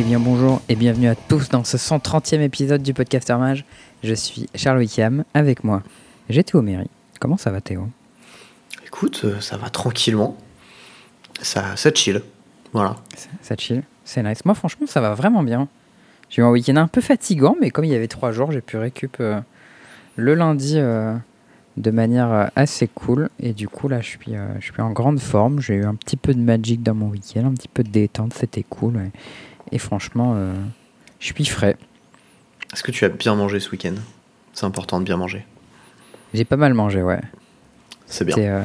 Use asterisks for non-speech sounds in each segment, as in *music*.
Eh bien bonjour et bienvenue à tous dans ce 130e épisode du Podcaster Mage. Je suis Charles Wickham, avec moi j'ai Théo Méry. Comment ça va Théo? Écoute, euh, ça va tranquillement. Ça, ça chill. Voilà. ça, ça chill, c'est nice. Moi franchement ça va vraiment bien. J'ai eu un week-end un peu fatigant mais comme il y avait trois jours j'ai pu récupérer euh, le lundi euh, de manière euh, assez cool et du coup là je suis, je suis en grande forme. J'ai eu un petit peu de magic dans mon week-end, un petit peu de détente, c'était cool. Et franchement euh, je suis frais. Est-ce que tu as bien mangé ce week-end? C'est important de bien manger. J'ai pas mal mangé ouais. C'est bien.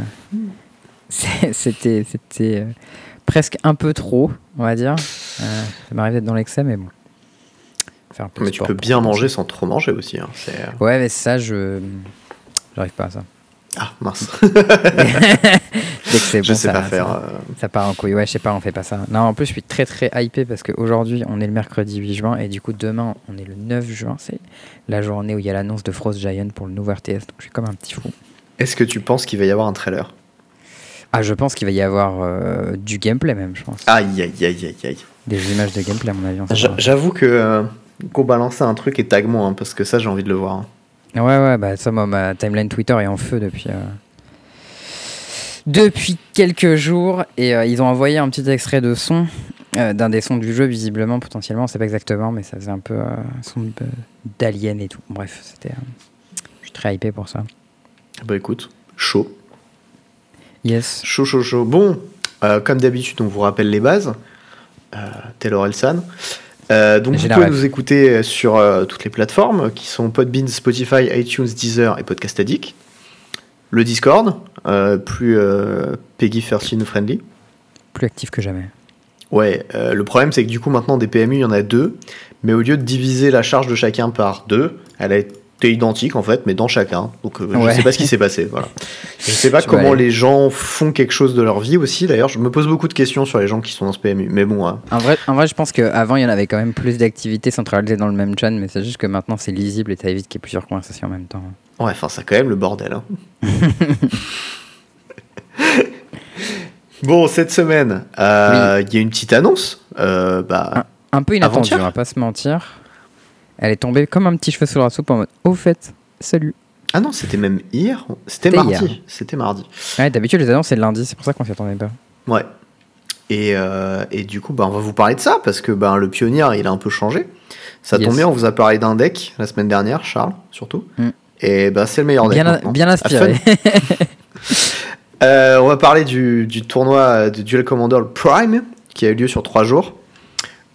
C'était, euh, *laughs* c'était, euh, presque un peu trop, on va dire. Euh, ça m'arrive d'être dans l'excès, mais bon. Faire un peu de Mais tu peux bien manger sans trop manger aussi. hein. Ouais, mais ça, je. J'arrive pas à ça. Ah, mince. *laughs* Dès que c'est bon, je sais ça, pas faire. Ça, euh, ça part en couille. Ouais, je sais pas, on fait pas ça. Non, en plus, je suis très très hypé parce qu'aujourd'hui, on est le mercredi 8 juin et du coup, demain, on est le 9 juin. C'est la journée où il y a l'annonce de Frost Giant pour le nouveau RTS. Donc, je suis comme un petit fou. Est-ce que tu penses qu'il va y avoir un trailer? Ah, je pense qu'il va y avoir euh, du gameplay même, je pense. Aïe, aïe, aïe, aïe, aïe. Des images de gameplay, à mon avis. J'avoue que euh, qu'on balance un truc et tag-moi, hein, parce que ça, j'ai envie de le voir. hein. Ouais, ouais, bah ça, moi, ma timeline Twitter est en feu depuis. euh, Depuis quelques jours. Et euh, ils ont envoyé un petit extrait de son, euh, d'un des sons du jeu, visiblement, potentiellement. On sait pas exactement, mais ça faisait un peu son d'alien et tout. Bref, c'était. Je suis très hypé pour ça. Bah écoute, chaud. Yes. Chaud, chaud, chaud. Bon, comme d'habitude, on vous rappelle les bases. Taylor Elsan. Euh, donc vous pouvez nous écouter sur euh, toutes les plateformes qui sont Podbean, Spotify, iTunes, Deezer et Podcast Addict. Le Discord, euh, plus euh, Peggy 13 friendly. Plus actif que jamais. Ouais, euh, le problème c'est que du coup maintenant des PMU il y en a deux, mais au lieu de diviser la charge de chacun par deux, elle a été identique en fait, mais dans chacun. Donc euh, Ouais. je sais pas ce qui s'est passé. *laughs* Voilà. Je sais pas Tu comment les gens font quelque chose de leur vie aussi. D'ailleurs, je me pose beaucoup de questions sur les gens qui sont dans ce PMU. Mais bon, hein. En vrai, en vrai je pense qu'avant, il y en avait quand même plus d'activités centralisées dans le même chan, mais c'est juste que maintenant, c'est lisible et ça évite qu'il y ait plusieurs conversations en même temps. ouais, enfin ça quand même le bordel. hein. *laughs* bon, cette semaine, euh, il y a une petite annonce. Euh, bah, Un, un peu inattendu, Avant-hier on va pas se mentir. Elle est tombée comme un petit cheveu sur la soupe en mode Au fait, salut. Ah non, c'était même hier. C'était mardi. C'était mardi. Ouais, d'habitude, les annonces, c'est le lundi, c'est pour ça qu'on s'y attendait pas. Ouais. Et, euh, et du coup, bah, on va vous parler de ça parce que bah, le pionnier, il a un peu changé. Ça Yes. tombe bien, on vous a parlé d'un deck la semaine dernière, Charles, surtout. Mm. Et bah, c'est le meilleur deck. Bien, maintenant. bien inspiré. *laughs* Euh, on va parler du, du tournoi de Duel Commander le Prime qui a eu lieu sur trois jours,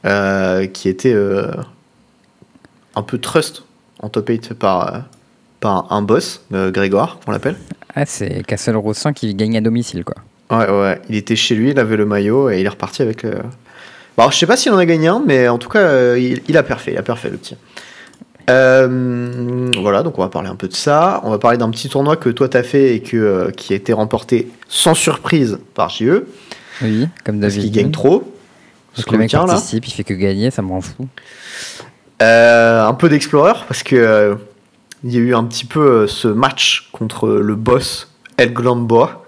euh, qui était un peu trust en top 8 par, par un boss, euh, Grégoire, on l'appelle. ah, c'est Castle Rossin qui gagne à domicile, quoi. Ouais, ouais, il était chez lui, il avait le maillot et il est reparti avec. euh, Bon, alors, je sais pas s'il en a gagné un, mais en tout cas, euh, il, il a parfait, il a parfait le petit. Euh, voilà, donc on va parler un peu de ça. On va parler d'un petit tournoi que toi t'as fait et que, qui a été remporté sans surprise par JE, Oui, comme parce David. qu'il gagne trop. Parce Ce que le mec tient, là. participe, il fait que gagner, ça me rend fou. Euh, un peu d'Explorer, parce que euh, il y a eu un petit peu euh, ce match contre le boss El Glamboa.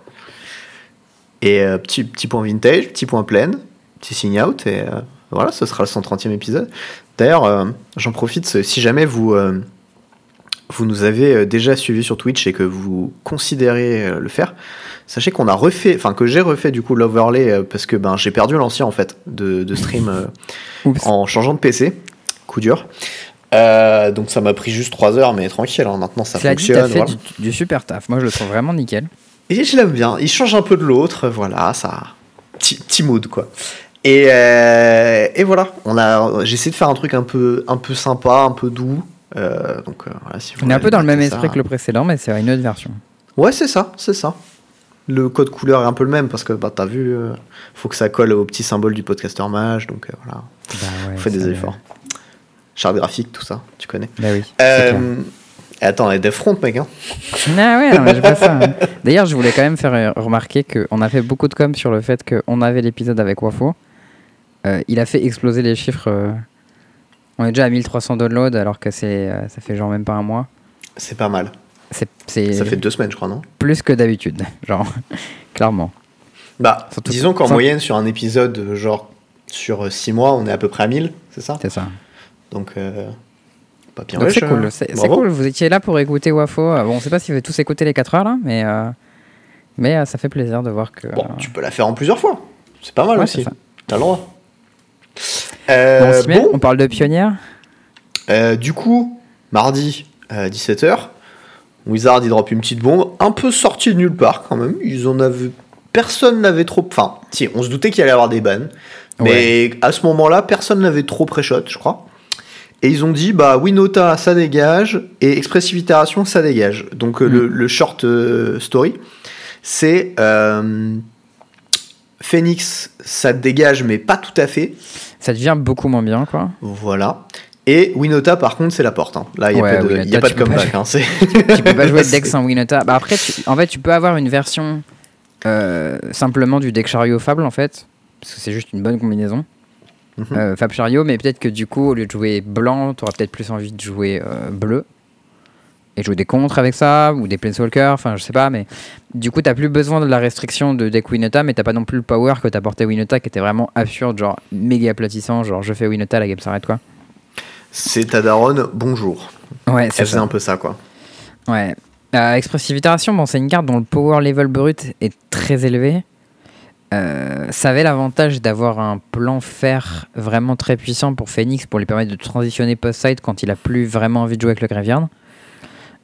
Et euh, petit, petit point vintage, petit point plein, petit sign out, et euh, voilà, ce sera le 130e épisode. D'ailleurs, euh, j'en profite, si jamais vous, vous nous avez déjà suivi sur Twitch et que vous considérez le faire, sachez qu'on a refait, enfin que j'ai refait du coup l'overlay parce que ben, j'ai perdu l'ancien en fait de, de stream en changeant de PC, coup dur. Euh, donc ça m'a pris juste 3 heures, mais tranquille, hein, maintenant ça Cela dit, fonctionne. fait voilà. du, du super taf. Moi, je le trouve vraiment nickel. Et je l'aime bien, il change un peu de l'autre, voilà, ça. Petit, mood quoi. Et, euh, et voilà, on a, j'ai essayé de faire un truc un peu, un peu sympa, un peu doux. Euh, donc voilà, si vous On est un peu dans le même esprit ça. que le précédent, mais c'est une autre version. Ouais, c'est ça, c'est ça. Le code couleur est un peu le même parce que bah, t'as vu, faut que ça colle au petit symbole du podcaster mage, donc voilà, Bah ouais, on fait des efforts. Charte graphique, tout ça, tu connais. Bah oui. Euh, attends, on est des fronts, mec. Hein. Ah ouais, non, mais j'ai pas ça. hein. *laughs* D'ailleurs, je voulais quand même faire euh, remarquer qu'on a fait beaucoup de com sur le fait qu'on avait l'épisode avec Wafo. Euh, il a fait exploser les chiffres. euh, On est déjà à 1300 downloads alors que c'est, ça fait genre même pas un mois. C'est pas mal. C'est, c'est Ça fait deux semaines, je crois, non? plus que d'habitude, genre, *laughs* clairement. Bah, Surtout- disons qu'en sans- moyenne, sur un épisode, genre Sur 6 mois, on est à peu près à 1000, c'est ça? C'est ça. Donc, euh, pas bien c'est cool, c'est c'est cool. Vous étiez là pour écouter Wafo. Euh, Bon, on sait pas si vous avez tous écouté les 4 heures là, mais, euh, mais ça fait plaisir de voir que. Bon, tu peux la faire en plusieurs fois. C'est pas mal Ouais, aussi. T'as le droit. Bon, on bon, parle de pionnière euh, du coup, mardi à 17h, Wizard il drop une petite bombe, un peu sortie de nulle part quand même. Ils en avaient. Personne n'avait trop. Enfin, si, on se doutait qu'il allait y avoir des bans. Mais à ce moment-là, personne n'avait trop pré-shot, je crois. Et ils ont dit, bah, Winota, ça dégage, et Expressive Iteration, ça dégage. Donc, euh, Mm. le, le short euh, story, c'est euh, Phoenix, ça dégage, mais pas tout à fait. Ça devient beaucoup moins bien, quoi. Voilà. Et Winota, par contre, c'est la porte. hein. Là, il n'y a, Ouais, pas de- Winota, y a pas tu de peux pas comeback. hein, *laughs* tu peux pas jouer de deck sans Winota. Bah après, tu- en fait, tu peux avoir une version euh, simplement du deck Chariot Fable, en fait. Parce que c'est juste une bonne combinaison. Euh, Fable Chariot, mais peut-être que du coup, au lieu de jouer blanc, tu auras peut-être plus envie de jouer euh, bleu. Et jouer des contres avec ça, ou des Planeswalkers, enfin je sais pas, mais du coup, t'as plus besoin de la restriction de deck Winota, mais t'as pas non plus le power que t'apportait Winota qui était vraiment absurde, genre méga aplatissant, genre je fais Winota, la game s'arrête quoi. C'est Tadaron, bonjour. Ouais, c'est ça. un peu ça, quoi. Ouais. Euh, Expressive Iteration, bon, c'est une carte dont le power level brut est très élevé. Euh, ça avait l'avantage d'avoir un plan fer vraiment très puissant pour Phoenix pour lui permettre de transitionner post-side quand il a plus vraiment envie de jouer avec le Graveyard.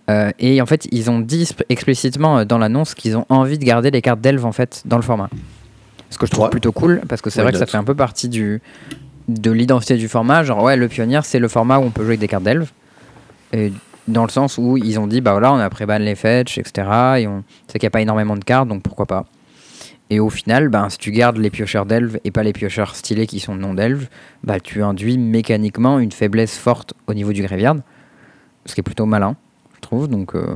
Euh, et en fait, ils ont dit explicitement euh, dans l'annonce qu'ils ont envie de garder les cartes d'Elve en fait dans le format. Ce que je trouve Ouais. plutôt cool parce que c'est vrai que ça fait un peu partie du, de l'identité du format. Genre, ouais, le pionnier, c'est le format où on peut jouer avec des cartes d'Elve. Et dans le sens où ils ont dit, bah voilà, on a pré-ban les fetch, etc. Et on sait qu'il n'y a pas énormément de cartes, donc pourquoi pas. Et au final, ben, si tu gardes les piocheurs d'elves et pas les piocheurs stylés qui sont non d'elves, bah, tu induis mécaniquement une faiblesse forte au niveau du graveyard. Ce qui est plutôt malin, je trouve. Donc, euh,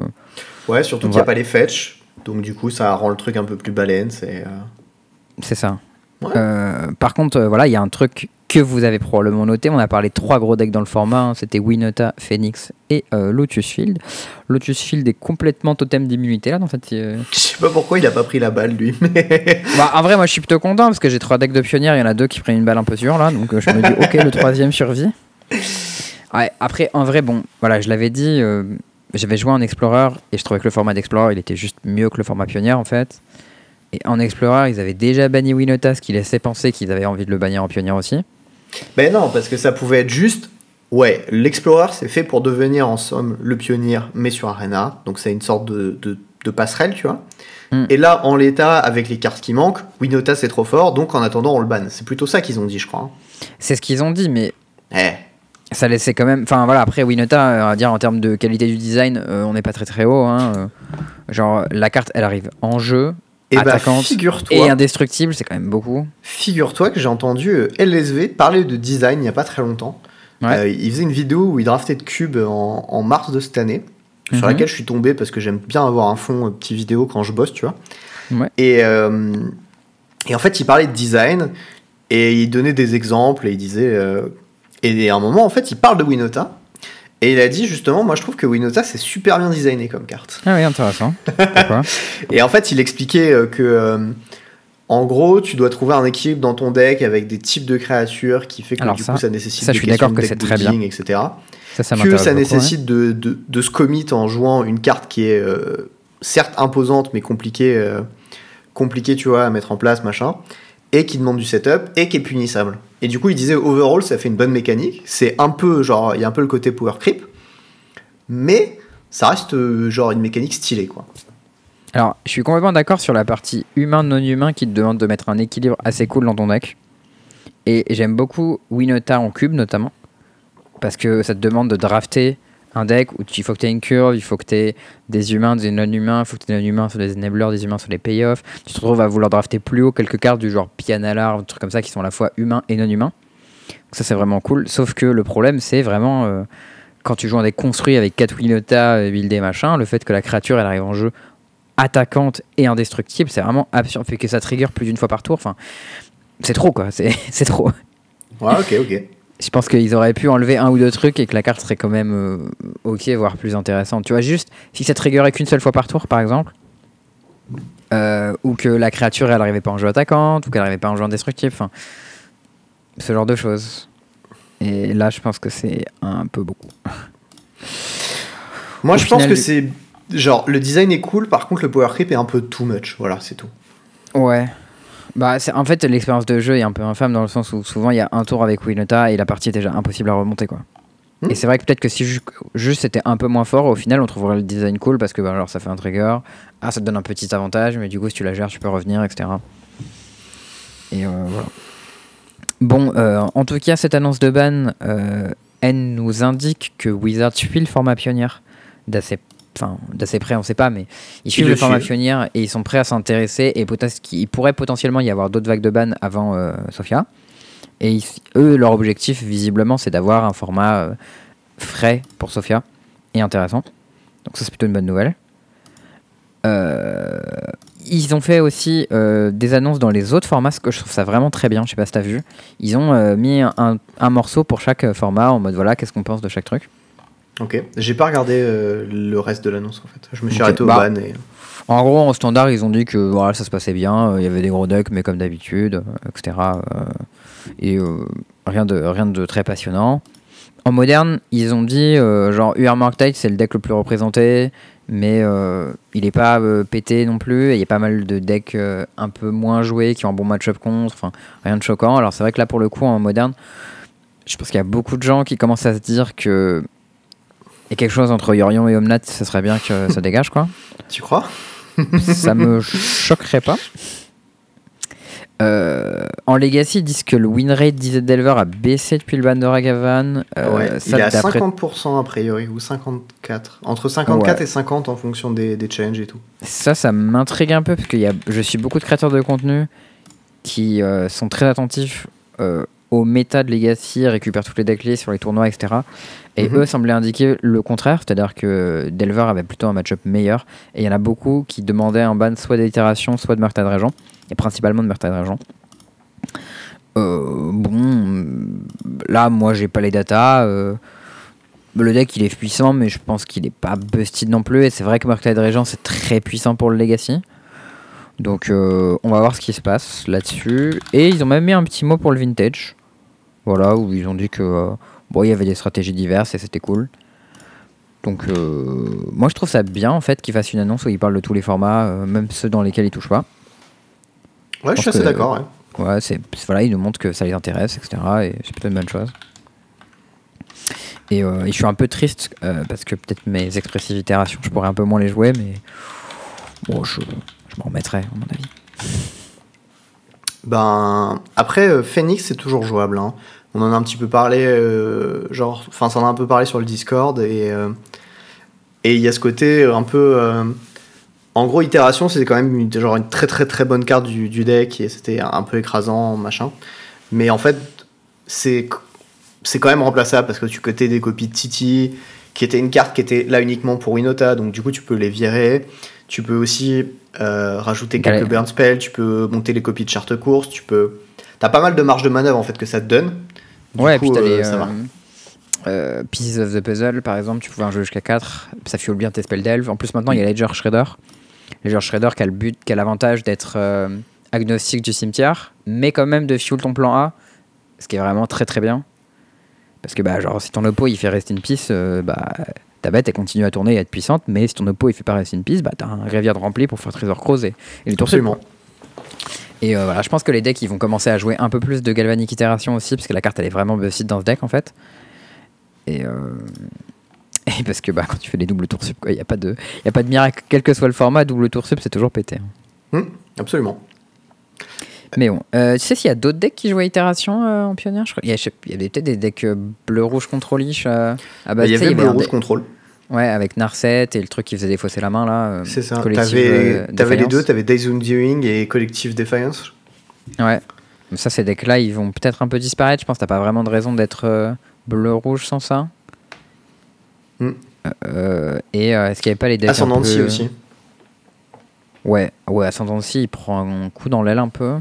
Ouais, surtout qu'il n'y a pas les fetch. Donc, du coup, ça rend le truc un peu plus balance. Et, euh, c'est ça. Ouais. Euh, par contre, euh, voilà, il y a un truc que vous avez probablement noté. On a parlé de trois gros decks dans le format. hein. C'était Winota, Phoenix et euh, Lotus Field. Lotus Field est complètement totem d'immunité là dans cette. euh, Je sais pas pourquoi il a pas pris la balle, lui. Mais... *laughs* Bah, en vrai, moi je suis plutôt content parce que j'ai trois decks de pionnières. Il y en a deux qui prennent une balle un peu sûre là. Donc euh, je me dis, ok, le troisième survit. Ouais, après, en vrai, bon, voilà, je l'avais dit. j'avais joué en Explorer et je trouvais que le format d'Explorer il était juste mieux que le format pionnière en fait. Et en Explorer, ils avaient déjà banni Winota, ce qui laissait penser qu'ils avaient envie de le bannir en pionnière aussi. Ben non, parce que ça pouvait être juste. Ouais, l'Explorer, c'est fait pour devenir en somme le pionnier, mais sur Arena. Donc, c'est une sorte de, de, de passerelle, tu vois. Mm. Et là, en l'état, avec les cartes qui manquent, Winota, c'est trop fort. Donc, en attendant, on le banne. C'est plutôt ça qu'ils ont dit, je crois. hein. C'est ce qu'ils ont dit, mais Eh. ça laissait quand même. Enfin voilà, après Winota, euh, va dire en termes de qualité du design, euh, on n'est pas très très haut. hein, euh. genre, la carte, elle arrive en jeu, Et bah, attaquante figure-toi. et indestructible, c'est quand même beaucoup. Figure-toi que j'ai entendu euh, LSV parler de design il n'y a pas très longtemps. Ouais. Euh, il faisait une vidéo où il draftait de cubes en, en mars de cette année, sur Mhm. laquelle je suis tombé parce que j'aime bien avoir un fond euh, petit vidéo quand je bosse, tu vois. Ouais. Et, euh, et en fait, il parlait de design et il donnait des exemples et il disait. et à un moment, en fait, il parle de Winota. Et il a dit justement, moi je trouve que Winota c'est super bien designé comme carte. Ah oui, intéressant. *laughs* Pourquoi Et en fait, il expliquait euh, que, euh, en gros, tu dois trouver un équilibre dans ton deck avec des types de créatures qui fait que Alors du ça- coup ça nécessite ça, je suis de que deck c'est très building, etc. Ça, ça que ça beaucoup, ouais. nécessite de, de, de se commit en jouant une carte qui est euh, certes imposante mais compliquée, euh, compliquée, tu vois, à mettre en place, machin, et qui demande du setup et qui est punissable. Et du coup, il disait overall, ça fait une bonne mécanique. C'est un peu genre, il y a un peu le côté power creep, mais ça reste euh, genre une mécanique stylée, quoi. Alors, je suis complètement d'accord sur la partie humain-non-humain qui te demande de mettre un équilibre assez cool dans ton deck. Et j'aime beaucoup Winota en cube notamment. Parce que ça te demande de drafter un deck où il faut que tu aies une curve, il faut que tu aies des humains, des non-humains, il faut que tu aies des non-humains sur les enablers, des humains sur les payoffs. Tu te retrouves à vouloir drafter plus haut quelques cartes du genre Pianalar, des trucs comme ça qui sont à la fois humains et non-humains. Ça, c'est vraiment cool. Sauf que le problème, c'est vraiment euh, quand tu joues un deck construit avec 4 Winota, euh, buildé machin, le fait que la créature elle arrive en jeu attaquante et indestructible, c'est vraiment absurde. Fait que ça trigger plus d'une fois par tour. Enfin, c'est trop quoi, c'est *laughs* trop. Ouais, ok, ok. Je pense qu'ils auraient pu enlever un ou deux trucs et que la carte serait quand même euh, ok, voire plus intéressante. Tu vois, juste si ça triggerait qu'une seule fois par tour, par exemple, euh, ou que la créature elle arrivait pas en jeu attaquante, ou qu'elle arrivait pas en jeu indestructible. Enfin, ce genre de choses. Et là, je pense que c'est un peu beaucoup. Moi, Au je pense que c'est. Genre, le design est cool, par contre, le power creep est un peu too much. Voilà, c'est tout. Ouais. Bah, en fait, l'expérience de jeu est un peu infâme dans le sens où souvent il y a un tour avec Winota et la partie est déjà impossible à remonter quoi. Hmm. Et c'est vrai que peut-être que si ju- juste c'était un peu moins fort, au final on trouverait le design cool parce que bah, alors ça fait un trigger, ah ça te donne un petit avantage, mais du coup si tu la gères tu peux revenir, etc. Et euh, voilà. Bon, euh, en tout cas cette annonce de ban, euh, elle nous indique que Wizard suit le format pionnière d'assez enfin d'assez près on sait pas mais ils suivent le format pionnière et ils sont prêts à s'intéresser et qu'il pourrait potentiellement y avoir d'autres vagues de ban avant euh, Sofia et ils- eux leur objectif visiblement c'est d'avoir un format euh, frais pour Sofia et intéressant donc ça c'est plutôt une bonne nouvelle Euh, ils ont fait aussi euh, des annonces dans les autres formats, ce que je trouve ça vraiment très bien. Je sais pas si t'as vu. Ils ont mis un, un morceau pour chaque format en mode voilà, qu'est-ce qu'on pense de chaque truc. Ok. J'ai pas regardé euh, le reste de l'annonce en fait. Je me suis arrêté au bah, ban et. En gros, en standard, ils ont dit que voilà, ça se passait bien, euh, il y avait des gros decks, mais comme d'habitude, etc. euh, et rien, de, rien de très passionnant. En moderne, ils ont dit genre UR Tide, c'est le deck le plus représenté, mais euh, il est pas euh, pété non plus. Il y a pas mal de decks euh, un peu moins joués qui ont un bon match-up contre, enfin rien de choquant. Alors c'est vrai que là, pour le coup, en moderne, je pense qu'il y a beaucoup de gens qui commencent à se dire que. A quelque chose entre Yorion et Omnat, ça serait bien que ça *laughs* dégage quoi Tu crois? Ça me *laughs* choquerait pas. Euh, en Legacy, ils disent que le win rate d'Izzet Delver a baissé depuis le ban de Ragavan. Euh, Ouais. ça, il est à d'après- 50% a priori, ou 54. Entre 54 Ouais. et 50 en fonction des, des challenges et tout. ça, ça m'intrigue un peu parce que y a, je suis beaucoup de créateurs de contenu qui euh, sont très attentifs euh, au méta de Legacy, récupèrent toutes les decks clés sur les tournois, etc. Et Mhm. eux semblaient indiquer le contraire, c'est-à-dire que Delver avait plutôt un match-up meilleur. Et il y en a beaucoup qui demandaient un ban soit d'itération, soit de Murktide Régent, et principalement de Murktide Régent. Euh, bon, là, moi, j'ai pas les datas. euh, le deck, il est puissant, mais je pense qu'il est pas busted non plus. Et c'est vrai que Murktide Régent, c'est très puissant pour le Legacy. Donc, euh, on va voir ce qui se passe là-dessus. Et ils ont même mis un petit mot pour le Vintage. Voilà, où ils ont dit que euh, bon, il y avait des stratégies diverses et c'était cool. Donc, euh, moi, je trouve ça bien en fait qu'ils fassent une annonce où ils parlent de tous les formats, euh, même ceux dans lesquels ils touchent pas. Ouais, je suis assez d'accord. ouais. Ouais, c'est c'est- voilà, ils nous montrent que ça les intéresse, etc. Et c'est plutôt une bonne chose. Et, euh, et je suis un peu triste euh, parce que peut-être mes expressives itérations, je pourrais un peu moins les jouer, mais bon, je, je m'en remettrai, à mon avis. Ben, après, euh, Phoenix, c'est toujours jouable. hein. On en a un petit peu parlé, euh, genre, enfin, ça en a un peu parlé sur le Discord, et euh, et il y a ce côté un peu. en gros, itération, c'était quand même une, genre une très très très bonne carte du, deck, et c'était un peu écrasant, machin. Mais en fait, c'est quand même remplaçable parce que tu cotais des copies de Titi, qui était une carte qui était là uniquement pour Winota, donc du coup, tu peux les virer. Tu peux aussi euh, rajouter quelques burn spells, tu peux monter les copies de charte course, tu peux. T'as pas mal de marge de manœuvre en fait que ça te donne. Du ouais, et coup, puis t'as les ça euh, va. euh, Pieces of the Puzzle, par exemple, tu pouvais en jouer jusqu'à 4, ça fuel bien tes spells d'elfe. En plus, maintenant, il y a Ledger Shredder. Ledger Shredder qui a le but, qui a l'avantage d'être euh, agnostique du cimetière, mais quand même de fuel ton plan A, ce qui est vraiment très très bien. Parce que bah, genre, si ton oppo il fait rest in peace, euh, bah, ta bête elle continue à tourner et à être puissante, mais si ton oppo il fait pas rest in peace, bah, t'as un graveyard rempli pour faire Trésor Cross et, et le tour Absolument. et euh, voilà, je pense que les decks ils vont commencer à jouer un peu plus de Galvanic Itération aussi, parce que la carte elle est vraiment busted dans ce deck en fait. Et, euh, *laughs* et parce que bah, quand tu fais les doubles tours sub, il n'y a, pas de- y a pas de miracle, quel que soit le format, double tour sub c'est toujours pété. hein. Hmm, absolument. Mais bon, euh, tu sais s'il y a d'autres decks qui jouent à Itération euh, en pionnière Je crois- Il y a, avait peut-être des decks euh, bleu-rouge contrôlish. euh, ah bah, il y avait le un rouge deck- contrôle. Ouais, avec Narset et le truc qui faisait défausser la main là. C'est ça. T'avais t'avais les deux, t'avais Days Undoing et Collective Defiance. Ouais. Mais Ça, ces decks-là, ils vont peut-être un peu disparaître. Je pense que t'as pas vraiment de raison d'être bleu-rouge sans ça. Hmm. Et est-ce qu'il n'y avait pas les decks Ascendancy peu- aussi. Ouais, ouais, Ascendancy, il prend un coup dans l'aile un peu.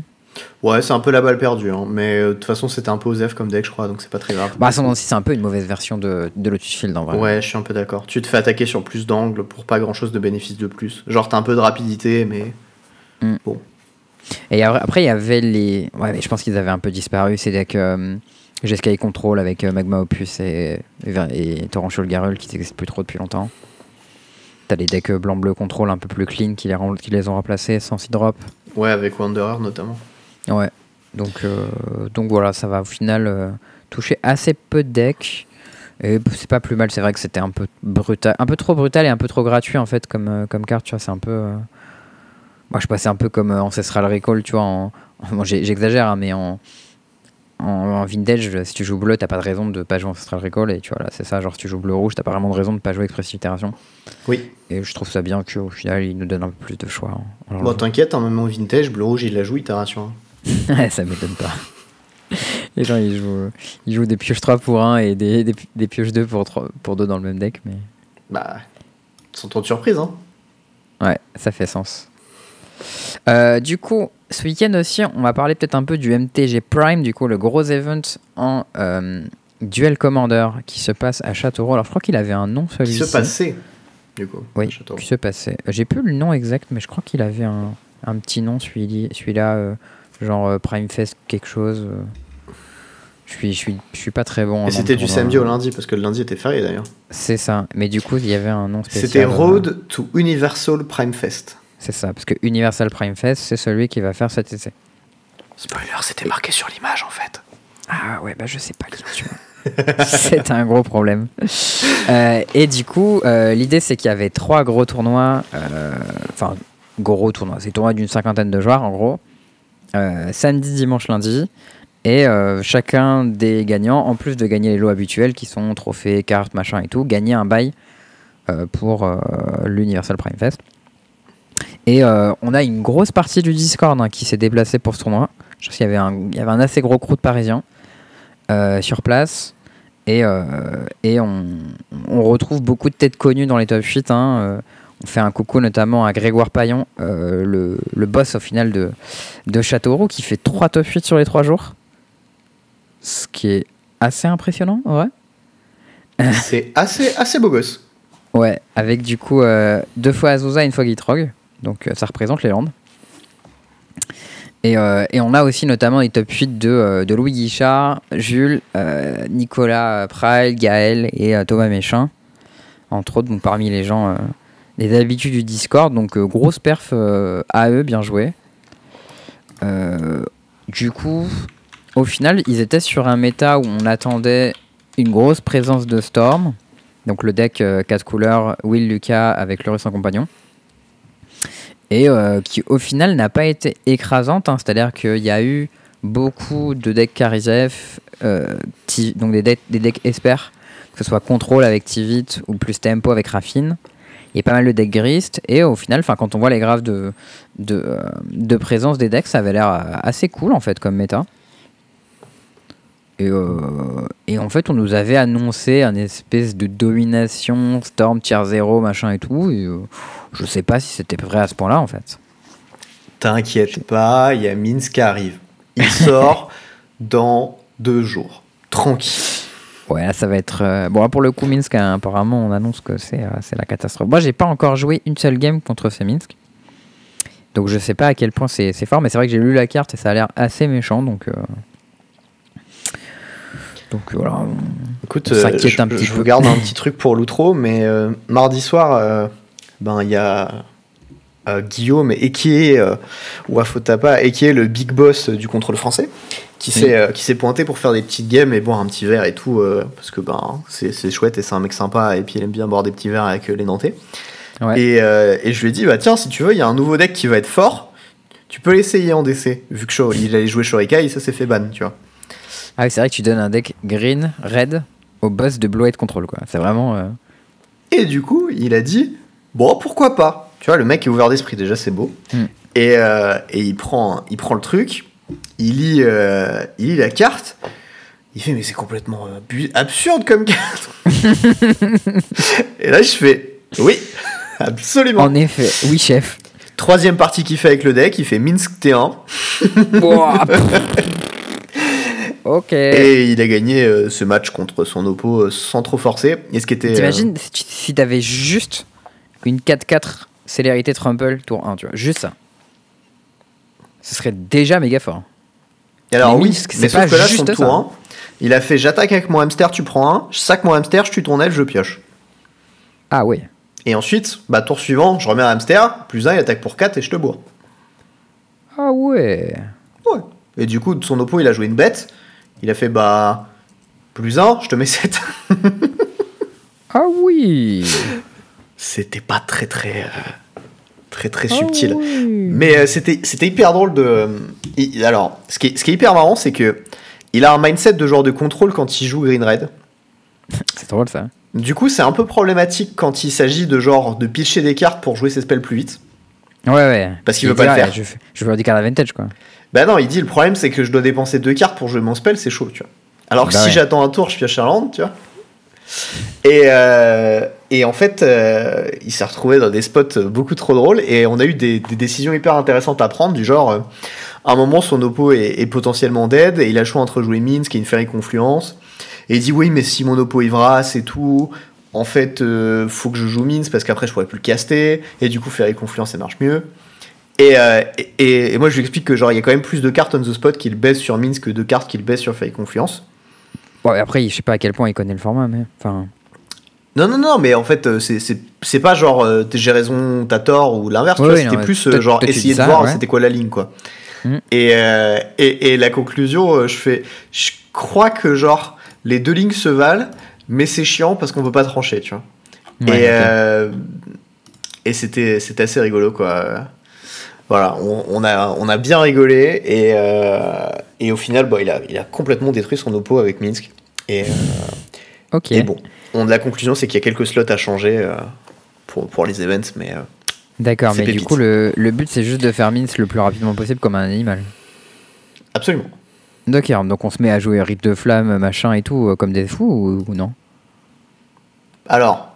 Ouais, c'est un peu la balle perdue, hein, mais euh, de toute façon, c'était un peu OZEF comme deck, je crois, donc c'est pas très grave. Bah, c'est un peu une mauvaise version de, de Lotus Field en vrai. Ouais, je suis un peu d'accord. Tu te fais attaquer sur plus d'angles pour pas grand chose de bénéfice de plus. Genre, t'as un peu de rapidité, mais. Hmm. Bon. Et après, il y avait les. Ouais, mais je pense qu'ils avaient un peu disparu. C'est decks euh, G-Sky Control avec euh, Magma Opus et, et, et Torrential Garrul qui n'existent plus trop depuis longtemps. T'as les decks euh, blanc-bleu Control un peu plus clean qui les, qui les ont remplacés sans seed drop. Ouais, avec Wanderer notamment. Ouais. Donc, euh, donc voilà, ça va au final euh, toucher assez peu de decks. Et c'est pas plus mal, c'est vrai que c'était un peu brutal, un peu trop brutal et un peu trop gratuit en fait comme, euh, comme carte, tu vois, c'est un peu... euh, Moi je passais un peu comme euh, Ancestral Recall, tu vois, en... *laughs* bon, j'exagère, hein, mais en... En, en vintage, si tu joues bleu, t'as pas de raison de pas jouer Ancestral Recall, et tu vois là, c'est ça, genre si tu joues bleu-rouge, t'as pas vraiment de raison de pas jouer Express Itération. Oui. Et je trouve ça bien qu'au final, il nous donne un peu plus de choix. hein, Bon, t'inquiète, en même en vintage, bleu rouge, il la joue itération. *laughs* Ouais, ça m'étonne pas. Les gens, ils jouent, ils jouent des pioches 3 pour 1 et des, des, des pioches 2 pour, 3, pour 2 dans le même deck, mais Bah, sans trop de surprise, hein. ouais, ça fait sens. Euh, du coup, ce week-end aussi, on va parler peut-être un peu du MTG Prime, du coup, le gros event en euh, Duel Commander qui se passe à Châteauroux. Alors, je crois qu'il avait un nom Qui celui-ci. se passait, du coup. Oui, qui se passait. Euh, J'ai plus le nom exact, mais je crois qu'il avait un, un petit nom, celui- celui-là, genre euh, Prime Fest quelque chose. euh. Je suis, je suis, je suis pas très bon. Et c'était du samedi au lundi, parce que le lundi était férié d'ailleurs. C'est ça. Mais du coup, il y avait un nom spécial. C'était euh, Road to Universal Prime Fest. C'est ça, parce que Universal Prime Fest, c'est celui qui va faire cet essai. Spoiler, c'était marqué sur l'image en fait. Ah ouais, bah je sais pas lire, tu vois. *laughs* c'est un gros problème. Euh, et du coup, euh, l'idée c'est qu'il y avait trois gros tournois, euh, enfin gros tournois, c'est tournois d'une cinquantaine de joueurs en gros, euh, samedi, dimanche, lundi. Et euh, chacun des gagnants, en plus de gagner les lots habituels qui sont trophées, cartes, machin et tout, gagnait un bail euh, pour euh, l'Universal Prime Fest. Et euh, on a une grosse partie du Discord hein, qui s'est déplacée pour ce tournoi. Je pense qu'il y avait un, y avait un assez gros crew de Parisiens euh, sur place. Et, euh, et on, on retrouve beaucoup de têtes connues dans les top 8. hein. On fait un coucou notamment à Grégoire Paillon, euh, le, le boss au final de, de Châteauroux, qui fait 3 top 8 sur les 3 jours. Ce qui est assez impressionnant, en vrai. *laughs* C'est assez, assez beau gosse. Ouais, avec du coup euh, deux fois Azusa et une fois Gitrog. Donc euh, ça représente les Landes. Et, euh, et on a aussi notamment les top 8 de, de Louis Guichard, Jules, Nicolas Prail, Gaël et Thomas Méchin. Entre autres, donc, parmi les gens, les habitudes du Discord. Donc euh, grosse perf euh, à eux, bien joué. Euh, du coup, au final, ils étaient sur un méta où on attendait une grosse présence de Storm. Donc le deck 4 couleurs, Will Lucas avec Lurus en compagnon. Et euh, qui au final n'a pas été écrasante, hein. c'est-à-dire qu'il y a eu beaucoup de decks Karizev, euh, Ti- donc des, decks- Esper, que ce soit Control avec Tivit ou plus Tempo avec Raffine. Il y a pas mal de decks Grist, et au final, 'fin, quand on voit les graphes de, de, euh, de présence des decks, ça avait l'air euh, assez cool en fait comme méta. Et, euh, et en fait, on nous avait annoncé un espèce de domination, Storm, tier 0, machin et tout. Et, euh, je sais pas si c'était vrai à ce point-là, en fait. T'inquiète pas, il y a Minsk qui arrive. Il sort *laughs* dans deux jours. Tranquille. Ouais, là, ça va être. euh, Bon, là, pour le coup, Minsk, hein, apparemment, on annonce que c'est euh, c'est la catastrophe. Moi, j'ai pas encore joué une seule game contre ce Minsk. Donc, je sais pas à quel point c'est fort, mais c'est vrai que j'ai lu la carte et ça a l'air assez méchant. Donc, euh, donc voilà. Écoute, On s'inquiète je, un petit je peu. vous garde un *laughs* petit truc pour l'outro, mais mardi soir, ben il y a euh, Guillaume Ekié, euh, ou Afotapa, Ekié, le big boss du contrôle français, qui s'est euh, qui s'est pointé pour faire des petites games et boire un petit verre et tout, parce que ben c'est c'est chouette et c'est un mec sympa et puis il aime bien boire des petits verres avec les Nantais. Ouais. Et, et je lui ai dit, bah tiens, si tu veux, il y a un nouveau deck qui va être fort. Tu peux l'essayer en DC, vu que Shor- il allait jouer Shorikai, ça s'est fait ban, tu vois. Ah oui, c'est vrai que tu donnes un deck green, red au boss de Blue White Control, quoi. C'est vraiment. euh, Et du coup, il a dit Bon, pourquoi pas? Tu vois, le mec est ouvert d'esprit, déjà, c'est beau. Mm. Et, euh, et il, prend, il prend le truc, il lit, euh, il lit la carte. Il fait Mais c'est complètement euh, absurde comme carte *laughs* Et là, je fais Oui, absolument. En effet, oui, chef. Troisième partie qu'il fait avec le deck, il fait Minsk T1. Ouah, pff. *laughs* ok. Et il a gagné euh, ce match contre son oppo euh, sans trop forcer. Et ce qui était. T'imagines si t'avais juste une 4-4 célérité Trumple tour 1, tu vois, juste ça. ce serait déjà méga fort. Et alors Mais oui, c'est mais pas sauf que là, son juste tour ça. 1, il a fait j'attaque avec mon hamster, tu prends un, je sac mon hamster, je tue ton elfe, je pioche. Ah ouais. Et ensuite, bah tour suivant, je remets un hamster, plus un, il attaque pour 4 et je te bourre. Ah ouais. Ouais. Et du coup, de son oppo, il a joué une bête. Il a fait bah plus un, je te mets 7. Ah oui. *laughs* C'était pas très très euh, très très Ah subtil. oui. Mais euh, c'était c'était hyper drôle de. euh, il- alors, ce qui, est, ce qui est hyper marrant, c'est que il a un mindset de genre de contrôle quand il joue Green Red. C'est drôle ça. Du coup, c'est un peu problématique quand il s'agit de genre de pilcher des cartes pour jouer ses spells plus vite. Ouais, ouais. Parce qu'il Il veut pas dit, le faire. Je, je veux faire du card advantage, quoi. Bah non, il dit le problème c'est que je dois dépenser deux cartes pour jouer mon spell, c'est chaud, tu vois. Alors que Bah si ouais. j'attends un tour, je pioche un land, tu vois. Et, euh, et en fait, euh, il s'est retrouvé dans des spots beaucoup trop drôles et on a eu des, décisions hyper intéressantes à prendre, du genre, euh, à un moment, son oppo est, potentiellement dead et il a le choix entre jouer Minsk et une Fairy Confluence. Et il dit oui, mais si mon oppo il vrasse et tout, en fait, euh, faut que je joue Minsk parce qu'après je pourrais plus le caster et du coup, Fairy Confluence ça marche mieux. Et, euh, et, et moi, je lui explique que genre il y a quand même plus de cartes on the spot qu'il baisse sur Minsk que de cartes qu'il baisse sur Fairy Confluence. Bon, après, je sais pas à quel point il connaît le format, mais. Enfin. Non, non, non, mais en fait, euh, c'est- pas genre euh, j'ai raison, t'as tort ou l'inverse, ouais, c'était plus euh, genre essayer de ça, voir ouais. c'était quoi la ligne, quoi. Mhm. Et, euh, et, et la conclusion, je fais, je crois que genre les deux lignes se valent, mais c'est chiant parce qu'on peut pas trancher, tu vois. Ouais, et et c'était assez rigolo, quoi. Voilà, on, on a, on a bien rigolé et, et au final, bon, il, a, il a complètement détruit son oppo avec Minsk. Et, Ok. et bon, on, la conclusion, c'est qu'il y a quelques slots à changer euh, pour, pour les events, mais euh, D'accord, mais du coup, le, le but, c'est juste de faire Mince le plus rapidement possible comme un animal. absolument. D'accord, donc on se met à jouer rite de flamme, machin et tout, euh, comme des fous ou, ou non? Alors,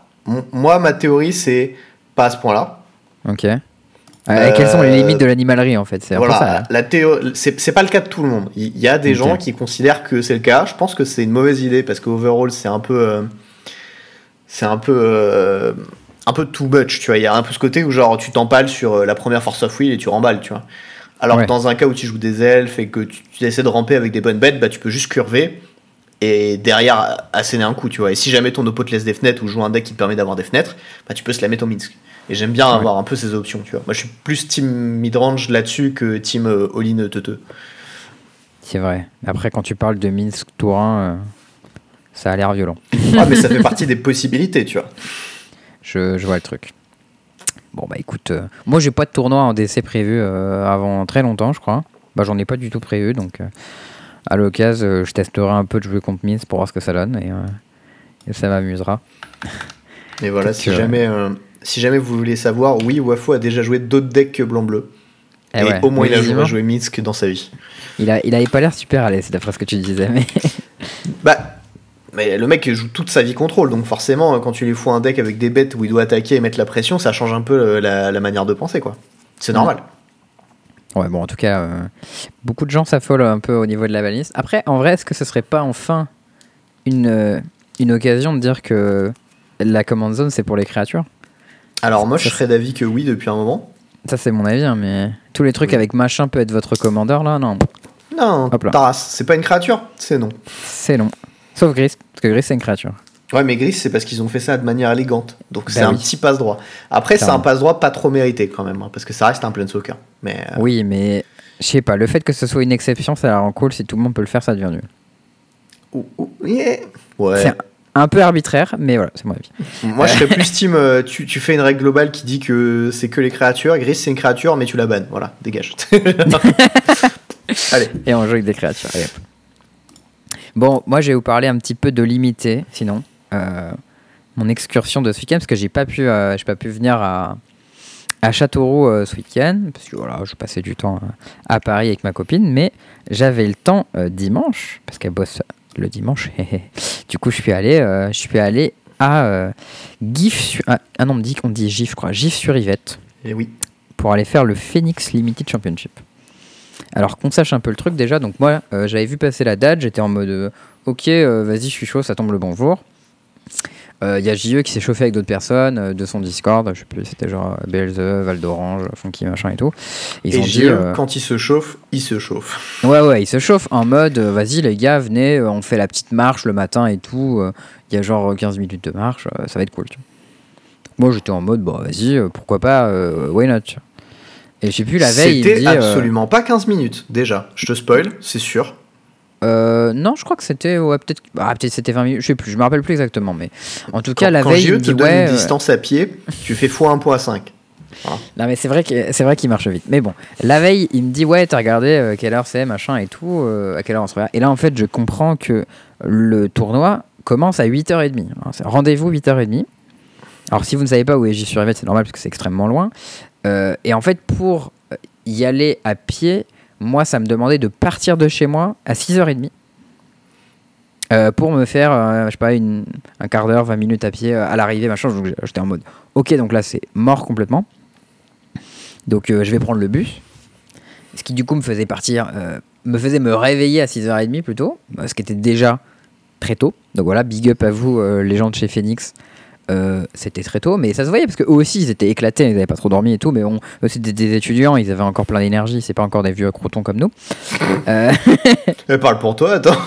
moi, ma théorie, c'est pas à ce point-là. Ok. Euh, Quelles sont les Euh, limites de l'animalerie en fait? C'est. Voilà, là. la théorie, c'est pas le cas de tout le monde. Il y a des gens qui considèrent que c'est le cas. Je pense que c'est une mauvaise idée parce qu'overall, c'est un peu. euh, c'est un peu. euh, un peu too much, tu vois. Il y a un peu ce côté où, genre, tu t'empales sur euh, la première Force of Will et tu remballes, tu vois. Alors Ouais. que dans un cas où tu joues des elfes et que tu, tu essaies de ramper avec des bonnes bêtes, bah, tu peux juste curver et derrière asséner un coup, tu vois. Et si jamais ton oppo te laisse des fenêtres ou joue un deck qui te permet d'avoir des fenêtres, bah, tu peux se la mettre au Minsk. Et j'aime bien Ouais. avoir un peu ces options, tu vois. Moi, je suis plus team midrange là-dessus que team euh, all-in teuteux. C'est vrai. Après, quand tu parles de Minsk tour 1, euh, ça a l'air violent. *laughs* Ah, mais ça fait partie des possibilités, tu vois. Je, je vois le truc. Bon, bah écoute, euh, moi j'ai pas de tournoi en DC prévu euh, avant très longtemps, je crois. Bah j'en ai pas du tout prévu, donc euh, à l'occasion, je testerai un peu de jouer contre Minsk pour voir ce que ça donne et, et ça m'amusera. Mais voilà, si jamais, si jamais vous voulez savoir, oui, Wafo a déjà joué d'autres decks que blanc-bleu. Eh Et ouais, au moins, il a joué Minsk dans sa vie. Il, a, il avait pas l'air super à l'aise, d'après ce que tu disais, mais *laughs* Bah, mais le mec joue toute sa vie contrôle, donc forcément, quand tu lui fous un deck avec des bêtes où il doit attaquer et mettre la pression, ça change un peu euh, la, la manière de penser, quoi. C'est normal. Ouais, bon, en tout cas, euh, beaucoup de gens s'affolent un peu au niveau de la balise. Après, en vrai, est-ce que ce serait pas enfin une, euh, une occasion de dire que la command zone, c'est pour les créatures? Alors, moi, je serais d'avis que oui depuis un moment. Ça, c'est mon avis, hein, mais tous les trucs Oui. avec machin peut être votre commandeur, là, non, Non. Taras, c'est pas une créature C'est non. c'est long. Sauf Gris, parce que Gris, c'est une créature. Ouais, mais Gris, c'est parce qu'ils ont fait ça de manière élégante. Donc, c'est Bah un oui. petit passe-droit. Après, c'est un passe-droit pas trop mérité, quand même, hein, parce que ça reste un Planeswalker. Mais. euh, Oui, mais je sais pas, le fait que ce soit une exception, ça la rend cool. Si tout le monde peut le faire, ça devient nul. ouh, ouh, yeah. Ouais. Un peu arbitraire, mais voilà, c'est mon avis. Moi, je serais plus team. euh, tu, tu fais une règle globale qui dit que c'est que les créatures. Gris, c'est une créature, mais tu la bannes. Voilà, dégage. *laughs* Allez. Et on joue avec des créatures. Allez. Bon, moi, je vais vous parler un petit peu de limité, sinon. Euh, mon excursion de ce week-end, parce que j'ai pas pu, euh, pas pu venir à, à Châteauroux euh, ce week-end, parce que voilà, je passais du temps à Paris avec ma copine, mais j'avais le temps dimanche, parce qu'elle bosse le dimanche. *laughs* du coup, je suis allé, euh, je suis allé à euh, GIF sur, ah, ah non, on dit qu'on dit GIF, je crois, GIF sur Yvette Et oui. pour aller faire le Phoenix Limited Championship. Alors qu'on sache un peu le truc déjà, donc moi euh, j'avais vu passer la date, j'étais en mode ok, vas-y, je suis chaud, ça tombe le bon jour. Euh, Il y a JE qui s'est chauffé avec d'autres personnes euh, de son Discord, je sais plus, c'était genre euh, Belze, Val d'Orange, Funky machin et tout. Ils Et ont JE, dit. euh, quand il se chauffe, il se chauffe. Ouais, ouais, ils se chauffent en mode euh, vas-y les gars, venez, euh, on fait la petite marche le matin et tout. euh, Il y a genre 15 minutes de marche, euh, ça va être cool. tu vois. Donc moi j'étais en mode bon, vas-y, euh, pourquoi pas, euh, why not tu vois. Et je sais plus, la veille, il C'était euh, absolument pas 15 minutes, déjà. Je te spoil, c'est sûr. Euh, non, je crois que c'était. Ouais, peut-être ah, peut c'était 20 minutes, je sais plus, je me rappelle plus exactement. Mais en tout cas, la quand veille, JE il te dit donne ouais. une euh, distance à pied, tu fais x1.5. Non mais c'est vrai que c'est vrai qu'il marche vite. Mais bon, la veille, il me dit ouais, t'as regardé euh, quelle heure c'est, machin et tout, euh, à quelle heure on se regarde. Et là en fait, je comprends que le tournoi commence à 8h30. Hein, Rendez-vous 8h30. Alors si vous ne savez pas où est J-sur-Yvette, c'est normal parce que c'est extrêmement loin. Et en fait, pour y aller à pied, moi ça me demandait de partir de chez moi à 6h30. euh, pour me faire, euh, je sais pas, une, un quart d'heure, 20 minutes à pied euh, à l'arrivée, machin. Donc j'étais en mode, ok, donc là c'est mort complètement. Donc euh, je vais prendre le bus. Ce qui du coup me faisait partir, me faisait me réveiller à 6h30 plutôt, ce qui était déjà très tôt. Donc voilà, big up à vous les gens de chez Phoenix. Euh, c'était très tôt, mais ça se voyait parce qu'eux aussi ils étaient éclatés, ils n'avaient pas trop dormi et tout, mais on, eux c'était des étudiants, ils avaient encore plein d'énergie, c'est pas encore des vieux croutons comme nous. Euh, *laughs* Elle parle pour toi, attends.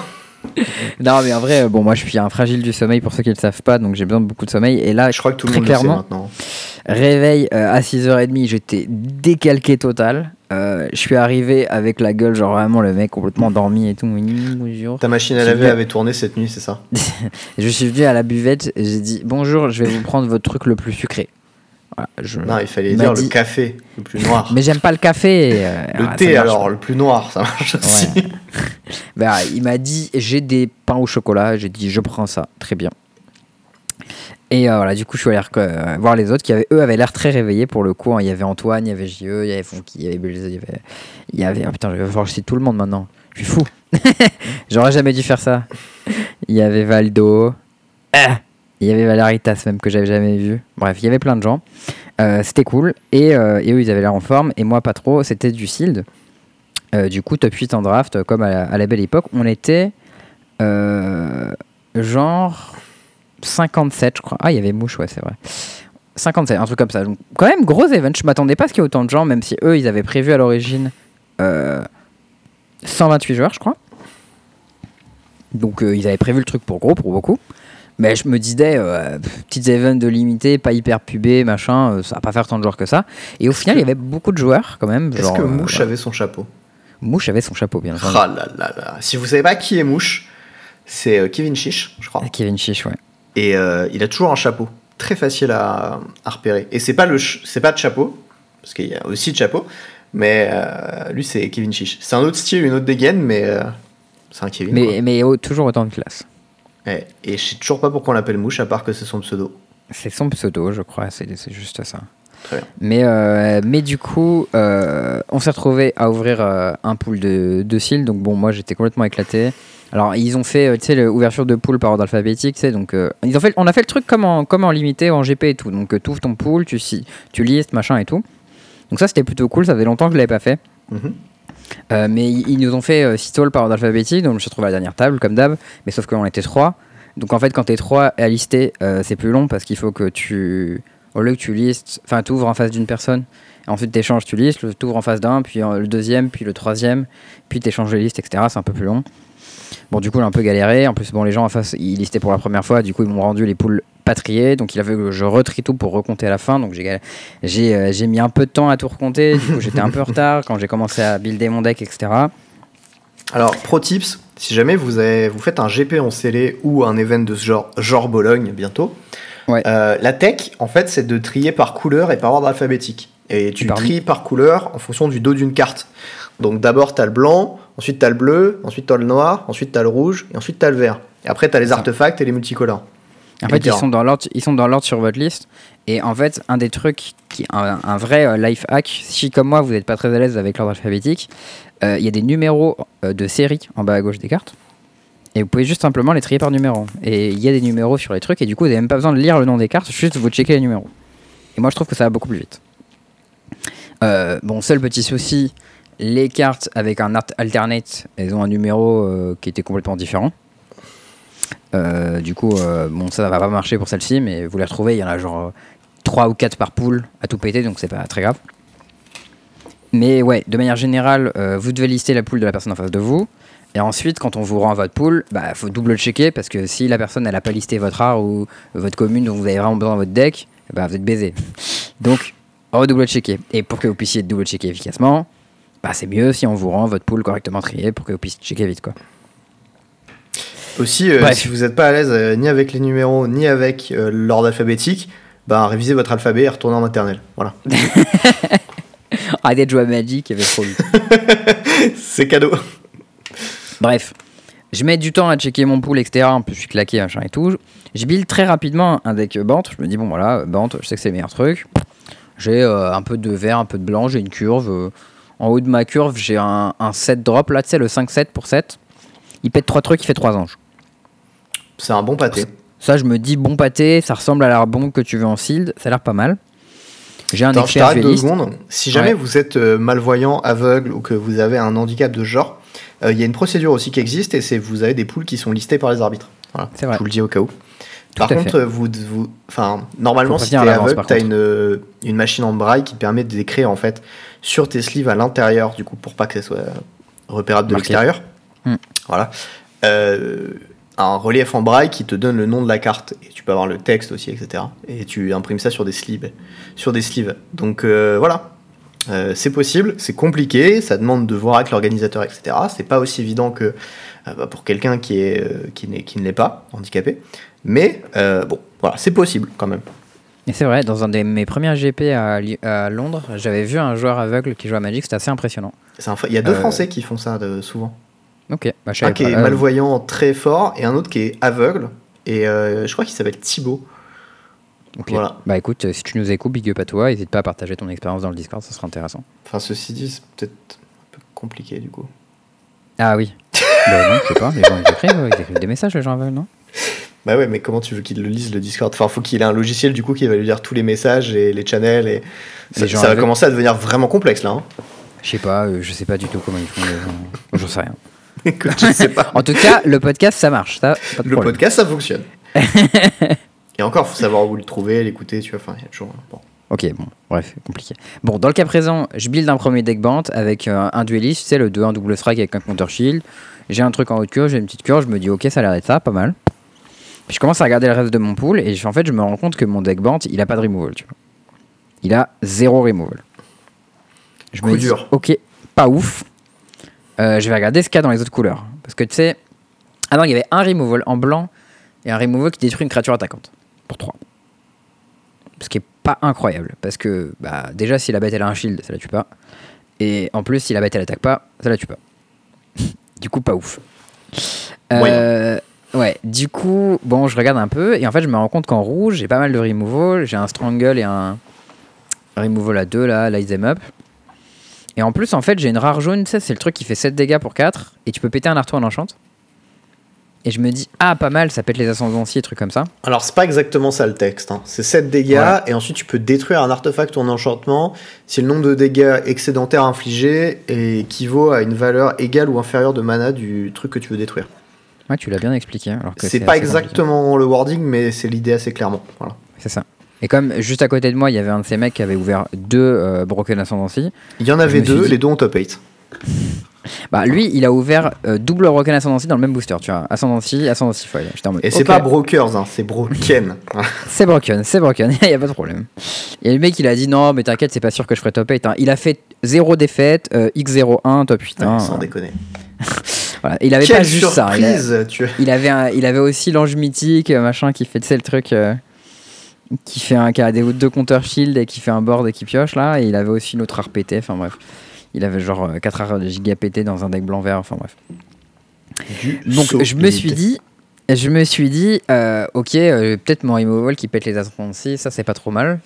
non mais en vrai, bon moi je suis un fragile du sommeil pour ceux qui ne le savent pas, donc j'ai besoin de beaucoup de sommeil. Et là, Je crois que tout le très monde le sait clairement, maintenant. Réveil euh, à 6h30, j'étais décalqué total. Euh, je suis arrivé avec la gueule, genre vraiment le mec complètement endormi et tout. Bonjour. Ta machine à laver avait tourné cette nuit, c'est ça? *laughs* Je suis venu à la buvette, et j'ai dit bonjour, je vais vous prendre votre truc le plus sucré. Voilà, je- Non, il fallait dire dit- le café, le plus noir. Mais j'aime pas le café. euh, le ah, thé, alors, pas. le plus noir, ça marche aussi. Ouais. *laughs* Bah, il m'a dit j'ai des pains au chocolat. J'ai dit je prends ça, très bien. Et euh, voilà, du coup, je suis allé euh, voir les autres qui avaient, eux, avaient l'air très réveillés pour le coup. hein. Il y avait Antoine, il y avait JE, il y avait Fonky, il y avait il y avait. Il y avait ah, putain, je vais cite tout le monde maintenant. Je suis fou. *laughs* J'aurais jamais dû faire ça. Il y avait Valdo. Ah il y avait Valeritas, même que j'avais jamais vu. Bref, il y avait plein de gens. Euh, C'était cool. Et, et eux, ils avaient l'air en forme. Et moi, pas trop. C'était du Sild. Euh, du coup, top 8 en draft, comme à la, à la belle époque. On était genre 57, je crois. Ah, il y avait Mouche, ouais, c'est vrai. 57, un truc comme ça. Donc, quand même, gros event. Je m'attendais pas à ce qu'il y ait autant de gens, même si eux, ils avaient prévu à l'origine euh, 128 joueurs, je crois. Donc, euh, ils avaient prévu le truc pour gros, pour beaucoup. Mais je me disais, euh, pff, petites events de limité, pas hyper pubé, machin, euh, ça va pas faire tant de joueurs que ça. Et au final, il y avait beaucoup de joueurs quand même. Est-ce que euh, Mouche avait son chapeau? Mouche avait son chapeau, bien entendu. Ah là là là. Si vous savez pas qui est Mouche, c'est euh, Kevin Chiche, je crois. Kevin Chiche, ouais. Et euh, il a toujours un chapeau. Très facile à, à repérer. Et c'est pas, le c'est pas de chapeau, parce qu'il y a aussi de chapeau, mais euh, lui c'est Kevin Chiche. C'est un autre style, une autre dégaine, mais euh, c'est un Kevin. Mais, mais au- toujours autant de classe. Ouais. Et je sais toujours pas pourquoi on l'appelle Mouche, à part que c'est son pseudo. C'est son pseudo, je crois, c'est juste ça. Très bien. Mais, mais du coup, on s'est retrouvé à ouvrir un pool de, de cils. Donc bon, moi j'étais complètement éclaté. Alors ils ont fait, euh, tu sais, l'ouverture de pool par ordre alphabétique, tu sais, donc euh, ils ont fait, on a fait le truc comme en, comme en limité, en GP et tout. Donc tu ouvres ton pool, tu, si- tu listes, machin et tout. Donc ça c'était plutôt cool, ça faisait longtemps que je l'avais pas fait. Mhm. Euh, mais ils, ils nous ont fait euh, six talls par ordre alphabétique, donc je me suis retrouvé à la dernière table, comme d'hab, mais sauf qu'on était trois. Donc en fait, quand t'es trois à lister, euh, c'est plus long parce qu'il faut que tu. Au lieu que tu listes, enfin, tu ouvres en face d'une personne, et ensuite tu échanges, tu listes, tu ouvres en face d'un, puis euh, le deuxième, puis le troisième, puis tu échanges les listes, etc. C'est un peu plus long. Bon, du coup, j'ai un peu galéré. En plus, bon, les gens en face, ils listaient pour la première fois, du coup, ils m'ont rendu les poules pas triées, donc il a fallu que je retrie tout pour recompter à la fin. Donc j'ai j'ai euh, j'ai mis un peu de temps à tout recompter, du coup, j'étais un peu en retard quand j'ai commencé à builder mon deck, etc. Alors, pro tips, si jamais vous, avez, vous faites un GP en scellé ou un event de ce genre, genre Bologne bientôt, Ouais. euh, la tech, en fait, c'est de trier par couleur et par ordre alphabétique. Et tu Par- tries par couleur en fonction du dos d'une carte. Donc d'abord, tu as le blanc, ensuite tu as le bleu, ensuite tu as le noir, ensuite tu as le rouge, et ensuite tu as le vert. Et après, tu as les artefacts et les multicolores. En fait, ils sont dans l'ordre, ils sont dans l'ordre sur votre liste. Et en fait, un des trucs, qui, un, un vrai euh, life hack, si comme moi vous n'êtes pas très à l'aise avec l'ordre alphabétique, euh, il y a des numéros euh, de série en bas à gauche des cartes. Et vous pouvez juste simplement les trier par numéro. Et il y a des numéros sur les trucs, et du coup, vous n'avez même pas besoin de lire le nom des cartes, juste vous checkez les numéros. Et moi, je trouve que ça va beaucoup plus vite. Euh, bon, seul petit souci, les cartes avec un art alternate, elles ont un numéro euh, qui était complètement différent. Euh, du coup, bon, ça va pas marcher pour celle-ci, mais vous les retrouvez, il y en a genre 3 ou 4 par pool à tout péter, donc c'est pas très grave. Mais ouais, de manière générale, vous devez lister la pool de la personne en face de vous. Et ensuite, quand on vous rend votre pool, bah faut double checker parce que si la personne elle a pas listé votre art ou votre commune dont vous avez vraiment besoin dans votre deck, bah vous êtes baisé. Donc, redouble checker. Et pour que vous puissiez double checker efficacement, bah c'est mieux si on vous rend votre pool correctement trié pour que vous puissiez checker vite quoi. Aussi, euh, si vous n'êtes pas à l'aise euh, ni avec les numéros ni avec euh, l'ordre alphabétique, bah révisez votre alphabet et retournez en maternelle. Voilà. *laughs* Arrêtez de jouer à Magic, il y avait trop. *laughs* C'est cadeau. Bref, je mets du temps à checker mon pool, etc. En plus, je suis claqué, machin et tout. Je build très rapidement un deck Bant. Je me dis, bon, voilà, Bant, je sais que c'est le meilleur truc. J'ai euh, un peu de vert, un peu de blanc, j'ai une curve. euh, en haut de ma curve, j'ai un, un 7 drop. Là, tu sais, le 5-7 pour 7. Il pète 3 trucs, il fait 3 anges. C'est un bon pâté. Ça, je me dis, bon pâté, ça ressemble à la bombe que tu veux en sealed. Ça a l'air pas mal. J'ai un Attends, je t'arrête deux secondes. Si jamais Ouais. vous êtes euh, malvoyant, aveugle ou que vous avez un handicap de ce genre, euh, il y a une procédure aussi qui existe et c'est vous avez des poules qui sont listées par les arbitres. Voilà. C'est vrai. Je vous le dis au cas où. Par contre, fait. vous, vous, enfin, normalement, si l'avance, aveugle, une, une machine en braille qui te permet d'écrire en fait sur tes sleeves à l'intérieur, du coup, pour pas que ça soit repérable de l'extérieur. Hmm. Voilà. Euh, un relief en braille qui te donne le nom de la carte et tu peux avoir le texte aussi, etc. Et tu imprimes ça sur des sleeves, sur des sleeves. Donc euh, voilà. Euh, c'est possible, c'est compliqué, ça demande de voir avec l'organisateur, etc. C'est pas aussi évident que euh, bah, pour quelqu'un qui, est, euh, qui, n'est- qui ne l'est pas, handicapé. Mais euh, bon, voilà, c'est possible quand même. Et c'est vrai, dans un de mes premiers GP à, Londres, j'avais vu un joueur aveugle qui jouait à Magic, c'était assez impressionnant. Il y a deux Euh, Français qui font ça de- souvent. Ok, bah, Un qui pas. est malvoyant très fort et un autre qui est aveugle. Et euh, je crois qu'il s'appelle Thibaut. ok. Voilà. Bah écoute, si tu nous écoutes, big up à toi, n'hésite pas à partager ton expérience dans le Discord, ça sera intéressant. Enfin, ceci dit, c'est peut-être un peu compliqué du coup. Ah oui. *laughs* bah non, je sais pas, les gens ils écrivent, ils écrivent des messages, les gens aveugles, non? Bah ouais, mais comment tu veux qu'il le lise le Discord? Enfin, faut qu'il ait un logiciel du coup qui va lui lire tous les messages et les channels et ça, va commencer à devenir vraiment complexe là. hein. Je sais pas, euh, je sais pas du tout comment ils font. *laughs* J'en sais rien. Écoute, je sais pas. *laughs* En tout cas, le podcast ça marche, ça, pas de le problème. podcast, ça fonctionne. *laughs* et encore, faut savoir où le trouver, l'écouter, tu vois. Enfin, il y a toujours. Bon. Ok, bon, bref, compliqué. Bon, dans le cas présent, je build un premier deck band avec euh, un dueliste, tu sais, le 2-1 double strike avec un counter shield. J'ai un truc en haut de queue, j'ai une petite cure, je me dis, ok, ça a l'air d'être ça, pas mal. Puis je commence à regarder le reste de mon pool et je- en fait, je me rends compte que mon deck band, il a pas de removal, tu vois. Il a zéro removal. Je me Coup dis, dur. ok, pas ouf. Euh, je vais regarder ce qu'il y a dans les autres couleurs. Parce que tu sais. Ah non, il y avait un removal en blanc et un removal qui détruit une créature attaquante. Pour 3. Ce qui est pas incroyable. Parce que bah, déjà, si la bête elle a un shield, ça la tue pas. Et en plus, si la bête elle attaque pas, ça la tue pas. *laughs* du coup, pas ouf. Euh, ouais, du coup, bon, je regarde un peu et en fait, je me rends compte qu'en rouge, j'ai pas mal de removal. J'ai un strangle et un removal à 2 là, light them up. Et en plus, en fait, j'ai une rare jaune, tu sais, c'est le truc qui fait 7 dégâts pour 4 et tu peux péter un artois en enchant. Et je me dis, ah, pas mal, ça pète les ascendanciers, trucs comme ça. Alors, c'est pas exactement ça le texte. hein. C'est 7 dégâts, et ensuite tu peux détruire un artefact ou un enchantement si le nombre de dégâts excédentaires infligés équivaut à une valeur égale ou inférieure de mana du truc que tu veux détruire. Ouais, tu l'as bien expliqué. que C'est pas compliqué. exactement le wording, mais c'est l'idée assez clairement. Voilà. C'est ça. Et comme juste à côté de moi, il y avait un de ces mecs qui avait ouvert deux euh, Broken Ascendancy, Il y en avait deux, dit- les deux ont top 8. *laughs* bah lui, il a ouvert euh, double Broken Ascendancy dans le même booster, tu vois. Ascendancy, Ascendancy foil. Mode, Et c'est pas Brokers, hein, c'est Broken. *laughs* C'est broken, c'est broken, *laughs* il y a pas de problème. Et le mec, il a dit non, mais t'inquiète, c'est pas sûr que je ferai top 8. hein. Il a fait 0 défaite, euh, X01, top 8. hein. Sans déconner. Voilà. Il avait Quelle pas juste ça. Il, a- surprise tu... il avait, un- il avait aussi l'ange mythique, euh, machin, qui fait, tu sais, le truc. euh, qui fait un qui a des deux compteurs shield et qui fait un board et qui pioche là. Et il avait aussi l'autre art pété, enfin bref. Il avait genre 4 art de giga pété dans un deck blanc vert, enfin bref. du Donc je me suis dit, je me suis dit, euh, ok, euh, peut-être mon removal qui pète les ascendancies, ça c'est pas trop mal.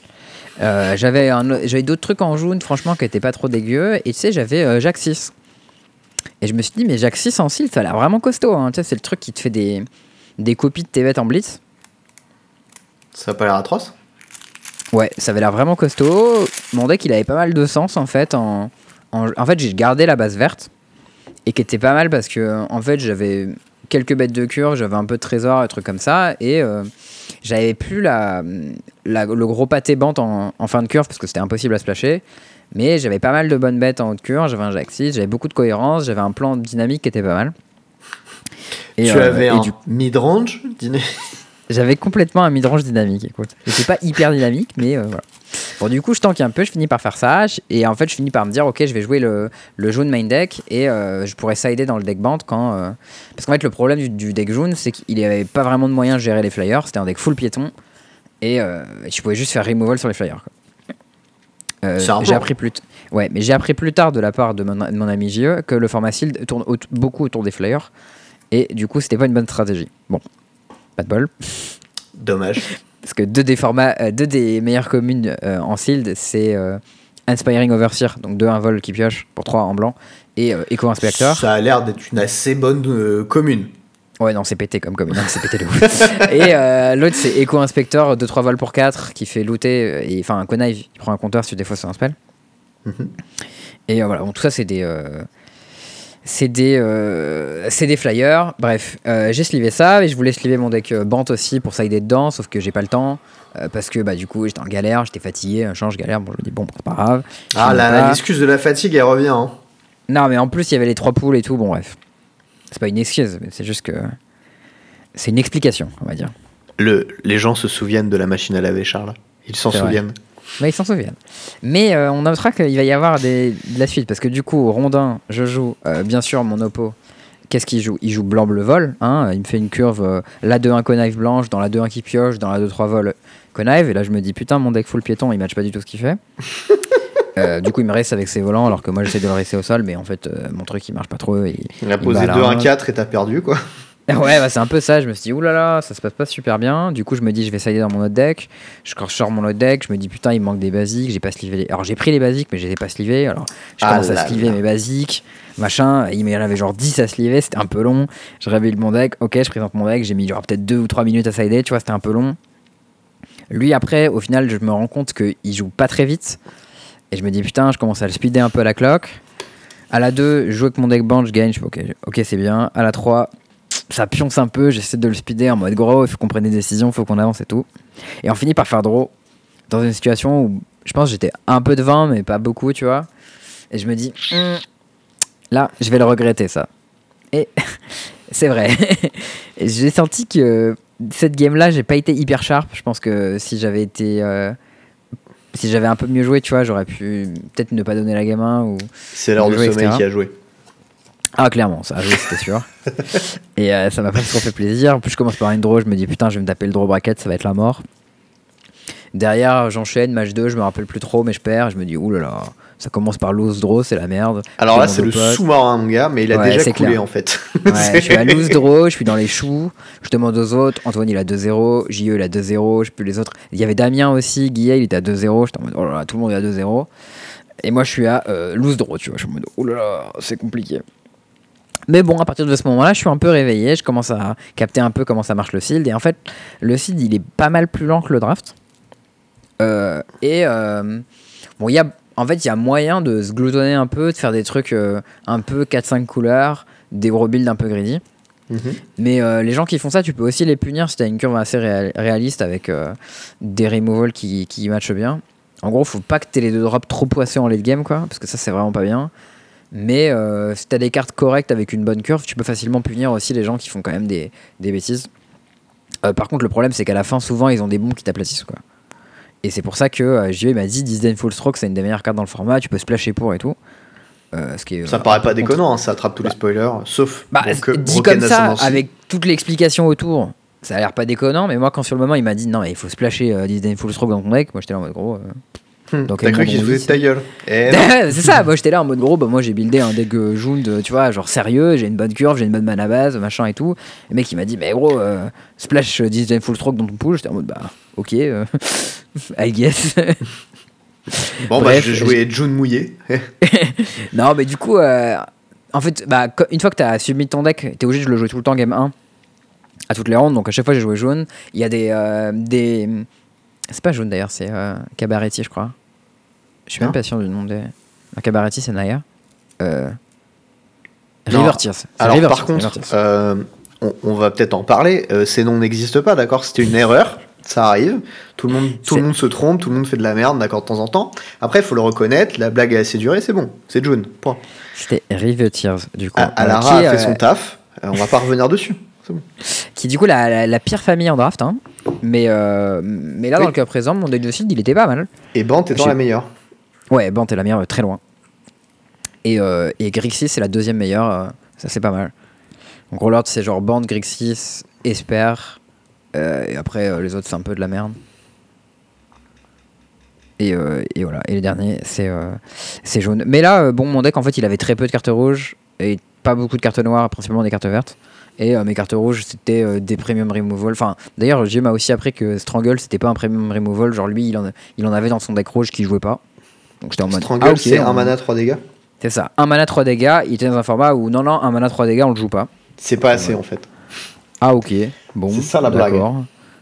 Euh, j'avais j'avais d'autres trucs en jaune, franchement, qui étaient pas trop dégueux. Et tu sais, j'avais euh, Jack 6. Et je me suis dit, mais Jack 6 en ça a l'air vraiment costaud. hein. Tu sais, c'est le truc qui te fait des, des copies de tes bêtes en blitz. Ça a pas l'air atroce? Ouais, ça avait l'air vraiment costaud. Mon deck, il avait pas mal de sens en fait. En, en, en fait, j'ai gardé la base verte et qui était pas mal parce que en fait, j'avais quelques bêtes de curve, j'avais un peu de trésor, un truc comme ça, et euh, j'avais plus la, la- le gros pâté bante en, en fin de curve parce que c'était impossible à splasher. Mais j'avais pas mal de bonnes bêtes en haut de curve, j'avais un Jack 6, j'avais beaucoup de cohérence, j'avais un plan dynamique qui était pas mal. Et, tu euh, avais et un du- mid-range dîner *laughs* j'avais complètement un midrange dynamique, écoute. C'était pas hyper dynamique, mais euh, voilà. Bon, du coup, je tank un peu, je finis par faire ça, et en fait, je finis par me dire, ok, je vais jouer le, le jaune main deck, et euh, je pourrais sider dans le deck band quand. euh, Parce qu'en fait, le problème du, du deck jaune, c'est qu'il n'y avait pas vraiment de moyen de gérer les flyers, c'était un deck full piéton, et tu pouvais juste faire removal sur les flyers. quoi. Euh, j'ai appris plus ouais, mais j'ai appris plus tard de la part de mon, de mon ami JE que le format Shield tourne au- beaucoup autour des flyers, et du coup, c'était pas une bonne stratégie. Bon, pas de bol. Dommage. *laughs* Parce que deux des formats, euh, deux des meilleures communes euh, en Sealed, c'est Inspiring Overseer, donc 2 un vol qui pioche pour 3 en blanc, et Echo Inspector. Ça a l'air d'être une assez bonne commune. Ouais, non, c'est pété comme commune, hein, c'est pété de ouf. *laughs* et euh, l'autre, c'est Echo Inspector, 2-3 vols pour 4, qui fait looter, euh, et enfin, un connive, il prend un compteur si tu défausses un spell. Et euh, voilà, bon, tout ça, c'est des. euh, c'est des, euh, c'est des flyers. Bref, euh, j'ai slivé ça, et je voulais sliver mon deck euh, Bant aussi pour sider dedans, sauf que j'ai pas le temps. euh, parce que bah, du coup, j'étais en galère, j'étais fatigué, un change galère. Bon, je me dis, bon, c'est pas grave. Ah, l'excuse de la fatigue, elle revient. hein. Non, mais en plus, il y avait les trois poules et tout. Bon, bref. C'est pas une excuse, mais c'est juste que. C'est une explication, on va dire. Le, les gens se souviennent de la machine à laver, Charles. Ils s'en souviennent. Mais ils s'en souviennent. Mais euh, on notera qu'il va y avoir des, de la suite. Parce que du coup, rondin, je joue, euh, bien sûr, mon oppo. Qu'est-ce qu'il joue? Il joue blanc-bleu vol. Hein, il me fait une curve, euh, la 2-1 connive blanche, dans la 2-1 qui pioche, dans la 2-3 vol connive. Et là, je me dis, putain, mon deck full piéton, il match pas du tout ce qu'il fait. *laughs* Euh, du coup, il me reste avec ses volants, alors que moi, j'essaie de le rester au sol. Mais en fait, euh, mon truc, il marche pas trop. Il, Il a il posé va là. 2-1-4 et t'as perdu, quoi. *laughs* Ouais, bah, c'est un peu ça. Je me suis dit, oulala, ça se passe pas super bien. Du coup, je me dis, je vais essayer dans mon autre deck. Je quand je sors mon autre deck, je me dis, putain, il me manque des basiques. J'ai pas slivé. les- Alors, j'ai pris les basiques, mais je les ai pas slivés. Alors, je Ah commence à sliver là. mes basiques, machin. Il y en avait genre 10 à sliver, c'était un peu long. Je réveille mon deck. Ok, je présente mon deck. J'ai mis genre peut-être 2 ou 3 minutes à sider, tu vois, c'était un peu long. Lui, après, au final, je me rends compte qu'il joue pas très vite. Et je me dis, putain, je commence à le speeder un peu à la cloque. À la 2, je joue avec mon deck band, je gagne. Je fais, ok, c'est bien. À la 3, ça pionce un peu. J'essaie de le speeder en mode gros. Il faut qu'on prenne des décisions, il faut qu'on avance et tout. Et on finit par faire draw dans une situation où je pense j'étais un peu devant, mais pas beaucoup, tu vois. Et je me dis, Hmm, là, je vais le regretter, ça. Et *laughs* c'est vrai. *laughs* J'ai senti que cette game-là, j'ai pas été hyper sharp. Je pense que si j'avais été. euh, si j'avais un peu mieux joué, tu vois, j'aurais pu peut-être ne pas donner la gamme 1 ou. C'est l'heure de sommeil etc. qui a joué. Ah, clairement, ça a joué, c'était sûr. *laughs* Et euh, ça m'a pas trop fait plaisir. En plus, je commence par une draw, je me dis putain, je vais me taper le draw bracket, ça va être la mort. Derrière, j'enchaîne, match 2, je me rappelle plus trop, mais je perds. Je me dis, oulala, ça commence par lose draw, c'est la merde. Alors là, c'est le sous-marin, mon gars, mais il a Ouais, déjà coulé, clair. en fait. Ouais, *laughs* je suis à lose draw, je suis dans les choux. Je demande aux autres. Antoine, il a 2-0. JE, il a 2-0. Je sais plus les autres. Il y avait Damien aussi. Guillaume, il était à 2-0. J'étais en mode, oh là là, tout le monde est à 2-0. Et moi, je suis à euh, tu vois. Je suis en mode, oh là là, c'est compliqué. Mais bon, à partir de ce moment-là, je suis un peu réveillé. Je commence à capter un peu comment ça marche le seed. Et en fait, le seed, il est pas mal plus lent que le draft. Euh, et euh, bon, il y a, en fait, il y a moyen de se gloutonner un peu, de faire des trucs euh, un peu 4-5 couleurs, des gros builds un peu greedy. Mhm. Mais euh, les gens qui font ça, tu peux aussi les punir si tu as une curve assez réal- réaliste avec euh, des removals qui, qui matchent bien. En gros, faut pas que tu les deux drops trop poissés en late game, quoi, parce que ça, c'est vraiment pas bien. Mais si tu as des cartes correctes avec une bonne curve, tu peux facilement punir aussi les gens qui font quand même des, des bêtises. Par contre, le problème, c'est qu'à la fin, souvent, ils ont des bons qui t'aplatissent, quoi. Et c'est pour ça que euh, JE m'a dit Disdain Full Stroke, c'est une des meilleures cartes dans le format, tu peux splasher pour et tout. Euh, ce qui est, Ça euh, paraît pas contre- déconnant, hein, ça attrape tous les spoilers, sauf bah, donc, euh, dit comme ça, avec toute l'explication autour, ça a l'air pas déconnant, mais moi, quand sur le moment, il m'a dit non, mais il faut splasher euh, Disdain Full Stroke dans ton deck, moi j'étais là en mode gros. euh, Hmm, T'as cru qu'il se faisait ta gueule. Eh *laughs* c'est ça, moi j'étais là en mode gros, bah, moi j'ai buildé un deck euh, de, tu vois, genre sérieux, j'ai une bonne curve, j'ai une bonne mana base, machin et tout. Le mec il m'a dit, mais gros, euh, splash euh, Disdain Full Stroke dans ton pool, j'étais en mode bah, ok, euh, *laughs* I guess. *laughs* Bon, Bref, bah, j'ai joué June mouillé. *laughs* Non, mais du coup, euh, en fait, bah, une fois que tu as submit ton deck, tu es obligé de le jouer tout le temps game 1 à toutes les rondes. Donc à chaque fois, j'ai joué jaune. Il y a des. euh, des... C'est pas jaune d'ailleurs, c'est euh, Cabaretti, je crois. Je suis même pas sûr du nom des. Cabaretti, c'est Naya. Euh... Non. River Tears. Alors, River par Tears, contre, Tears. euh, on, on va peut-être en parler. Euh, ces noms n'existent pas, d'accord? C'était une erreur. Ça arrive. Tout le, monde, tout le C'est- monde se trompe, tout le monde fait de la merde, d'accord, de temps en temps. Après, il faut le reconnaître. La blague a assez duré, c'est bon. C'est June. Point. C'était Riveteers, du coup. A- Euh, Alara qui, a fait euh, son taf. Euh, on va pas revenir dessus. Bon. qui du coup la, la- la pire famille en draft. Hein. Mais, euh, mais là, Oui. dans le cas présent, mon seed, il était pas mal. Et Bant étant la meilleure. Ouais, bon, t'es la meilleure, très loin. Et, euh, et Grixis, c'est la deuxième meilleure. ça, c'est pas mal. Donc, Rollord, c'est genre Band, Grixis, Esper. Euh, et après, euh, les autres, c'est un peu de la merde. Et, euh, et voilà. Et le dernier, c'est euh, jaune. Mais là, euh, bon, mon deck, en fait, il avait très peu de cartes rouges et pas beaucoup de cartes noires, principalement des cartes vertes. Et mes cartes rouges, c'était des premium removal. Enfin, d'ailleurs, Jim m'a aussi appris que Strangle, c'était pas un premium removal. Genre, lui, il en, il en avait dans son deck rouge qui jouait pas. Donc, j'étais en mode. Strangle, ah, ok, c'est un mana 3 dégâts. C'est ça. Un mana 3 dégâts, il était dans un format où non, non, un mana 3 dégâts, on le joue pas. C'est pas assez en fait. Ah, ok. Bon. C'est ça, la blague.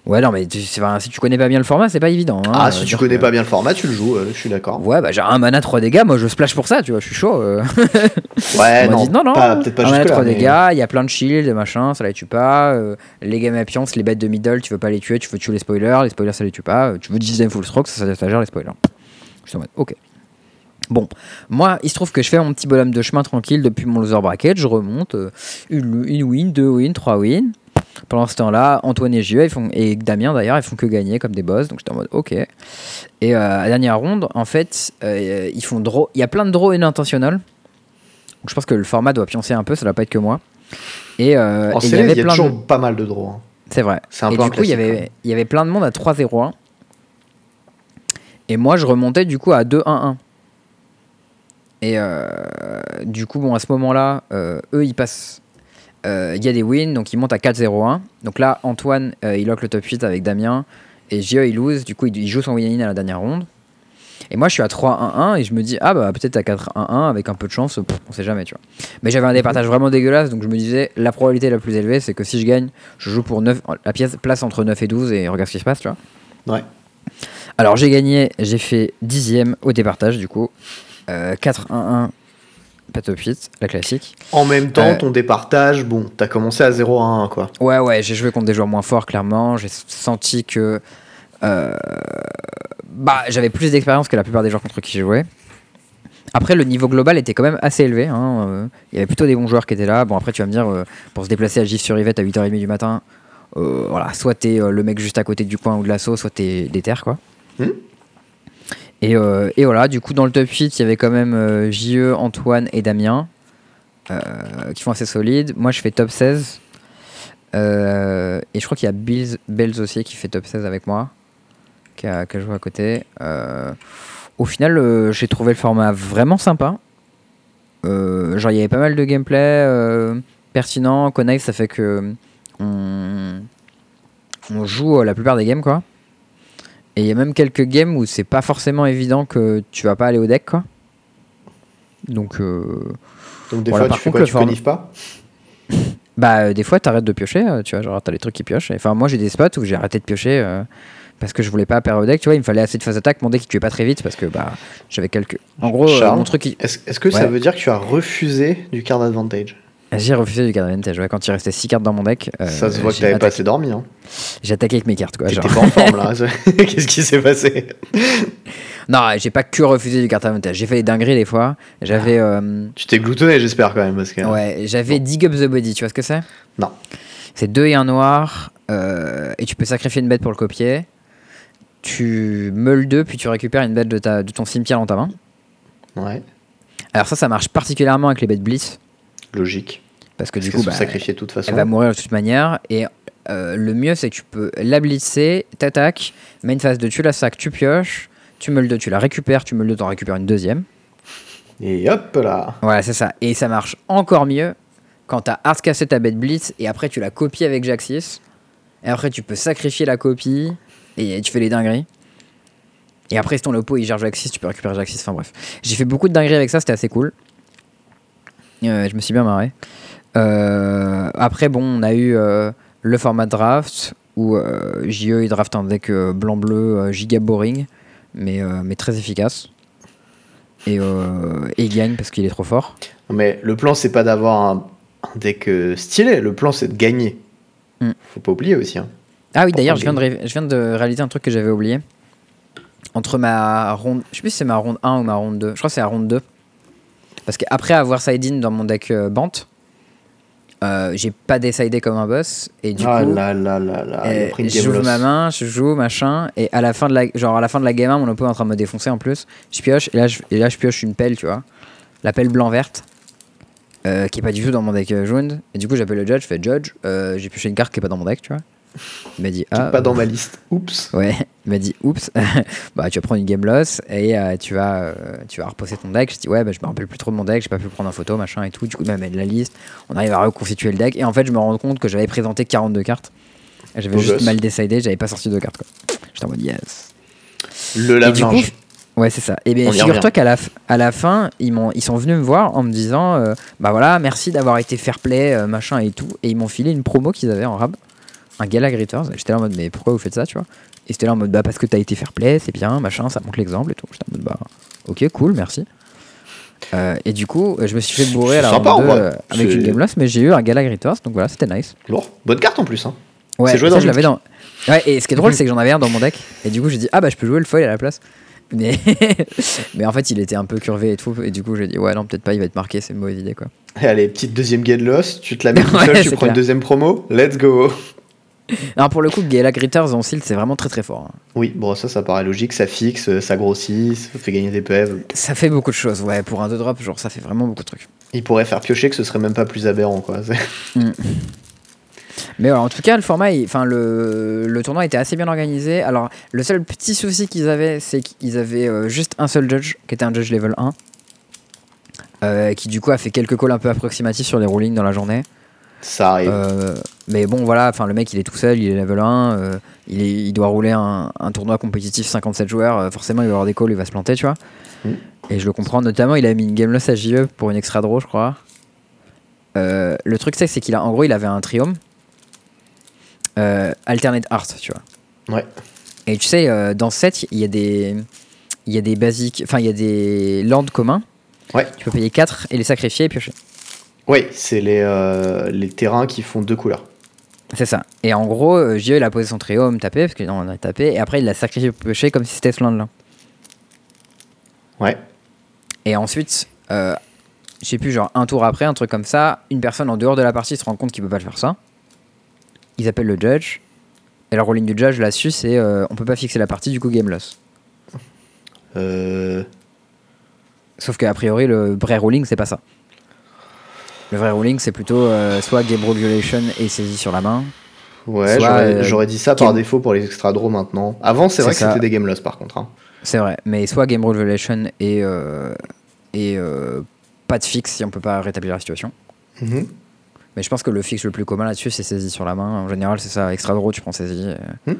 Ouais, non, mais tu- enfin, si tu connais pas bien le format, c'est pas évident. hein, ah, euh, si tu dire connais que- pas bien le format, tu le joues, euh, je suis d'accord. Ouais, bah j'ai un mana 3 dégâts, moi je splash pour ça, tu vois, je suis chaud. euh. *laughs* Ouais, non, dit, non, non, peut-être pas un mana jusque 3 là. dégâts, il y a plein de shields, des machins, ça les tue pas. euh, les game appliances, les bêtes de middle, tu veux pas les tuer, tu veux tuer les spoilers, les spoilers ça les tue pas. euh, tu veux 10 full stroke, ça, ça, ça gère les spoilers. Je suis en mode, ok. Bon, moi, il se trouve que je fais mon petit bonhomme de chemin tranquille depuis mon loser bracket, je remonte, euh, une, une win, deux wins, trois wins. Pendant ce temps-là, Antoine et Gio, ils font, et Damien d'ailleurs, ils font que gagner comme des boss, donc j'étais en mode ok. Et euh, à la dernière ronde, en fait, euh, ils font draw. Il y a plein de draws inintentionnels. Donc je pense que le format doit pioncer un peu, ça doit pas être que moi. Et, euh, En et il y avait il y a plein de. pas mal de draws. hein. C'est vrai. Un et du coup, il y, avait, il y avait plein de monde à 3-0-1. Et moi, je remontais du coup à 2-1-1. Et euh, du coup, bon, à ce moment-là, euh, eux, ils passent. Euh, Il y a des wins, donc ils montent à 4-0-1. Donc là, Antoine, euh, il lock le top 8 avec Damien. Et Gio, il lose. Du coup, il, il joue son win-in à la dernière ronde. Et moi, je suis à 3-1-1 et je me dis, ah bah peut-être à 4-1-1 avec un peu de chance, pff, on sait jamais, tu vois. Mais j'avais un départage vraiment dégueulasse, donc je me disais, la probabilité la plus élevée, c'est que si je gagne, je joue pour 9, la pièce place entre 9 et 12 et regarde ce qui se passe, tu vois. Ouais. Alors j'ai gagné, j'ai fait dixième au départage, du coup. Euh, 4-1-1, pas top 8, la classique. En même temps, Euh, ton départage, bon, t'as commencé à 0 à 1, quoi. Ouais, ouais, j'ai joué contre des joueurs moins forts, clairement. J'ai senti que. euh, bah, j'avais plus d'expérience que la plupart des joueurs contre qui j'ai joué. Après, le niveau global était quand même assez élevé. hein, euh, Il y avait plutôt des bons joueurs qui étaient là. Bon, après, tu vas me dire, pour se déplacer à Gif sur Yvette à 8h30 du matin, voilà, soit t'es le mec juste à côté du coin ou de l'assaut, soit t'es des terres, quoi. Hmm? Et, euh, et voilà, du coup, dans le top 8, il y avait quand même euh, JE, Antoine et Damien euh, qui font assez solide. Moi, je fais top 16. Euh, et je crois qu'il y a Bills, Bells aussi qui fait top 16 avec moi, qui a, joué à côté. Au final, j'ai trouvé le format vraiment sympa. Genre, il y avait pas mal de gameplay pertinent. Connive, ça fait que on, joue la plupart des games, quoi. Et il y a même quelques games où c'est pas forcément évident que tu vas pas aller au deck, quoi. Donc, euh, Donc des Voilà, fois, par tu fais contre, quoi le Tu connifes pas? *laughs* Bah, euh, des fois, t'arrêtes de piocher, euh, tu vois, genre, t'as les trucs qui piochent. Enfin, moi, j'ai des spots où j'ai arrêté de piocher parce que je voulais pas perdre au deck, tu vois, il me fallait assez de phase attaque, mon deck, il tuait pas très vite parce que, bah, j'avais quelques. En gros, Charles mon truc, il- Est-ce que ça veut dire que tu as refusé du card advantage? J'ai refusé du card advantage, ouais, quand il restait 6 cartes dans mon deck. euh, Ça se voit que t'avais pas assez dormi. Hein. J'ai attaqué avec mes cartes, quoi. Genre. pas en forme là. *laughs* *laughs* Qu'est-ce qui s'est passé? Non, j'ai pas que refusé du card advantage, j'ai fait des dingueries des fois. J'avais. euh, Tu t'es gloutonné, j'espère quand même. Parce que... Ouais, j'avais Dig Up the Body, tu vois ce que c'est? Non. C'est deux et un noir, euh, et tu peux sacrifier une bête pour le copier. Tu meules deux, puis tu récupères une bête de, ta, de ton cimetière dans ta main. Ouais, Alors ça, ça marche particulièrement avec les bêtes Blitz, logique. parce que Parce du coup, bah, sacrifiées de toute façon. elle va mourir de toute manière. Et euh, le mieux, c'est que tu peux la blitzer, t'attaques, mets une phase de tu la sacs, tu pioches, tu meules deux, tu la récupères, tu meules deux, t'en récupères une deuxième. Et hop là Voilà, c'est ça. Et ça marche encore mieux quand t'as hardcassé ta bête blitz et après tu la copies avec Jaxis. Et après tu peux sacrifier la copie et tu fais les dingueries. Et après si ton lopo il gère Jaxis, tu peux récupérer Jaxis. Enfin bref. J'ai fait beaucoup de dingueries avec ça, c'était assez cool. Je me suis bien marré. Euh, après bon, on a eu euh, le format draft où euh, JE il draft un deck blanc-bleu giga boring mais, mais très efficace. Et, et il gagne parce qu'il est trop fort. Mais le plan, c'est pas d'avoir un un deck stylé. Le plan, c'est de gagner. Mm. Faut pas oublier aussi. hein. Ah oui, d'ailleurs, je, je viens de réaliser un truc que j'avais oublié. Entre ma ronde. Je sais plus si c'est ma ronde 1 ou ma ronde 2. Je crois que c'est la ronde 2. Parce qu'après avoir side-in dans mon deck euh, Bant, euh, j'ai pas décidé comme un boss. Et du ah coup. là là euh, J'ouvre loss. ma main, je joue, machin, et à la fin de la, genre à la fin de la game 1, mon oppo est en train de me défoncer en plus. Je pioche, et là je, et là, je pioche une pelle, tu vois. La pelle blanc-verte, euh, qui est pas du tout dans mon deck jaune. Et du coup, j'appelle le judge, je fais judge, j'ai pioché une carte qui est pas dans mon deck, tu vois. Il m'a dit, ah, pas dans ma liste. Oups. Ouais, *laughs* il m'a dit oups, *laughs* bah tu vas prendre une game loss et euh, tu vas euh, tu vas reposer ton deck. Je dis ouais, bah, je me rappelle plus trop de mon deck, j'ai pas pu prendre en photo, machin et tout. Du coup, il m'a mis de la liste. On arrive à reconstituer le deck et en fait, je me rends compte que j'avais présenté 42 cartes. J'avais juste gosse. mal décidé, j'avais pas sorti deux cartes quoi. J'étais en mode yes. Le lave-linge. ouais, c'est ça. Et bien, On y figure-toi qu'à la, à la fin, ils, m'ont, ils sont venus me voir en me disant euh, Bah voilà, merci d'avoir été fair play, euh, machin et tout. Et ils m'ont filé une promo qu'ils avaient en rab, un Gala Gritters. J'étais là en mode Mais pourquoi vous faites ça, tu vois? Et c'était là en mode Bah parce que t'as été fair play, c'est bien, machin, ça montre l'exemple et tout. J'étais en mode Bah ok, cool, merci. Euh, et du coup, je me suis fait bourrer à la C'est sympa, round en 2, vrai. euh, avec une game loss, mais j'ai eu un Gala Gritters, donc voilà, c'était nice. Lourd. Bonne carte en plus. Hein. Ouais, C'est joué ça, dans je le l'avais dans. Ouais, et ce qui est drôle, c'est que j'en avais un dans mon deck. Et du coup, j'ai dit, ah bah, je peux jouer le foil à la place. Mais, *laughs* mais en fait, il était un peu curvé et tout. Et du coup, j'ai dit, ouais, non, peut-être pas, il va être marqué, c'est une mauvaise idée, quoi. Et allez, petite deuxième game loss. Tu te la mets *laughs* tout Ouais, seul, tu prends une clair. deuxième promo. Let's go. *laughs* Alors, pour le coup, Gala Gritters en silt, c'est vraiment très très fort. hein. Oui, bon, ça, ça paraît logique. Ça fixe, euh, ça grossit, ça fait gagner des PV. Ça fait beaucoup de choses, ouais. Pour un 2-drop, genre, ça fait vraiment beaucoup de trucs. Il pourrait faire piocher que ce serait même pas plus aberrant, quoi. C'est- *laughs* Mais voilà, en tout cas, le format, enfin, le, le tournoi était assez bien organisé. Alors, le seul petit souci qu'ils avaient, c'est qu'ils avaient euh, juste un seul judge, qui était un judge level 1. euh, qui du coup a fait quelques calls un peu approximatifs sur les rulings dans la journée. Ça arrive. Euh, mais bon, voilà, enfin le mec il est tout seul, il est level 1, euh, il, est- il doit rouler un, un tournoi compétitif 57 joueurs, euh, forcément il va avoir des calls, il va se planter, tu vois. Mm. Et je le comprends, notamment il a mis une game loss à JE pour une extra draw, je crois. Le truc c'est c'est qu'il a, en gros, il avait un triome, alternate art, tu vois. Ouais. Et tu sais, dans ce set, il y a des, il y a des basiques, enfin il y a des lands communs. Ouais. Tu peux payer 4 et les sacrifier et piocher. Oui, c'est les, euh, les terrains qui font deux couleurs. C'est ça. Et en gros, euh, JE, il a posé son triome tapé, parce qu'il en a tapé, et après il l'a sacrifié pour piocher comme si c'était ce land-là. Ouais. Et ensuite, euh, je sais plus, genre un tour après, un truc comme ça, une personne en dehors de la partie se rend compte qu'il peut pas le faire ça. Ils appellent le judge. Et le rolling du judge là-dessus, c'est euh, on peut pas fixer la partie, du coup game loss. Euh, Sauf qu'a priori, le vrai ruling, c'est pas ça. Le vrai ruling, c'est plutôt euh, soit game rule violation et saisie sur la main. Ouais, j'aurais euh, j'aurais dit ça par game- défaut pour les extra draws maintenant. Avant, c'est vrai que c'était des game loss par contre. hein. C'est vrai, mais soit game rule violation et, euh, et euh, pas de fixe si on peut pas rétablir la situation. Mhm. Mais je pense que le fixe le plus commun là-dessus, c'est saisie sur la main. En général, c'est ça. Extra draw, tu prends saisie. euh. Hmm.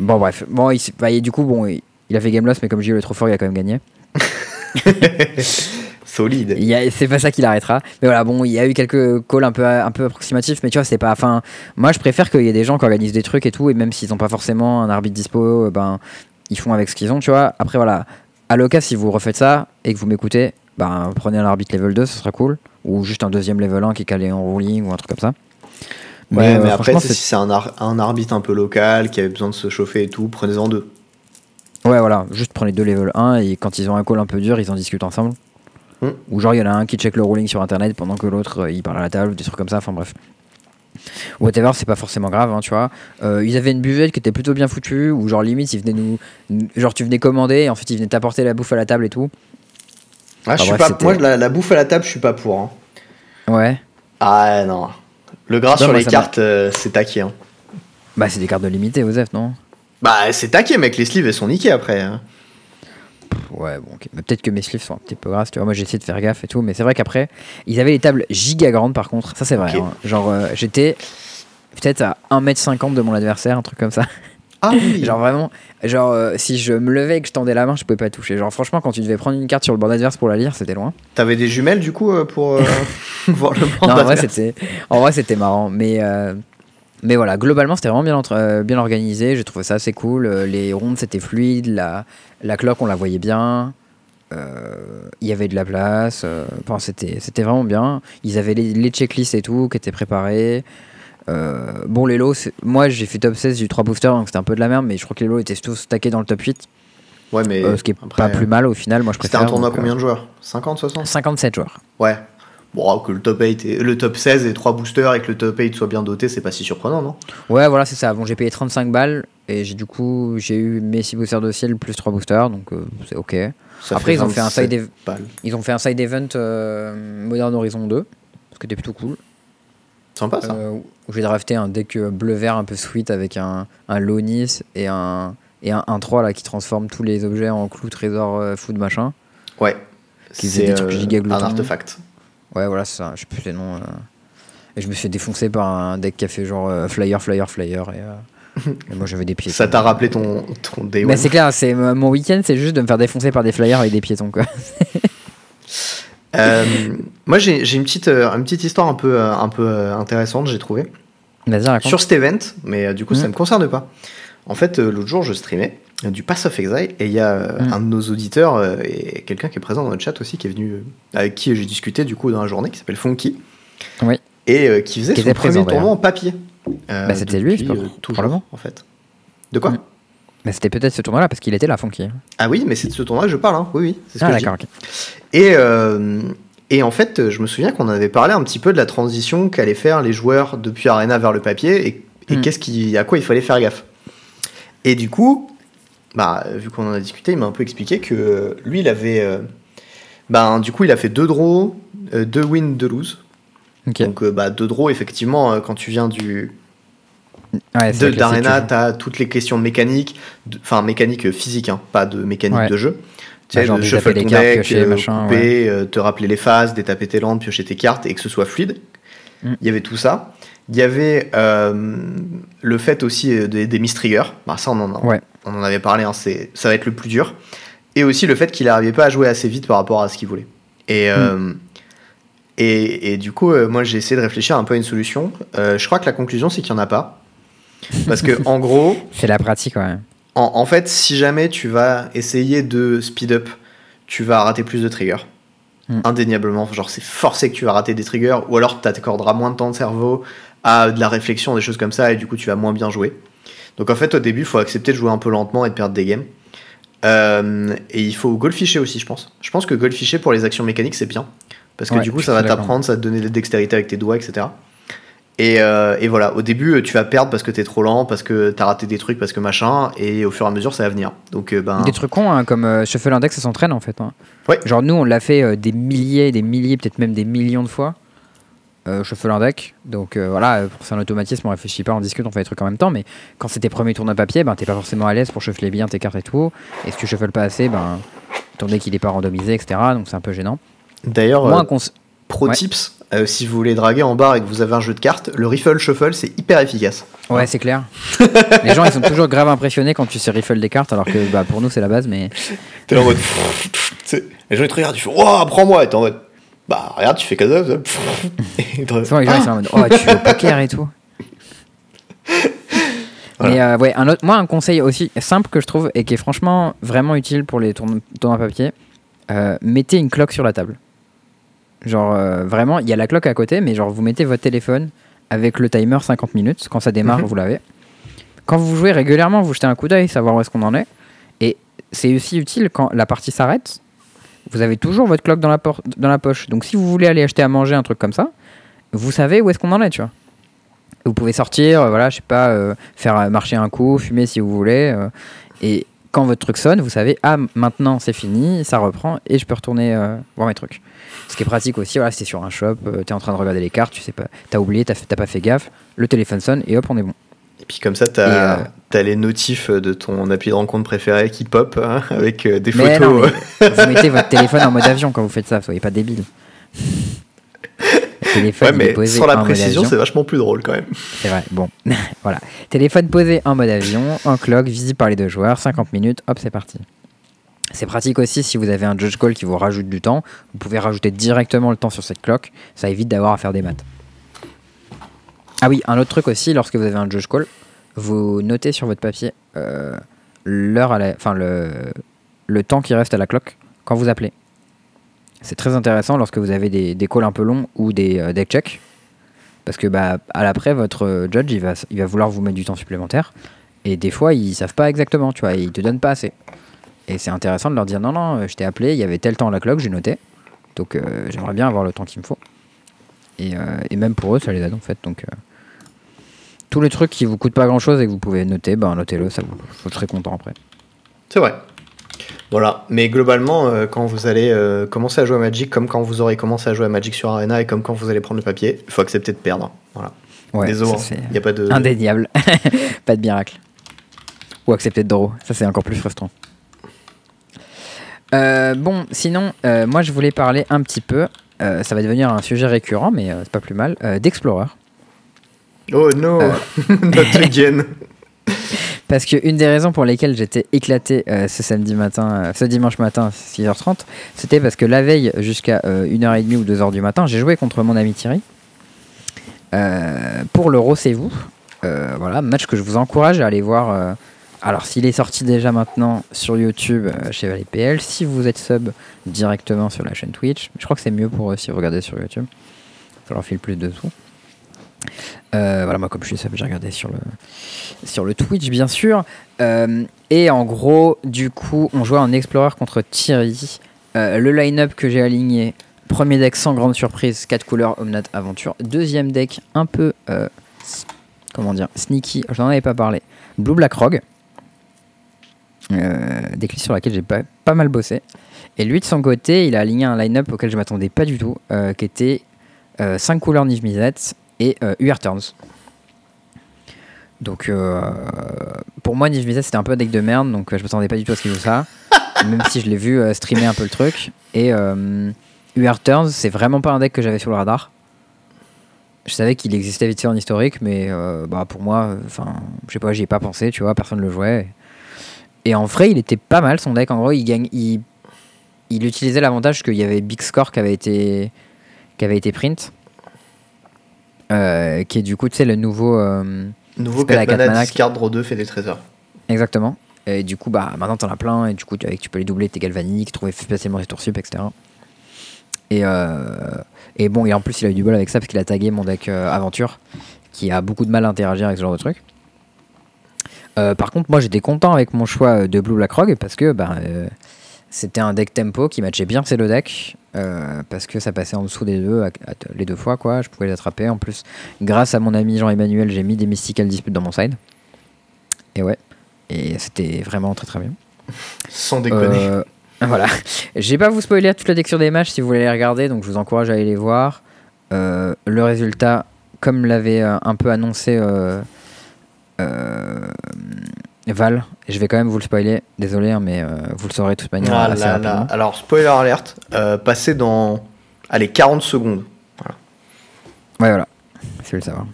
Bon, bref. Bon, il, bah, et du coup, bon, il, il a fait game loss, mais comme je dis, il est trop fort, il a quand même gagné. *laughs* Solide. C'est pas ça qui l'arrêtera. Mais voilà, bon, il y a eu quelques calls un peu, un peu approximatifs, mais tu vois, c'est pas. Enfin, moi, je préfère qu'il y ait des gens qui organisent des trucs et tout, et même s'ils n'ont pas forcément un arbitre dispo, euh, ben, ils font avec ce qu'ils ont, tu vois. Après, voilà, à l'occasion, si vous refaites ça et que vous m'écoutez, ben, prenez un arbitre level 2, ce sera cool. Ou juste un deuxième level 1 qui est calé en ruling ou un truc comme ça. Ouais, euh, mais après, franchement, c'est- si c'est un, ar- un arbitre un peu local qui avait besoin de se chauffer et tout, prenez-en deux. Ouais, voilà, juste prenez deux level 1 et quand ils ont un call un peu dur, ils en discutent ensemble. Hmm. Ou genre, il y en a un qui check le ruling sur internet pendant que l'autre euh, il parle à la table, ou des trucs comme ça, enfin bref. Whatever, c'est pas forcément grave, hein, tu vois. Euh, ils avaient une buvette qui était plutôt bien foutue, ou genre limite, ils venaient nous. Genre, tu venais commander, et en fait, ils venaient t'apporter la bouffe à la table et tout. Ah, je suis pas, moi, la, la bouffe à la table, je suis pas pour. hein. Ouais. Ah non. Le gras Non, sur moi, les cartes, euh, c'est taqué. hein. Bah, c'est des cartes de limité, Osef, non? Bah, c'est taqué, mec. Les sleeves, elles sont niquées après. hein. Ouais, bon, peut-être que mes sleeves sont un petit peu grasses, tu vois. Moi, j'ai essayé de faire gaffe et tout, mais c'est vrai qu'après, ils avaient les tables giga grandes par contre. Ça, c'est vrai. Hein. Genre, euh, j'étais peut-être à 1m50 de mon adversaire, un truc comme ça. Ah oui. *laughs* Genre, vraiment, genre, euh, si je me levais et que je tendais la main, je pouvais pas toucher. Genre, franchement, quand tu devais prendre une carte sur le bord adverse pour la lire, c'était loin. T'avais des jumelles du coup euh, pour euh, *laughs* *laughs* voir le bord Non, en vrai, c'était, en vrai, c'était marrant. Mais, mais voilà, globalement, c'était vraiment bien, entre- euh, bien organisé. J'ai trouvé ça assez cool. Euh, Les rondes, c'était fluide. La, la cloque, on la voyait bien. Euh, il y avait de la place. euh, Enfin, c'était, c'était vraiment bien. Ils avaient les, les checklists et tout qui étaient préparés. Euh, bon, les lots, moi j'ai fait top 16, j'ai eu 3 boosters, donc c'était un peu de la merde, mais je crois que les lots étaient tous stackés dans le top 8. Ouais, mais. ce qui est après, pas plus mal au final. Moi, je C'était un tournoi donc, combien de joueurs? 50, 60 57 joueurs. Ouais. Bon, que le top 8 et le top 16 et 3 boosters et que le top 8 soit bien doté, c'est pas si surprenant, non? Ouais, voilà, c'est ça. Bon, j'ai payé 35 balles et j'ai du coup j'ai eu mes 6 boosters de ciel plus 3 boosters, donc euh, c'est ok. Ça Après, ils ont fait un 27 side, ev- ils ont fait un side event euh, Modern Horizon 2, ce qui était plutôt cool. Sympa ça. Euh, où j'ai drafté un deck euh, bleu-vert un peu sweet avec un, un Lonis et un, et un 1-3 là, qui transforme tous les objets en clous, trésors, euh, food, machin. Ouais. qui faisait des trucs giga un artefact. Ouais, voilà, c'est ça, je sais plus les noms. euh. Et je me suis fait défoncer par un deck qui a fait genre euh, flyer, flyer, flyer. Et, euh, et moi j'avais des pieds. Ça t'a rappelé ton, ton day Mais c'est clair, c'est mon week-end, c'est juste de me faire défoncer par des flyers avec des piétons quoi. *laughs* Euh, moi, j'ai une petite, une petite histoire un peu, un peu intéressante, j'ai trouvé. Sur cet event, mais du coup, ça Mhm. me concerne pas. En fait, l'autre jour, je streamais du Pass of Exile et il y a euh, Mhm. un de nos auditeurs euh, et quelqu'un qui est présent dans notre chat aussi, qui est venu, euh, avec qui j'ai discuté du coup dans la journée, qui s'appelle Funky. Oui. Et euh, qui faisait Qui son était premier tournoi en papier. Euh, Bah, c'était lui, pas- euh, toujours, en fait. De quoi. Mais c'était peut-être ce tournoi là parce qu'il était là, Funky. Ah oui, mais c'est de ce tournoi que je parle, hein. oui, oui, c'est ce Ah, que je dis. d'accord, ok. Et, et en fait, je me souviens qu'on avait parlé un petit peu de la transition qu'allaient faire les joueurs depuis Arena vers le papier et, et Hmm. qu'est-ce qui, à quoi il fallait faire gaffe. Et du coup, bah, vu qu'on en a discuté, il m'a un peu expliqué que euh, lui, il avait. euh, ben, du coup, il a fait deux draws, euh, deux wins, deux lose. Donc, bah, deux draws, effectivement, quand tu viens du, Ouais, de- d'Arena, tu as toutes les questions de mécanique, de- enfin mécanique physique, hein, pas de mécanique Ouais. de jeu. Tu Bah, sais, genre de shuffle ton deck, piocher, machin, couper, te rappeler les phases, détaper tes landes, piocher tes cartes et que ce soit fluide. Mm. Il y avait tout ça. Il y avait euh, le fait aussi des, des miss triggers. Bah, ça, on en, a- Ouais. On en avait parlé, hein, c'est, ça va être le plus dur. Et aussi le fait qu'il n'arrivait pas à jouer assez vite par rapport à ce qu'il voulait. Et, euh, et, et du coup, euh, moi, j'ai essayé de réfléchir un peu à une solution. Euh, je crois que la conclusion, c'est qu'il n'y en a pas. Parce que, en gros, *laughs* C'est la pratique, ouais. en, en fait, si jamais tu vas essayer de speed up, tu vas rater plus de triggers. Mm. Indéniablement, genre c'est forcé que tu vas rater des triggers, ou alors tu t'accorderas moins de temps de cerveau à de la réflexion, des choses comme ça, et du coup tu vas moins bien jouer. Donc en fait, au début, il faut accepter de jouer un peu lentement et de perdre des games. Euh, et il faut goldfisher aussi, je pense. Je pense que goldfisher pour les actions mécaniques, c'est bien. Parce que Ouais, du coup, ça va t'apprendre, ça va te donner de la dextérité avec tes doigts, etc. Et, euh, et voilà, au début, tu vas perdre parce que t'es trop lent, parce que t'as raté des trucs, parce que machin, et au fur et à mesure, ça va venir. Donc, euh, ben, Des trucs cons, hein, comme euh, Shuffle Index, ça s'entraîne en fait. hein. Ouais. Genre nous, on l'a fait euh, des milliers, des milliers, peut-être même des millions de fois. Euh, Shuffle Index. Donc euh, voilà, euh, pour c'est un automatisme, on réfléchit pas, on discute, on fait des trucs en même temps. Mais quand c'est tes premiers tours de papier, ben, t'es pas forcément à l'aise pour shuffler bien tes cartes et tout. Et si tu shuffles pas assez, ben, ton deck il est pas randomisé, etc. Donc c'est un peu gênant. d'ailleurs, Moi, euh, pro ouais. tips, euh, si vous voulez draguer en barre et que vous avez un jeu de cartes, le riffle shuffle, c'est hyper efficace. Ouais, c'est clair. Les gens, ils sont toujours grave impressionnés quand tu sais riffle des cartes, alors que bah, pour nous, c'est la base. Mais T'es là en mode. les gens ils te regardent, tu fais Wow, apprends-moi Et t'es en mode. Bah, regarde, tu fais comme ça. *laughs* ils sont en mode Oh, tu joues au poker et tout. *laughs* Voilà. Mais euh, ouais, un autre, moi, un conseil aussi simple que je trouve et qui est franchement vraiment utile pour les tournois tournois papier euh, mettez une cloque sur la table. Genre, euh, vraiment, il y a la cloque à côté, mais genre, vous mettez votre téléphone avec le timer 50 minutes. Quand ça démarre, Mhm. vous l'avez. Quand vous jouez régulièrement, vous jetez un coup d'œil, savoir où est-ce qu'on en est. Et c'est aussi utile quand la partie s'arrête. Vous avez toujours votre cloque dans la, dans la poche. Donc, si vous voulez aller acheter à manger, un truc comme ça, vous savez où est-ce qu'on en est, tu vois. Vous pouvez sortir, euh, voilà, je sais pas, euh, faire euh, marcher un coup, fumer si vous voulez. et quand votre truc sonne, vous savez, ah, maintenant c'est fini, ça reprend et je peux retourner voir mes trucs. Ce qui est pratique aussi, voilà, c'est sur un shop, tu es en train de regarder les cartes, tu sais pas, t'as oublié, t'as pas fait gaffe, le téléphone sonne et hop, on est bon. Et puis comme ça, t'as Et, euh, les notifs de ton appli de rencontre préféré qui pop hein, *laughs* avec euh, des Mais photos. non, mais vous mettez votre téléphone en mode avion quand vous faites ça, soyez pas débile. Le *laughs* téléphone Ouais, mais posé sans la précision, c'est vachement plus drôle quand même. C'est vrai, bon. *laughs* voilà. Téléphone posé en mode avion, en clock, visible par les deux joueurs, 50 minutes, hop, c'est parti. C'est pratique aussi si vous avez un judge call qui vous rajoute du temps. Vous pouvez rajouter directement le temps sur cette clock. Ça évite d'avoir à faire des maths. Ah oui, un autre truc aussi, lorsque vous avez un judge call, vous notez sur votre papier euh, l'heure, enfin le, temps qui reste à la clock quand vous appelez. C'est très intéressant lorsque vous avez des, des calls un peu longs ou des euh, deck checks. Parce que bah, à l'après, votre judge, il va, il va vouloir vous mettre du temps supplémentaire. Et des fois, ils savent pas exactement, tu vois, ils te donnent pas assez. Et c'est intéressant de leur dire non, non, euh, je t'ai appelé, il y avait tel temps à la clock, j'ai noté. Donc j'aimerais bien avoir le temps qu'il me faut. Et, et même pour eux, ça les aide en fait. Donc tous les trucs qui vous coûtent pas grand chose et que vous pouvez noter, ben notez-le, ça vous, vous serez content après. C'est vrai. Voilà, mais globalement, euh, quand vous allez euh, commencer à jouer à Magic, comme quand vous aurez commencé à jouer à Magic sur Arena et comme quand vous allez prendre le papier, il faut accepter de perdre. Voilà. Ouais, Désolé, ça, hein. il n'y a pas de. indéniable. *laughs* pas de miracle. Ou accepter de draw, ça c'est encore plus frustrant. Euh, bon, sinon, moi je voulais parler un petit peu, ça va devenir un sujet récurrent, mais c'est pas plus mal, d'Explorer. Oh no, Euh. *laughs* not again. *laughs* Parce que une des raisons pour lesquelles j'étais éclaté euh, ce samedi matin, euh, ce dimanche matin, 6h30, c'était parce que la veille, jusqu'à euh, 1h30 ou 2h du matin, j'ai joué contre mon ami Thierry euh, pour l'Euro C'est vous. Voilà, match que je vous encourage à aller voir. alors, s'il est sorti déjà maintenant sur YouTube chez Valley PL, si vous êtes sub directement sur la chaîne Twitch, je crois que c'est mieux pour eux si vous regardez sur YouTube. Ça leur file plus de sous. Euh, voilà, moi, comme je suis j'ai regardé sur le, sur le Twitch, bien sûr. Euh, et en gros, du coup, on jouait en Explorer contre Thierry. Euh, le line-up que j'ai aligné, premier deck sans grande surprise, 4 couleurs Omnat Aventure. Deuxième deck un peu, comment dire, sneaky, je n'en avais pas parlé. Blue Black Rogue. Des clés sur laquelle j'ai pas, pas mal bossé. Et lui, de son côté, il a aligné un line-up auquel je m'attendais pas du tout, qui était 5 couleurs Niv Mizzet et euh, UR Turns. Donc euh, pour moi Niv Mizzet c'était un peu un deck de merde donc euh, je m'attendais pas du tout à ce qu'il joue ça. *laughs* Même si je l'ai vu euh, streamer un peu le truc. Et euh, UR Turns c'est vraiment pas un deck que j'avais sur le radar. Je savais qu'il existait vite fait en historique mais euh, bah pour moi enfin je sais pas j'y ai pas pensé tu vois personne le jouait. Et en vrai il était pas mal son deck. En gros il gagne il, il utilisait l'avantage qu'il y avait Big Score qui avait été qui avait été print euh, qui est du coup tu sais le nouveau euh, Nouveau Spell à 4 quatre mana, mana discard, draw 2, fait des trésors. Exactement. Et du coup, bah, maintenant t'en as plein, et du coup, tu, avec, tu peux les doubler, tes galvaniques, trouver facilement tes tours sup, etc. Et, euh, et bon, et en plus, il a eu du bol avec ça parce qu'il a tagué mon deck euh, aventure, qui a beaucoup de mal à interagir avec ce genre de truc. Par contre, moi j'étais content avec mon choix de Blue Black Rogue parce que bah, c'était un deck tempo qui matchait bien ces deux decks. euh, parce que ça passait en dessous des deux, à- à- les deux fois, quoi. Je pouvais les attraper. En plus, grâce à mon ami Jean-Emmanuel, j'ai mis des Mystical Dispute dans mon side. Et ouais. Et c'était vraiment très très bien. Sans déconner. Euh, voilà. Je vais pas vous spoiler toute la texture des matchs si vous voulez les regarder, donc je vous encourage à aller les voir. Euh, le résultat, comme l'avait euh, un peu annoncé euh, Val, je vais quand même vous le spoiler, désolé, hein, mais euh, vous le saurez de toute manière Ah assez là là. rapidement. Alors, spoiler alert, euh, passez dans allez, 40 secondes. Ouais, voilà, si vous le savoir.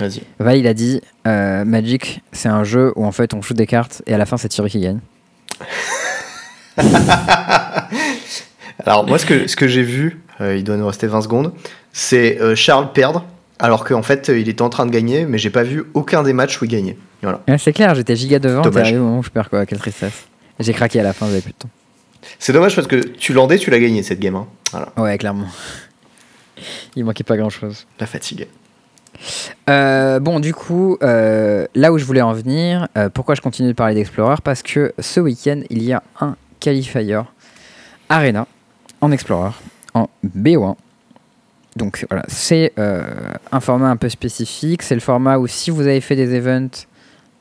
Vas-y. Val, il a dit euh, Magic, c'est un jeu où en fait on joue des cartes et à la fin c'est Thierry qui gagne. *laughs* Alors, moi, ce que, ce que j'ai vu, il doit nous rester 20 secondes, c'est Charles perdre, alors qu'en fait, euh, il était en train de gagner, mais j'ai pas vu aucun des matchs où il gagnait. Voilà. Ouais, c'est clair, j'étais giga devant, t'es Dommage. arrivé au moment où je perds quoi, quelle tristesse. J'ai craqué à la fin, j'avais plus de temps. C'est dommage parce que tu landais, tu l'as gagné cette game. hein. Voilà, Ouais, clairement. Il manquait pas grand chose. la fatigue. Euh, bon, du coup, euh, là où je voulais en venir, euh, pourquoi je continue de parler d'Explorer? Parce que ce week-end, il y a un qualifier Arena en Explorer, en BO1. Donc voilà, c'est euh, un format un peu spécifique. C'est le format où si vous avez fait des events,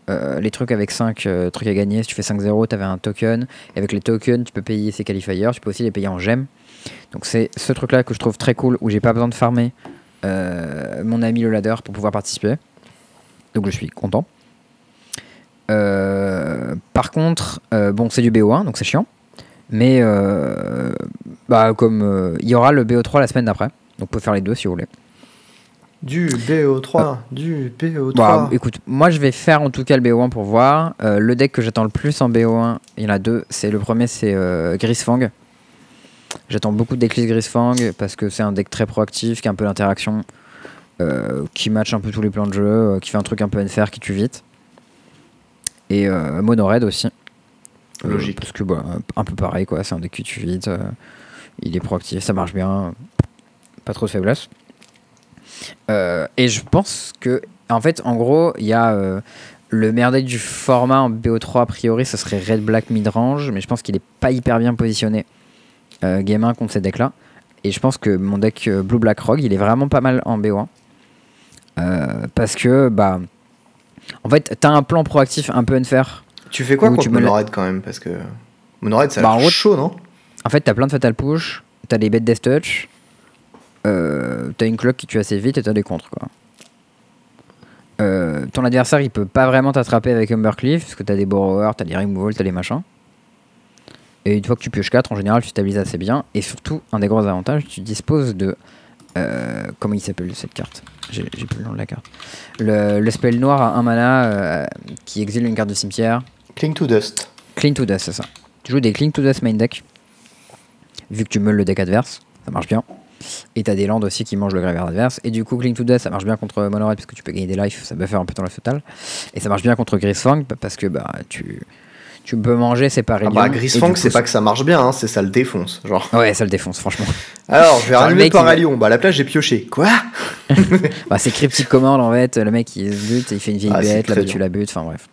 euh, les trucs avec 5 trucs à gagner, si tu fais 5-0, tu avais un token. Et avec les tokens, tu peux payer ces qualifiers. Tu peux aussi les payer en gemmes. Donc c'est ce truc-là que je trouve très cool, où j'ai pas besoin de farmer euh, mon ami le ladder pour pouvoir participer. Donc je suis content. Euh, par contre, euh, bon, c'est du BO1, donc c'est chiant. Mais euh, bah, comme euh, il y aura le BO3 la semaine d'après, donc vous pouvez faire les deux si vous voulez. Du BO3, du BO3. Bah, écoute, moi je vais faire en tout cas le BO1 pour voir. Euh, le deck que j'attends le plus en BO1, il y en a deux. C'est le premier, c'est euh, Grisfang. J'attends beaucoup de decks Grisfang parce que c'est un deck très proactif, qui a un peu d'interaction, euh, qui match un peu tous les plans de jeu, euh, qui fait un truc un peu unfair, qui tue vite. Et euh, Mono Red aussi. Euh, Logique. parce que bah, un peu pareil, quoi. C'est un deck qui tue vite. euh, il est proactif, ça marche bien. Pas trop de faiblesse. Euh, et je pense que, en fait, en gros, il y a euh, le deck du format en BO3, a priori, ce serait Red Black Midrange, mais je pense qu'il est pas hyper bien positionné euh, Game 1 contre ces decks-là. Et je pense que mon deck euh, Blue Black Rogue, il est vraiment pas mal en BO1. Euh, parce que, bah, en fait, t'as un plan proactif un peu unfair. Tu fais quoi contre Monored quand même? Parce que Monored, ça Bah, chaud, non? En fait, t'as plein de Fatal Push, t'as des bêtes Death Touch, euh, t'as une cloque qui tue assez vite et t'as des contres, quoi. Euh, ton adversaire, il peut pas vraiment t'attraper avec Humbercliff, parce que t'as des Borrowers, t'as des Removal, t'as des machins. Et une fois que tu pioches 4, en général, tu stabilises assez bien. Et surtout, un des gros avantages, tu disposes de. euh, comment il s'appelle cette carte? J'ai plus le nom de la carte. Le, le spell noir à 1 mana qui exile une carte de cimetière. Cling to Dust. Clean to Dust, c'est ça. Tu joues des Clean to Dust main deck. Vu que tu meules le deck adverse, ça marche bien. Et t'as des landes aussi qui mangent le graveyard adverse. Et du coup, Clean to Dust, ça marche bien contre Monored parce que tu peux gagner des life, ça peut faire un peu ton life total. Et ça marche bien contre Grisfang parce que bah, tu, tu peux manger séparer Ah bah, Grisfang, c'est pas que ça marche bien, hein, c'est ça le défonce. Genre. Ouais, ça le défonce, franchement. Alors, je vais le rallumer il Paralion. Bah, à la place, j'ai pioché. Quoi? *laughs* Bah, c'est cryptic commande en fait. Le mec il se bute, il fait une vieille Ah, c'est bête, très tu la butes, enfin bref.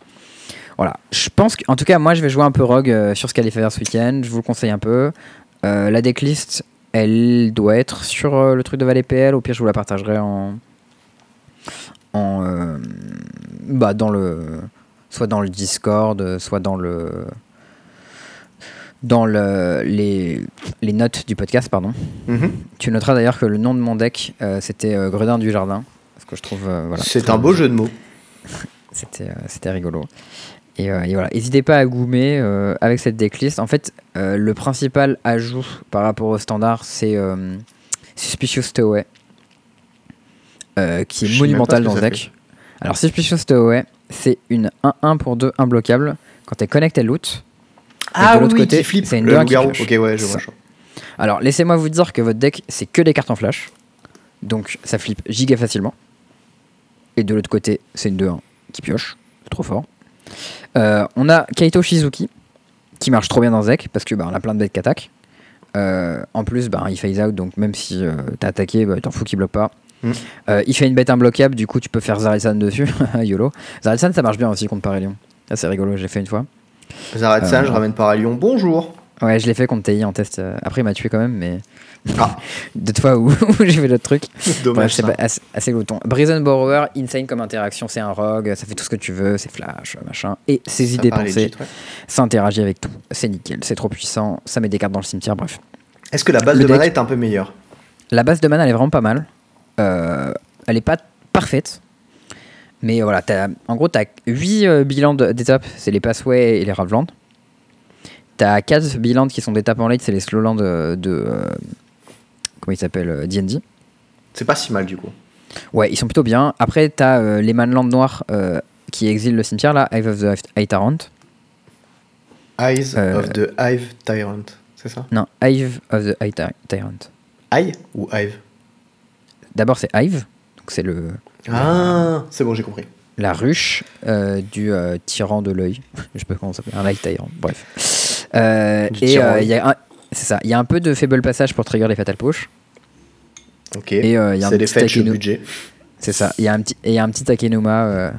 Voilà. Je pense qu'en tout cas, moi je vais jouer un peu Rogue euh, sur Scalifier ce week-end. Je vous le conseille un peu. Euh, la decklist, elle doit être sur euh, le truc de Valet PL. Au pire, je vous la partagerai en. en euh, bah, dans le. Soit dans le Discord, soit dans le. Dans le, les, les notes du podcast, pardon. Mhm. Tu noteras d'ailleurs que le nom de mon deck, euh, c'était Gredin du Jardin. Parce que je trouve. voilà, C'est un beau jeu de mots. *laughs* C'était c'était rigolo. Et, euh, et voilà, n'hésitez pas à goumer euh, avec cette decklist. En fait, euh, le principal ajout par rapport au standard, c'est euh, Suspicious Stowaway, euh, qui est monumental dans ça deck. Alors, Suspicious Stowaway, c'est une 1-1 pour 2 imbloquable. Quand t'es connecté loot, Ah de l'autre oui, côté, qui c'est une le 2-1 qui. Ok, ouais, je vois. Alors, laissez-moi vous dire que votre deck, c'est que des cartes en flash. Donc, ça flippe giga facilement. Et de l'autre côté, c'est une 2-1 qui pioche. Trop fort. Euh, on a Kaito Shizuki, qui marche trop bien dans deck, parce que bah, on a plein de decks qui attaquent. Euh, en plus, bah, il phase out, donc même si euh, t'as attaqué, bah, t'en fous qu'il bloque pas. Mm. Euh, il fait une bête imbloquable, du coup, tu peux faire Zaretsan dessus. *laughs* YOLO. Zaretsan, ça marche bien aussi contre Parelion. Ça, c'est rigolo, j'ai fait une fois. Euh, je ramène Paralion. Bonjour. Ouais, je l'ai fait contre TI en test. Après, il m'a tué quand même, mais. Ah. D'autres fois où, *laughs* où j'ai fait d'autres trucs. *laughs* Bref, Dommage. c'est assez, assez glouton. Brazen Borrower, insane comme interaction, c'est un rogue, ça fait tout ce que tu veux, c'est flash, machin. Et ses idées pensées, ouais. ça interagit avec tout. C'est nickel, c'est trop puissant, ça met des cartes dans le cimetière, bref. Est-ce que la base Le de deck- mana est un peu meilleure? La base de mana, elle est vraiment pas mal. Euh, elle est pas parfaite. Mais voilà, t'as- en gros, tu as 8 bilans d'étapes, c'est les Passway et les Raveland. Tu as 4 bilans qui sont d'étapes en late, c'est les Slowlands de. de, euh, comment il s'appelle euh, D&D. C'est pas si mal du coup. Ouais, ils sont plutôt bien. Après, tu as les Manlands noirs euh, qui exilent le cimetière, là, Hive of the High Tyrant. Eyes Euh, of the Hive Tyrant, c'est ça? Non, Hive of the High Ty- Tyrant. Eye ou Hive? D'abord, c'est Hive, donc c'est le Ah, c'est bon, j'ai compris. la ruche euh, du euh, tyran de l'œil. *laughs* Je sais pas comment ça s'appelle, un light tyrant, bref. Euh, et euh, il y a un- c'est ça, il y a un peu de faible passage pour trigger les fatal push. Ok. Et euh, il y a un petit Takenu- budget. C'est ça, il y a un petit et il y a un petit Takenuma euh,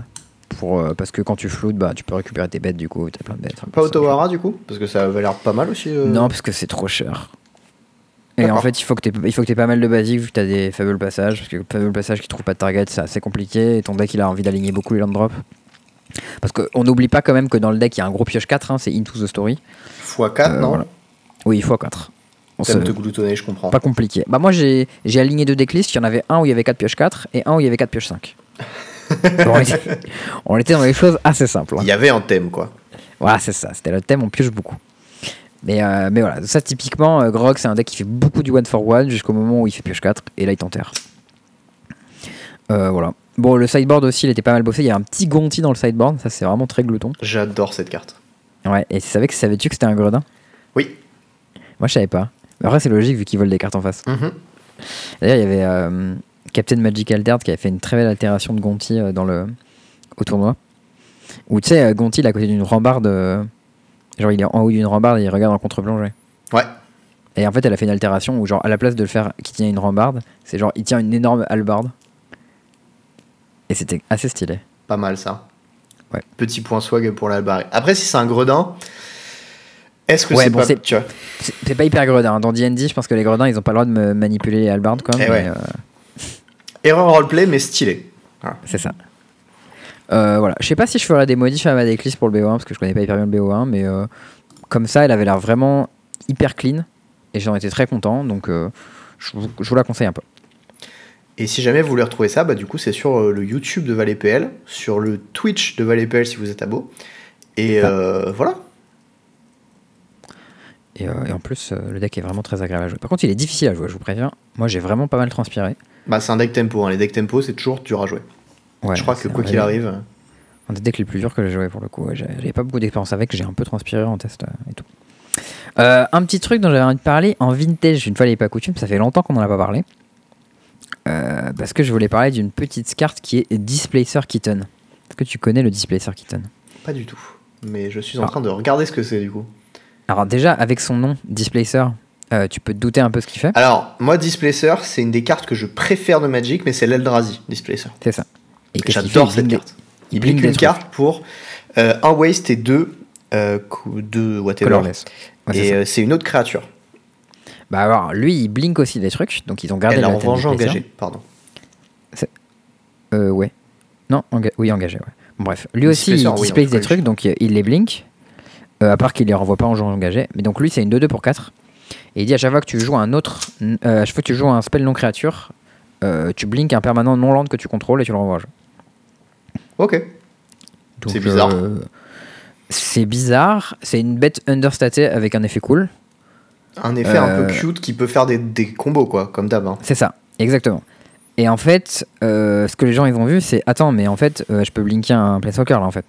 pour euh, parce que quand tu floutes, bah tu peux récupérer tes bêtes du coup, t'as plein de bêtes. Pas Otawara du coup? Parce que ça avait l'air pas mal aussi. euh. Non, parce que c'est trop cher. Et en fait, il faut que tu il faut que aies pas mal de basiques vu que t'as des faibles passages. Parce que le faible passage qui trouve pas de target, c'est assez compliqué. Et ton deck, il a envie d'aligner beaucoup les land drops. Parce qu'on n'oublie pas quand même que dans le deck, il y a un gros pioche 4, hein, c'est Into the Story. x4, Euh, non? voilà. Oui, x4. On se- te gloutonner, je comprends. Pas compliqué. Bah moi, j'ai j'ai aligné deux decklists. Il y en avait un où il y avait 4 pioches 4 et un où il y avait 4 pioches 5. *laughs* on, était, on était dans des choses assez simples. hein. Il y avait un thème quoi. Voilà, c'est ça. C'était le thème, on pioche beaucoup. Mais, euh, mais voilà, ça typiquement, euh, Grog, c'est un deck qui fait beaucoup du one for one jusqu'au moment où il fait pioche 4 et là il t'enterre. Euh, voilà. Bon, le sideboard aussi, il était pas mal bossé. Il y a un petit Gonti dans le sideboard, ça c'est vraiment très glouton. J'adore cette carte. Ouais, et tu savais que savais-tu que c'était un gredin? Oui. Moi je savais pas. Mais après, c'est logique vu qu'ils volent des cartes en face. Mhm. D'ailleurs, il y avait euh, Captain Magic Alterd qui avait fait une très belle altération de Gonti euh, dans le, au tournoi. Où tu sais, euh, Gonti, il est à côté d'une rambarde euh, Genre, il est en haut d'une rambarde et il regarde en contre-plongée. Ouais. Et en fait, elle a fait une altération où, genre, à la place de le faire qui tient une rambarde, c'est genre, il tient une énorme hallebarde. Et c'était assez stylé. Pas mal ça. Ouais. Petit point swag pour l'albaré. Après, si c'est un gredin, est-ce que Ouais, c'est bon, pas. c'est- pas hyper gredin. Dans D&D, je pense que les gredins, ils ont pas le droit de me manipuler les hallebardes, quoi. Eh mais, ouais. euh, Erreur roleplay, mais stylé. c'est ça. Euh, voilà. Je sais pas si je ferai des modifs à ma decklist pour le BO1, parce que je connais pas hyper bien le BO1, mais euh, comme ça, elle avait l'air vraiment hyper clean. Et j'en étais très content, donc euh, je, vous, je vous la conseille un peu. Et si jamais vous voulez retrouver ça, bah du coup c'est sur euh, le YouTube de Valais PL, sur le Twitch de Valais PL si vous êtes abo. Et voilà. Et, euh, et en plus, euh, le deck est vraiment très agréable à jouer. Par contre, il est difficile à jouer, je vous préviens. Moi, j'ai vraiment pas mal transpiré. Bah c'est un deck tempo, hein. les decks tempo c'est toujours dur à jouer. Ouais, Je crois que quoi qu'il arrive. euh, Un des decks les plus durs que j'ai joué pour le coup. J'avais pas beaucoup d'expérience avec, j'ai un peu transpiré en test et tout. Euh, un petit truc dont j'avais envie de parler en vintage, une fois n'est pas coutume, ça fait longtemps qu'on n'en a pas parlé. Parce que je voulais parler d'une petite carte qui est Displacer Kitten. Est-ce que tu connais le Displacer Kitten? Pas du tout. Mais je suis en Ah. train de regarder ce que c'est du coup. Alors déjà, avec son nom, Displacer, euh, tu peux te douter un peu ce qu'il fait. Alors, moi Displacer, c'est une des cartes que je préfère de Magic, mais c'est l'Eldrazi Displacer. C'est ça. Et qu'il J'adore cette carte. Il blink une trucs. carte pour euh, un waste et deux, euh, deux whatever. Colorless. Ouais, c'est et euh, c'est une autre créature. Bah alors, lui, il blink aussi des trucs, donc ils ont gardé Elle a la en Displacer. engagé, pardon. Euh, ouais. Non, enga- oui, engagé, ouais. Bref, lui aussi, il displace des trucs, donc il il les blink. Euh, à part qu'il les renvoie pas en jouant engagé. Mais donc lui, c'est une 2-2 pour 4. Et il dit à chaque fois que tu joues un autre. euh, à chaque fois que tu joues un spell non créature, euh, tu blink un permanent non land que tu contrôles et tu le renvoies. en jeu. Ok. Donc, C'est bizarre. euh, c'est bizarre. C'est une bête understatée avec un effet cool. Un effet un peu cute qui peut faire des, des combos, quoi, comme d'hab. hein. C'est ça, exactement. Et en fait, euh, ce que les gens ils ont vu, c'est attends, mais en fait, euh, je peux blinker un planeswalker là en fait.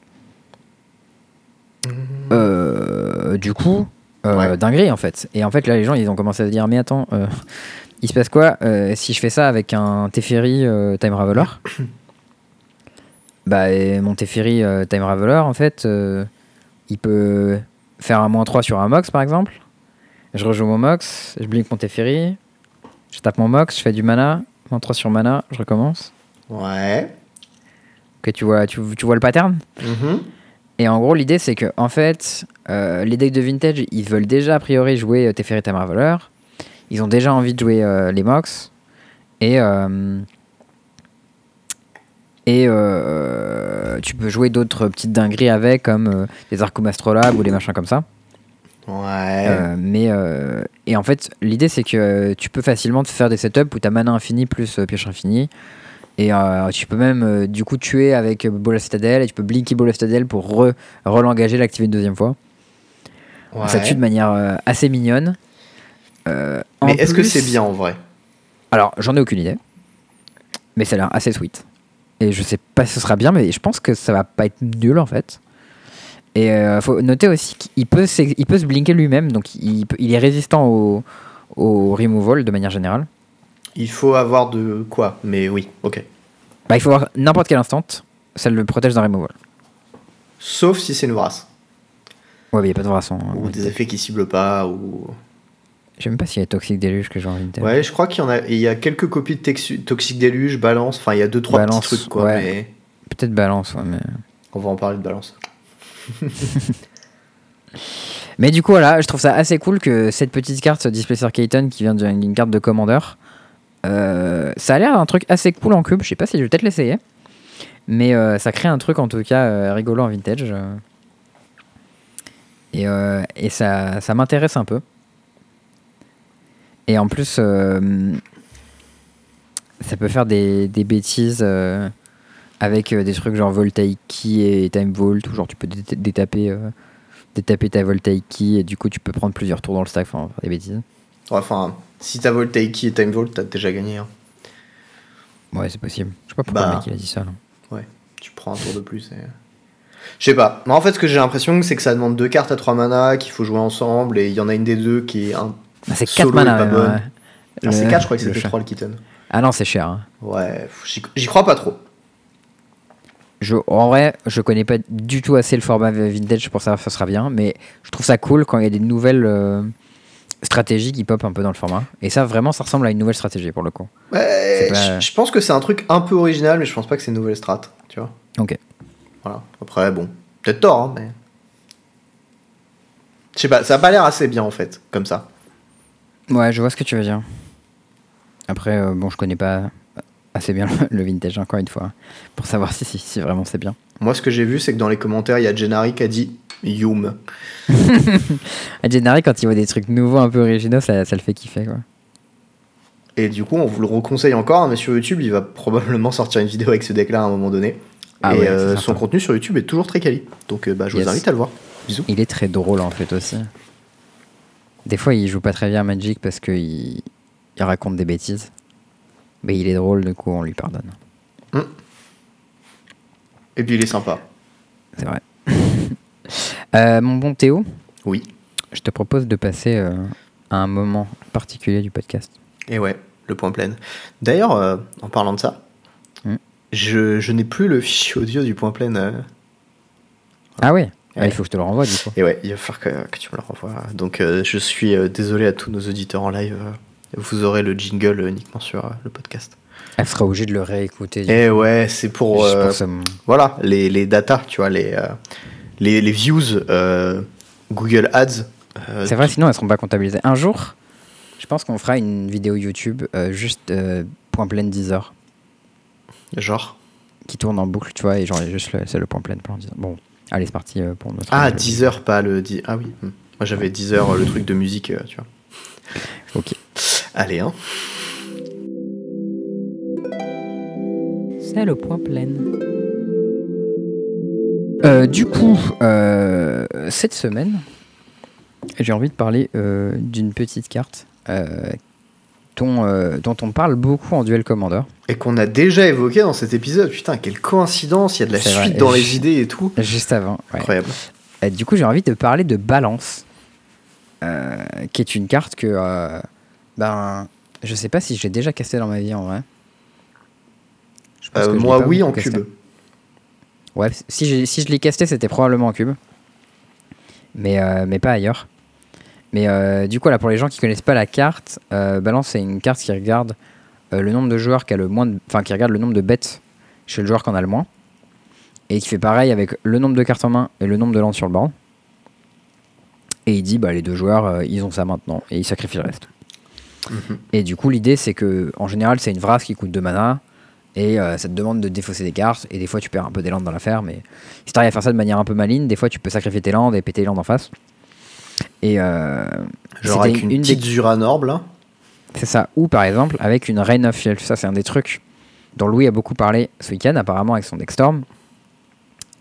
Euh, du coup, euh, Ouais. dinguerie en fait. Et en fait, là, les gens ils ont commencé à se dire mais attends, euh, il se passe quoi euh, si je fais ça avec un Teferi Time Raveler Bah, et mon Teferi Time Raveler en fait, il peut faire un moins 3 sur un Mox par exemple. Je rejoue mon Mox, je blink mon Teferi, je tape mon Mox, je fais du mana, moins 3 sur mana, je recommence. Ouais. Ok, tu vois, tu, tu vois le pattern? Mhm. Et en gros, l'idée, c'est que en fait, euh, les decks de vintage, ils veulent déjà a priori jouer euh, Teferi Time Raveler. Ils ont déjà envie de jouer euh, les Mox. Et, euh, et euh, tu peux jouer d'autres petites dingueries avec, comme des Arcum Astrolabe ou des machins comme ça. Ouais. Mais et en fait, l'idée c'est que tu peux facilement te faire des setups où tu as mana infini plus pioche infini. Et euh, tu peux même euh, du coup tuer avec Ball of Citadel et tu peux blinker Ball of Citadel pour re- l'activer une deuxième fois. ouais. Ça tue de manière euh, assez mignonne. Mais est-ce que c'est bien en vrai? Alors, j'en ai aucune idée. Mais ça a l'air assez sweet. Et je sais pas si ce sera bien, mais je pense que ça va pas être nul en fait. Et faut noter aussi qu'il peut, il peut se blinker lui-même, donc il, il est résistant au, au removal de manière générale. Il faut avoir de quoi? Mais oui, ok. Bah, il faut avoir n'importe quel instant, ça le protège d'un removal. Sauf si c'est une brasse. Ouais, mais il n'y a pas de vrasson. hein. Ou des effets qui ciblent pas. Ou... Je sais même pas s'il y a Toxic Deluge que j'ai envie de Ouais, je crois qu'il y en a. Il y a quelques copies de Toxic Deluge, Balance. Enfin, il y a deux, trois Balance, petits trucs, quoi. ouais. Mais Peut-être balance, ouais, mais. on va en parler de Balance. *laughs* *laughs* Mais du coup, voilà, je trouve ça assez cool que cette petite carte, ce Displacer Kaiten, qui vient d'une carte de commandeur, euh, ça a l'air un truc assez cool en cube. Je sais pas si je vais peut-être l'essayer. Mais euh, ça crée un truc en tout cas euh, rigolo en vintage. Et, et ça, ça m'intéresse un peu. Et en plus, ça peut faire des, des bêtises avec des trucs genre Voltaic Key et Time Vault, ou genre tu peux dé- détaper, détaper ta Voltaic Key et du coup tu peux prendre plusieurs tours dans le stack, enfin des bêtises. Enfin, si t'as Voltaiki et Time Vault, t'as déjà gagné. hein. Ouais, c'est possible. Je sais pas pourquoi Bah. le mec il a dit ça. là. Ouais, tu prends un tour de plus. Et... Je sais pas. Mais en fait, ce que j'ai l'impression, c'est que ça demande deux cartes à 3 mana, qu'il faut jouer ensemble, et il y en a une des deux qui est un. Ah, c'est Solo 4 mana. est pas même, bonne. ouais. Ah, c'est Le- 4, je crois que c'était chat. 3 le kitten. Ah non, c'est cher. hein. Ouais, j'y j'y crois pas trop. Je, en vrai, je connais pas du tout assez le format vintage pour savoir si ça sera bien, mais je trouve ça cool quand il y a des nouvelles euh, stratégies qui pop un peu dans le format. Et ça, vraiment, ça ressemble à une nouvelle stratégie pour le coup. Ouais, pas- je, je pense que c'est un truc un peu original, mais je pense pas que c'est une nouvelle strat, tu vois. Ok. Voilà. Après, bon, peut-être tort, hein, mais. Je sais pas, ça a pas l'air assez bien en fait, comme ça. Ouais, je vois ce que tu veux dire. Après, euh, bon, je connais pas assez bien le, le vintage, encore une fois, pour savoir si, si, si vraiment c'est bien. Moi, ce que j'ai vu, c'est que dans les commentaires, il y a Gennari qui a dit Youm. *laughs* Gennari, quand il voit des trucs nouveaux, un peu originaux, ça, ça le fait kiffer, quoi. Et du coup, on vous le reconseille encore, hein, mais sur YouTube, il va probablement sortir une vidéo avec ce deck-là à un moment donné. Ah et ouais, euh, son contenu sur YouTube est toujours très quali. Donc, euh, bah, je Yes. vous invite à le voir. Bisous. Il est très drôle, en fait, aussi. Des fois, il joue pas très bien à Magic parce qu'il il raconte des bêtises. Mais il est drôle, du coup, on lui pardonne. Et puis, il est sympa. C'est vrai. Euh, mon bon Théo, Oui. je te propose de passer euh, à un moment particulier du podcast. Et ouais, le point plein. D'ailleurs, euh, en parlant de ça, Hmm. je, je n'ai plus le fichier audio du point plein. Ah ouais, Ah, Ouais. Il faut que je te le renvoie, du coup. Et ouais, il va falloir que, que tu me le renvoies. Donc, je suis désolé à tous nos auditeurs en live. vous aurez le jingle uniquement sur le podcast. Elle sera obligée de le réécouter. Et ouais, c'est pour, euh, ça, voilà, les, les datas, tu vois, les, euh, les, les views euh, Google Ads. euh, C'est vrai, sinon elles seront pas comptabilisées. Un jour, je pense qu'on fera une vidéo YouTube euh, juste euh, point plein 10 heures Genre. qui tourne en boucle, tu vois, et genre juste le- c'est le point plein pendant 10 heures. Bon, allez, c'est parti pour notre. Ah, le- 10 heures, pas le 10. Ah oui. hmm. Moi, j'avais 10 heures, le truc de musique, euh, tu vois. Ok. Allez, hein. C'est le point plein. Euh, du coup, euh, cette semaine, j'ai envie de parler euh, d'une petite carte dont, dont on parle beaucoup en duel commander. Et qu'on a déjà évoqué dans cet épisode. Putain, quelle coïncidence. Il y a de la suite vrai. dans les idées et tout. Juste avant. ouais. Incroyable. Du coup, j'ai envie de parler de Balance, qui est une carte que, ben, je sais pas si j'ai déjà casté dans ma vie en vrai. Je pense que moi, oui, en cube. Ouais, si, j'ai- si je l'ai casté, c'était probablement en cube. Mais, euh, mais pas ailleurs. Mais euh, du coup, là, pour les gens qui connaissent pas la carte, euh, Balance, c'est une carte qui regarde le nombre de joueurs qui a le moins, de- enfin qui regarde le nombre de bêtes chez le joueur qui en a le moins, et qui fait pareil avec le nombre de cartes en main et le nombre de landes sur le board. Et il dit, bah les deux joueurs, ils ont ça maintenant, et il sacrifie le reste. Mhm. Et du coup, l'idée, c'est que en général, c'est une vrasse qui coûte 2 mana. Et euh, ça te demande de défausser des cartes. Et des fois, tu perds un peu des landes dans l'affaire. Mais si tu arrives à faire ça de manière un peu maligne, des fois, tu peux sacrifier tes landes et péter les landes en face. Et euh, Genre avec une, une petite des- Zuranorb, là. c'est ça. Ou par exemple, avec une Reign of Filth. Ça, c'est un des trucs dont Louis a beaucoup parlé ce week-end, apparemment, avec son deck Storm.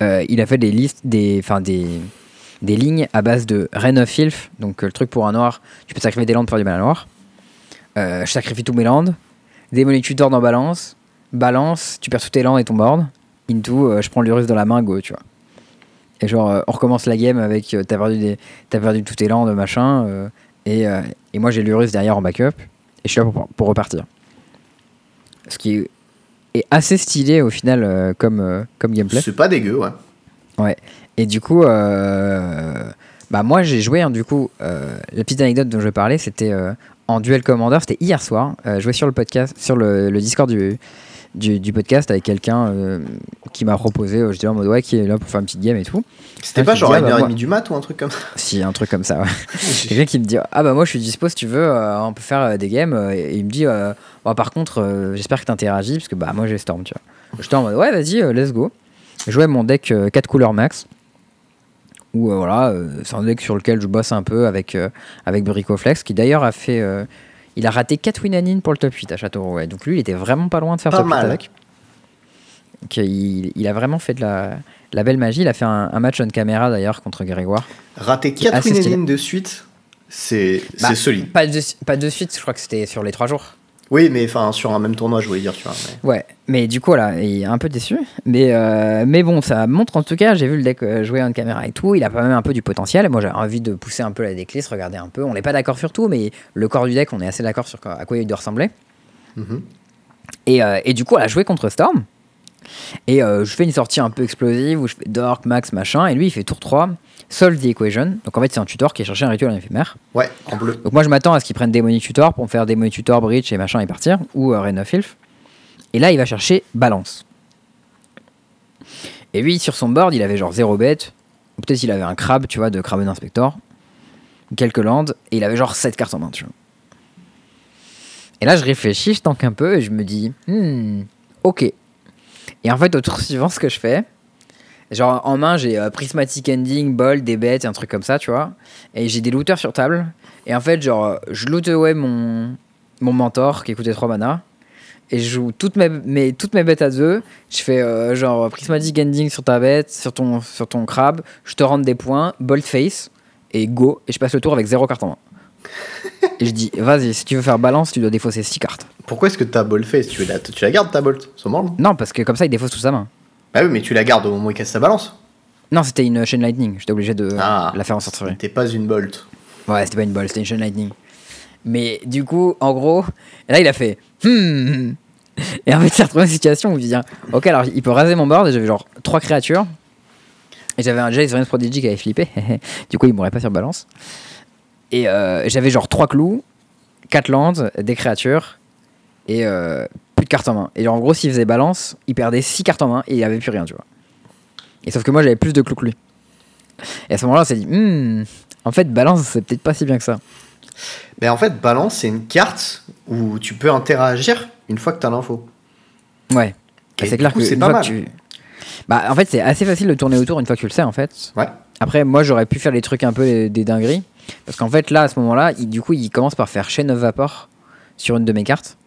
Euh, il a fait des listes, des, enfin des, des lignes à base de Reign of Filth. Donc, euh, le truc pour un noir, tu peux sacrifier des landes pour faire du mana noir. Euh, je sacrifie tous mes landes. Démolis tutor dans balance. Balance, tu perds tous tes landes et ton board. Into, euh, je prends l'Urus dans la main, go, tu vois. Et genre, euh, on recommence la game avec euh, t'as perdu, des, perdu tous tes landes, machin. euh, et, et moi, j'ai l'Urus derrière en backup. Et je suis là pour, pour repartir. Ce qui est, est assez stylé au final comme, comme gameplay. C'est pas dégueu, ouais. Et du coup, bah moi j'ai joué, hein, du coup, la petite anecdote dont je parlais, c'était en duel commander, c'était hier soir. Je jouais sur le podcast, sur le, le Discord du, du, du podcast avec quelqu'un euh, qui m'a proposé, euh, j'étais en mode ouais, qui est là pour faire une petite game et tout. C'était Ah, pas genre à ah, bah, 1h30 moi- du mat ou un truc comme ça Si, un truc comme ça, ouais. *laughs* Quelqu'un qui me dit Ah bah moi je suis dispo si tu veux, euh, on peut faire euh, des games. Et il me dit Bah, Par contre, j'espère que t'interagis parce que bah moi j'ai Storm, tu vois. J'étais en mode Ouais, vas-y, let's go. Je jouais mon deck 4 couleurs max. Euh, voilà, c'est un deck sur lequel je bosse un peu avec, avec Bricoflex, qui d'ailleurs a fait. Il a raté 4 win pour le top 8 à Châteauroux. ouais. Donc lui, il était vraiment pas loin de faire Pas top 8 mal. avec. Donc, euh, il, il a vraiment fait de la, la belle magie. Il a fait un, un match on caméra d'ailleurs contre Grégoire. Est 4 assez stylé. win de suite, c'est Bah, solide. Pas de, pas de suite, je crois que c'était sur les 3 jours. Oui, mais enfin, sur un même tournoi, je voulais dire, tu vois. mais- Ouais, mais du coup, là, il est un peu déçu. Mais, euh, mais bon, ça montre en tout cas, j'ai vu le deck euh, jouer en caméra et tout, il a quand même un peu du potentiel. Moi, j'ai envie de pousser un peu la decklist, regarder un peu. On n'est pas d'accord sur tout, mais le corps du deck, on est assez d'accord sur à quoi il doit ressembler. Mhm. Et, euh, et du coup, elle a joué contre Storm. Et euh, je fais une sortie un peu explosive où je fais Dork, Max, machin. Et lui, il fait tour 3, Solve the Equation. Donc en fait, c'est un tutor qui a cherché un rituel en éphémère. Ouais, en bleu. Donc moi, je m'attends à ce qu'il prenne Demonic Tutor pour me faire Demonic Tutor, Breach et machin et partir. Ou euh, Reign of Filth. Et là, il va chercher Balance. Et lui, sur son board, il avait genre 0 bête. Ou peut-être il avait un crabe, tu vois, de Craben Inspector. Quelques landes. Et il avait genre 7 cartes en main, tu vois. Et là, je réfléchis, je tanque un peu et je me dis, hmm, ok. Et en fait, au tour *laughs* suivant, ce que je fais, genre en main, j'ai euh, Prismatic Ending, Bold, des bêtes, un truc comme ça, tu vois. Et j'ai des looters sur table. Et en fait, genre, je loot away mon, mon mentor qui coûtait 3 mana. Et je joue toutes mes, toutes mes bêtes à deux. Je fais euh, genre Prismatic Ending sur ta bête, sur ton, sur ton crabe. Je te rends des points, Bold Face, et go. Et je passe le tour avec 0 carte en main. *laughs* et je dis, vas-y, si tu veux faire balance, tu dois défausser 6 cartes. Pourquoi est-ce que t'as Bolt Face tu la, tu la gardes ta Bolt Son Non, parce que comme ça, il défausse toute sa main. Bah oui, mais tu la gardes au moment où il casse sa balance. Non, c'était une chaîne lightning. J'étais obligé de Ah. la faire en sortir. T'es pas une Bolt. Ouais, c'était pas une balle, c'était une chaîne lightning. Mais du coup, en gros, là, il a fait hmm. Et en fait, il s'est retrouvé dans une situation où il dit Ok, alors il peut raser mon board et j'avais genre 3 créatures. Et j'avais un Jace Prodigy qui avait flippé. *laughs* du coup, il mourrait pas sur balance. Et euh, j'avais genre 3 clous, 4 lands, des créatures et euh, plus de cartes en main. Et genre, en gros, s'il faisait balance, il perdait 6 cartes en main et il avait plus rien, tu vois. Et sauf que moi, j'avais plus de clous que lui. Et à ce moment-là, on s'est dit Hmm, En fait, balance, c'est peut-être pas si bien que ça. Mais en fait, balance, c'est une carte où tu peux interagir une fois que t'as l'info. Ouais. Et c'est clair coup, que c'est pas mal. tu- Bah, en fait, c'est assez facile de tourner autour une fois que tu le sais, en fait. Ouais. Après, moi, j'aurais pu faire les trucs un peu des dingueries. Parce qu'en fait, là, à ce moment-là, il- du coup, il commence par faire Chain of Vapor sur une de mes cartes.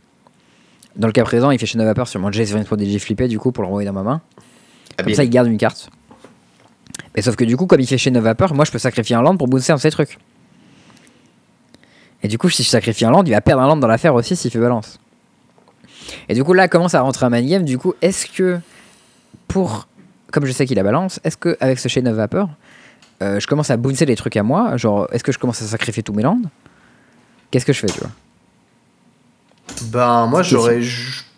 Dans le cas présent, il fait Chain of Vapor sur mon Venus Prodigy flippé, du coup, pour le renvoyer dans ma main. Ah, Comme bien. ça, il garde une carte. Mais sauf que du coup, comme il fait Chain of Vapor, moi, je peux sacrifier un land pour booster un de ces trucs. Et du coup, si je sacrifie un land, il va perdre un land dans l'affaire aussi s'il fait balance. Et du coup, là, commence à rentrer un man game. Du coup, est-ce que, pour. Comme je sais qu'il a balance, est-ce que avec ce Chain of Vapor, euh, je commence à bouncer les trucs à moi Genre, est-ce que je commence à sacrifier tous mes lands Qu'est-ce que je fais, tu vois? Ben, moi, j'aurais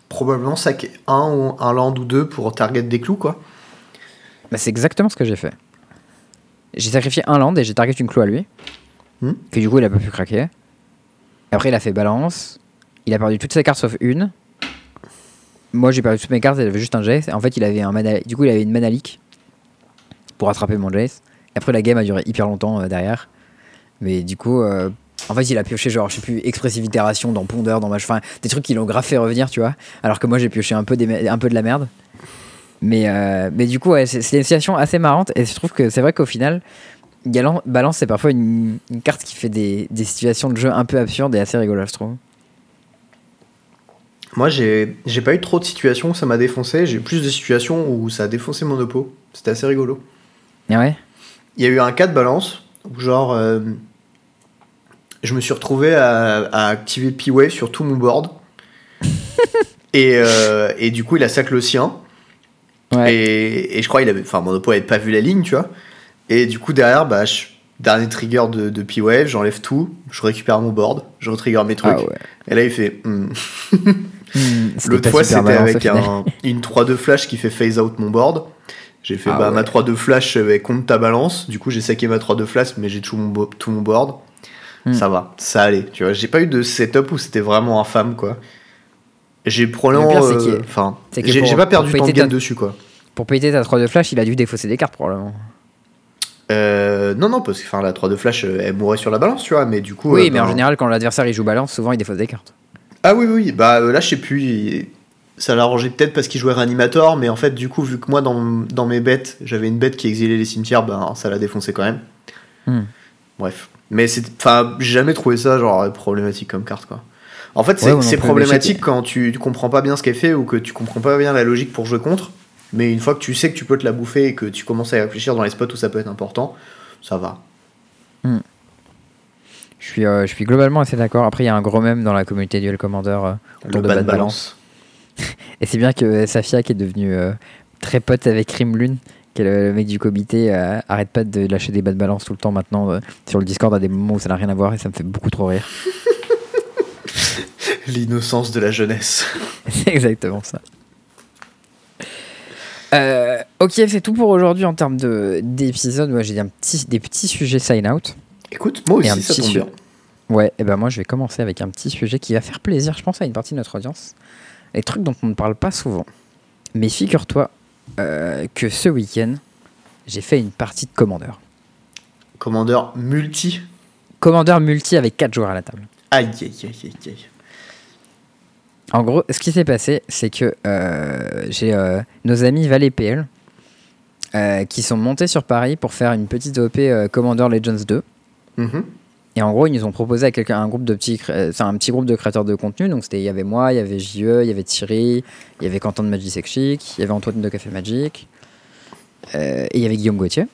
probablement saqué un, ou un land ou deux pour target des clous, quoi. Bah, c'est exactement ce que j'ai fait. J'ai sacrifié un land et j'ai target une clou à lui. Hmm? Que du coup, il a pas pu craquer. Après, il a fait balance. Il a perdu toutes ses cartes sauf une. Moi, j'ai perdu toutes mes cartes. Il avait juste un Jace. En fait, il avait un mana... Du coup, il avait une mana leak pour rattraper mon Jace. Après, la game a duré hyper longtemps euh, derrière. Mais du coup, euh, en fait, il a pioché genre, je sais plus, expressive itération dans Pondeur, dans Mach. Enfin, des trucs qui l'ont grave fait revenir, tu vois. Alors que moi, j'ai pioché un peu, des un peu de la merde. Mais, euh, mais du coup, ouais, c'est une situation assez marrante. Et je trouve que c'est vrai qu'au final, Galant, Balance, c'est parfois une, une carte qui fait des, des situations de jeu un peu absurdes et assez rigolotes, je trouve. Moi, j'ai j'ai pas eu trop de situations où ça m'a défoncé. J'ai eu plus de situations où ça a défoncé mon oppo. C'était assez rigolo. Ah ouais? Il y a eu un cas de balance où, genre, euh, je me suis retrouvé à, à activer P-Wave sur tout mon board. *laughs* et, euh, et du coup, il a sac le sien. Ouais. Et, et je crois qu'il avait. Enfin, mon oppo avait pas vu la ligne, tu vois. Et du coup, derrière, bah, je- dernier trigger de, de P-Wave, j'enlève tout, je récupère mon board, je retrigger mes trucs. Ah ouais. Et là, il fait. Hmm, *laughs* c'était L'autre fois, c'était avec un- une 3-2 flash qui fait phase out mon board. J'ai fait Ah bah, ouais. ma 3-2 flash avec compte ta balance. Du coup, j'ai saqué ma 3-2 flash, mais j'ai tout mon, tout mon board. Hmm. Ça va, ça allait. Tu vois, j'ai pas eu de setup où c'était vraiment infâme, quoi. J'ai probablement. Euh, Enfin, j'ai pas perdu tant de game ta- dessus, quoi. Pour péter ta 3 de flash, il a dû défausser des cartes probablement. Euh, non, non, parce que enfin, la 3-2 flash, euh, elle mourait sur la balance, tu vois, mais du coup. Oui, euh, mais en général, quand l'adversaire il joue balance, souvent il défausse des cartes. Ah oui, oui, bah là, je sais plus. il- Ça l'a arrangé peut-être parce qu'il jouait Reanimator, mais en fait, du coup, vu que moi, dans, dans mes bêtes, j'avais une bête qui exilait les cimetières, ben ça l'a défoncé quand même. Hmm. Bref. Mais c'est. Enfin, j'ai jamais trouvé ça, genre, problématique comme carte, quoi. En fait, c'est Ouais, c'est problématique quand tu, comprends pas bien ce qu'elle fait ou que tu comprends pas bien la logique pour jouer contre. Mais une fois que tu sais que tu peux te la bouffer et que tu commences à y réfléchir dans les spots où ça peut être important, ça va. Je suis, euh, je suis globalement assez d'accord. Après, il y a un gros mème dans la communauté Duel Commander euh, autour Le de bas Bad de Balance. Et c'est bien que Safia, qui est devenu euh, très pote avec Rimlune, qui est le, le mec du comité, euh, arrête pas de lâcher des bad balance tout le temps maintenant euh, sur le Discord à des moments où ça n'a rien à voir et ça me fait beaucoup trop rire. *laughs* L'innocence de la jeunesse. *laughs* c'est exactement ça. Ok, c'est tout pour aujourd'hui en termes de- d'épisodes. Moi, j'ai petit, des petits sujets sign out. Écoute, moi aussi, ça petit tombe bien. Ouais, et ben moi, je vais commencer avec un petit sujet qui va faire plaisir, je pense, à une partie de notre audience. Les trucs dont on ne parle pas souvent. Mais figure-toi euh, que ce week-end, j'ai fait une partie de commandeur. Commandeur multi. Commandeur multi avec 4 joueurs à la table. Aïe, aïe, aïe, aïe, aïe. En gros, ce qui s'est passé, c'est que euh, j'ai euh, nos amis Valais PL qui sont montés sur Paris pour faire une petite OP Commander Legends 2. Mhm. Et en gros, ils nous ont proposé à quelqu'un un groupe de petits, euh, un petit groupe de créateurs de contenu. Donc c'était, il y avait moi, il y avait JE, il y avait Thierry, il y avait Quentin de Magic Sex Chic, il y avait Antoine de Café Magic, euh, et il y avait Guillaume Gauthier.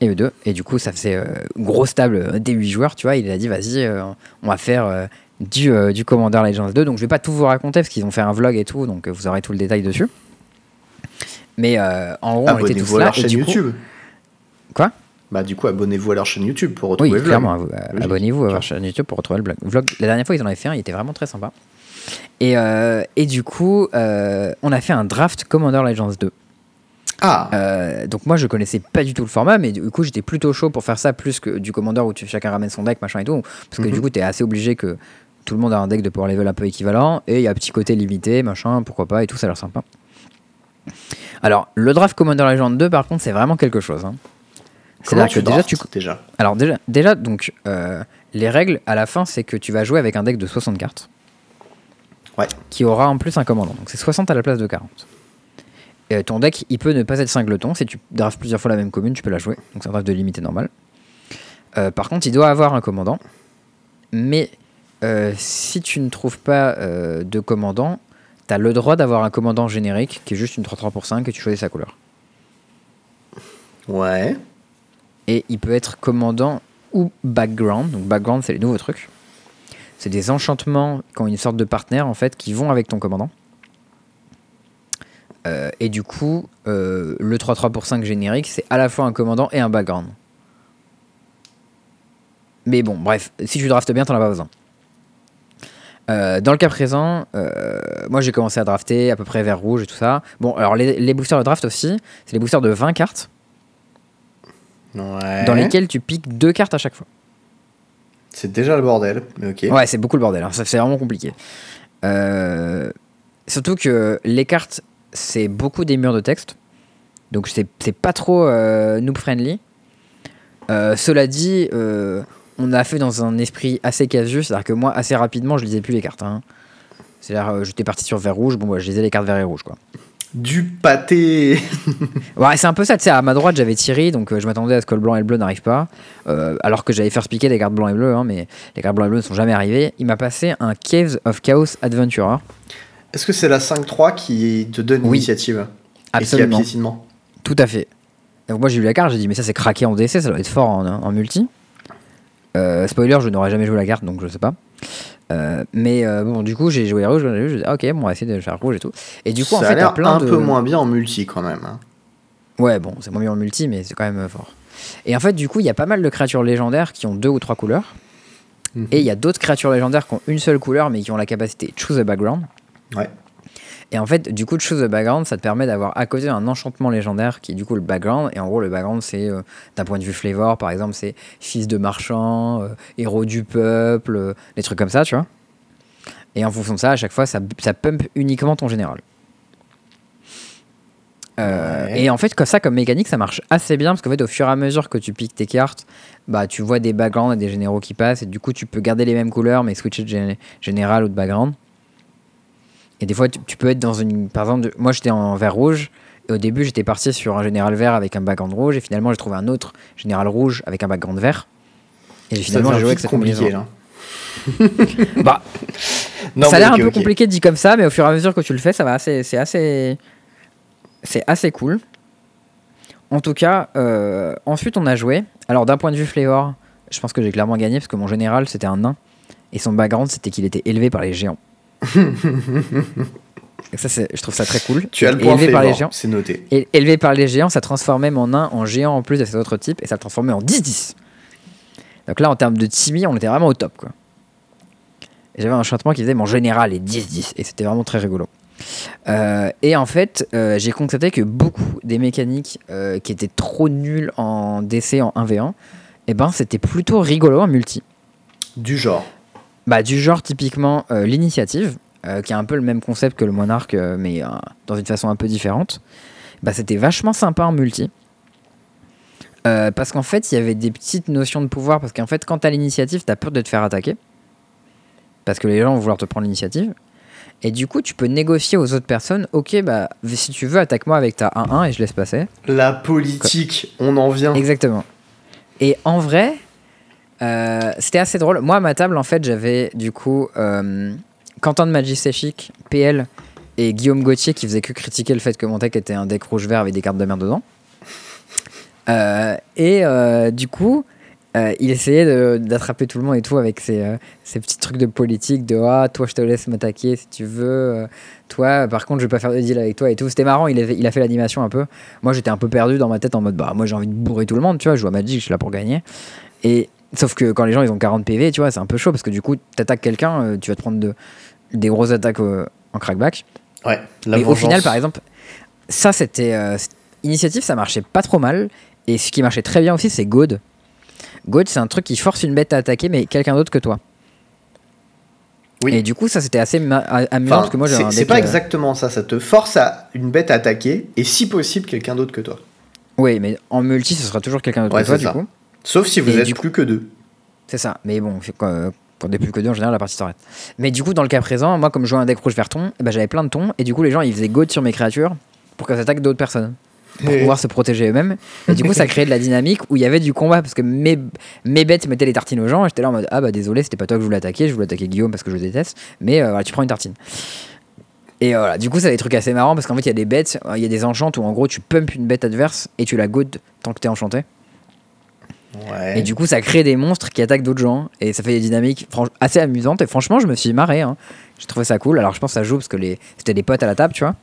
Et eux deux. Et du coup, ça faisait euh, grosse table euh, des 8 joueurs, tu vois. Il a dit, vas-y, on va faire du, du Commander Legends 2. Donc je vais pas tout vous raconter parce qu'ils ont fait un vlog et tout, donc vous aurez tout le détail dessus. Mais en gros, on était tous Abonnez-vous à là. Et du coup, YouTube. Quoi? Bah, du coup, abonnez-vous à leur chaîne YouTube pour retrouver Oui, le vlog. clairement. vous- euh, Logique. Abonnez-vous à leur chaîne YouTube pour retrouver le blog. vlog. La dernière fois, ils en avaient fait un, il était vraiment très sympa. Et, euh, et du coup, euh, on a fait un draft Commander Legends 2. Ah, Euh, donc moi, je connaissais pas du tout le format, mais du coup, j'étais plutôt chaud pour faire ça plus que du Commander où tu, chacun ramène son deck, machin et tout. Parce que Mhm. du coup, tu es assez obligé que tout le monde a un deck de power level un peu équivalent. Et il y a un petit côté limité, machin, pourquoi pas, et tout, ça a l'air sympa. Alors, le draft Commander Legends 2, par contre, c'est vraiment quelque chose. hein. C'est-à-dire tu que déjà, tu, déjà alors déjà, déjà donc euh, les règles à la fin c'est que tu vas jouer avec un deck de 60 cartes Ouais. qui aura en plus un commandant. Donc c'est 60 à la place de 40. Et ton deck il peut ne pas être singleton. Si tu drafts plusieurs fois la même commune, tu peux la jouer. Donc c'est un draft de limité normal. Euh, par contre, il doit avoir un commandant. Mais euh, si tu ne trouves pas euh, de commandant, tu as le droit d'avoir un commandant générique qui est juste une 3-3 pour 5 et tu choisis sa couleur. Ouais. Et il peut être commandant ou background. Donc background, c'est les nouveaux trucs. C'est des enchantements qui ont une sorte de partenaire en fait qui vont avec ton commandant. Euh, et du coup, euh, le 3-3 pour 5 générique, c'est à la fois un commandant et un background. Mais bon, bref, si tu draftes bien, t'en as pas besoin. Euh, dans le cas présent, moi j'ai commencé à drafter à peu près vert rouge et tout ça. Bon, alors les, les boosters de draft aussi, c'est les boosters de 20 cartes Ouais. dans lesquels tu piques deux cartes à chaque fois. C'est déjà le bordel, mais ok. Ouais, c'est beaucoup le bordel, hein. ça c'est vraiment compliqué. Euh, surtout que les cartes, c'est beaucoup des murs de texte, donc c'est pas trop euh, noob friendly. Euh, cela dit, euh, on a fait dans un esprit assez casu, c'est-à-dire que moi, assez rapidement, je lisais plus les cartes. hein. C'est-à-dire, j'étais parti sur vert rouge, bon, bah, je lisais les cartes vert et rouge, quoi. Du pâté *laughs* Ouais, c'est un peu ça, tu sais, à ma droite j'avais Thierry, donc euh, je m'attendais à ce que le blanc et le bleu n'arrivent pas, Euh, alors que j'allais faire piquer les cartes blanc et bleu, hein, mais les cartes blanc et bleu ne sont jamais arrivées. Il m'a passé un Caves of Chaos Adventurer, Est-ce que c'est la 5-3 qui te donne Oui. l'initiative? Absolument, Et qui a tout à fait. Donc moi j'ai vu la carte, j'ai dit mais ça c'est craqué en DC, ça doit être fort en, en multi. Euh, spoiler, je n'aurais jamais joué la carte, donc je sais pas. Euh, mais euh, bon, du coup j'ai joué rouge, j'ai dit ah, ok, bon, on va essayer de faire rouge et tout. Et du coup en Ça fait a l'air plein un de... peu moins bien en multi quand même. hein. Ouais, bon, c'est moins bien en multi, mais c'est quand même euh, fort. Et en fait, du coup, il y a pas mal de créatures légendaires qui ont deux ou trois couleurs. Mhm. Et il y a d'autres créatures légendaires qui ont une seule couleur, mais qui ont la capacité choose a background. Ouais. Et en fait, du coup, de choose a background, ça te permet d'avoir à côté un enchantement légendaire qui est du coup le background. Et en gros, le background, c'est euh, d'un point de vue flavor, par exemple, c'est fils de marchand, euh, héros du peuple, euh, des trucs comme ça, tu vois. Et en fonction de ça, à chaque fois, ça, ça pump uniquement ton général. Ouais. Et en fait, comme ça, comme mécanique, ça marche assez bien parce qu'en fait, au fur et à mesure que tu piques tes cartes, bah, tu vois des backgrounds et des généraux qui passent, et du coup, tu peux garder les mêmes couleurs mais switcher de gé- général ou de background. Et des fois, tu, tu peux être dans une. Par exemple, de- moi, j'étais en vert rouge, et au début, j'étais parti sur un général vert avec un background rouge, et finalement, j'ai trouvé un autre général rouge avec un background vert. Et finalement, j'ai joué avec cette compliqué combinaison. là. *laughs* Bah, *laughs* Non, ça a l'air un peu compliqué dit comme ça, mais au fur et à mesure que tu le fais, ça va assez, c'est assez, c'est assez cool. En tout cas, euh, ensuite on a joué. Alors d'un point de vue flavor, je pense que j'ai clairement gagné parce que mon général c'était un nain et son background c'était qu'il était élevé par les géants. Ça, je trouve ça très cool. Tu as le point élevé par les géants. c'est noté. Et élevé par les géants, ça transformait mon nain en géant en plus de ses autres types et ça le transformait en 10-10. Donc là, en termes de Timmy, on était vraiment au top. quoi. J'avais un enchantement qui faisait mon général est 10-10 et c'était vraiment très rigolo. Euh, et en fait, euh, j'ai constaté que beaucoup des mécaniques euh, qui étaient trop nulles en DC en 1v1, eh ben, c'était plutôt rigolo en multi. Du genre. Bah, du genre typiquement euh, l'initiative, euh, qui est un peu le même concept que le monarque, euh, mais dans une façon un peu différente. Bah, c'était vachement sympa en multi. Parce qu'en fait, il y avait des petites notions de pouvoir. Parce qu'en fait, quand t'as l'initiative, t'as peur de te faire attaquer. Parce que les gens vont vouloir te prendre l'initiative. Et du coup, tu peux négocier aux autres personnes Ok, bah, si tu veux, attaque-moi avec ta 1-1 et je laisse passer. La politique, on en vient. Exactement. Et en vrai, euh, c'était assez drôle. Moi, à ma table, en fait, j'avais du coup euh, Quentin de Magic PL et Guillaume Gauthier qui faisait que critiquer le fait que mon deck était un deck rouge-vert avec des cartes de merde dedans. Euh, et euh, du coup, il essayait d'attraper tout le monde et tout avec ses, petits trucs de politique de Ah, toi, je te laisse m'attaquer si tu veux. toi, par contre, je vais pas faire de deal avec toi et tout. C'était marrant, il, il a fait l'animation un peu. Moi, j'étais un peu perdu dans ma tête en mode Bah, moi, j'ai envie de bourrer tout le monde, tu vois. Je joue à Magic, je suis là pour gagner. Et sauf que quand les gens ils ont 40 PV, tu vois, c'est un peu chaud parce que du coup, t'attaques quelqu'un, euh, tu vas te prendre de, des grosses attaques en crackback. Ouais. La Mais au final, par exemple, ça c'était. euh, initiative, ça marchait pas trop mal. Et ce qui marchait très bien aussi, c'est God. God, c'est un truc qui force une bête à attaquer, mais quelqu'un d'autre que toi. Oui. Et du coup, ça c'était assez amusant Enfin, parce que moi j'ai c'est pas euh, exactement ça. Ça te force à une bête à attaquer et si possible quelqu'un d'autre que toi. Oui, mais en multi, ce sera toujours quelqu'un d'autre Ouais, que toi, c'est du ça. coup. Sauf si vous Et êtes du plus que deux. C'est ça. Mais bon, euh, quand on est plus que deux, en général, la partie s'arrête. Mais du coup, dans le cas présent, moi, comme je jouais un deck rouge vert ton, eh ben, j'avais plein de tons. Et du coup, les gens, ils faisaient God sur mes créatures pour qu'elles attaquent d'autres personnes. Pour pouvoir se protéger eux-mêmes. Et du coup, ça créait de la dynamique où il y avait du combat. Parce que mes, mes bêtes mettaient les tartines aux gens. Et j'étais là en mode Ah bah désolé, c'était pas toi que je voulais attaquer. Je voulais attaquer Guillaume parce que je le déteste. Mais euh, voilà, tu prends une tartine. Et euh, voilà, du coup, ça a des trucs assez marrants parce qu'en fait, il y a des bêtes, euh, il y a des enchantes où en gros, tu pumps une bête adverse et tu la God tant que t'es enchanté. Ouais. Et du coup, ça crée des monstres qui attaquent d'autres gens. Et ça fait des dynamiques assez amusantes. Et franchement, je me suis marré. Hein. J'ai trouvé ça cool. Alors, je pense que ça joue parce que les... c'était des potes à la table, tu vois.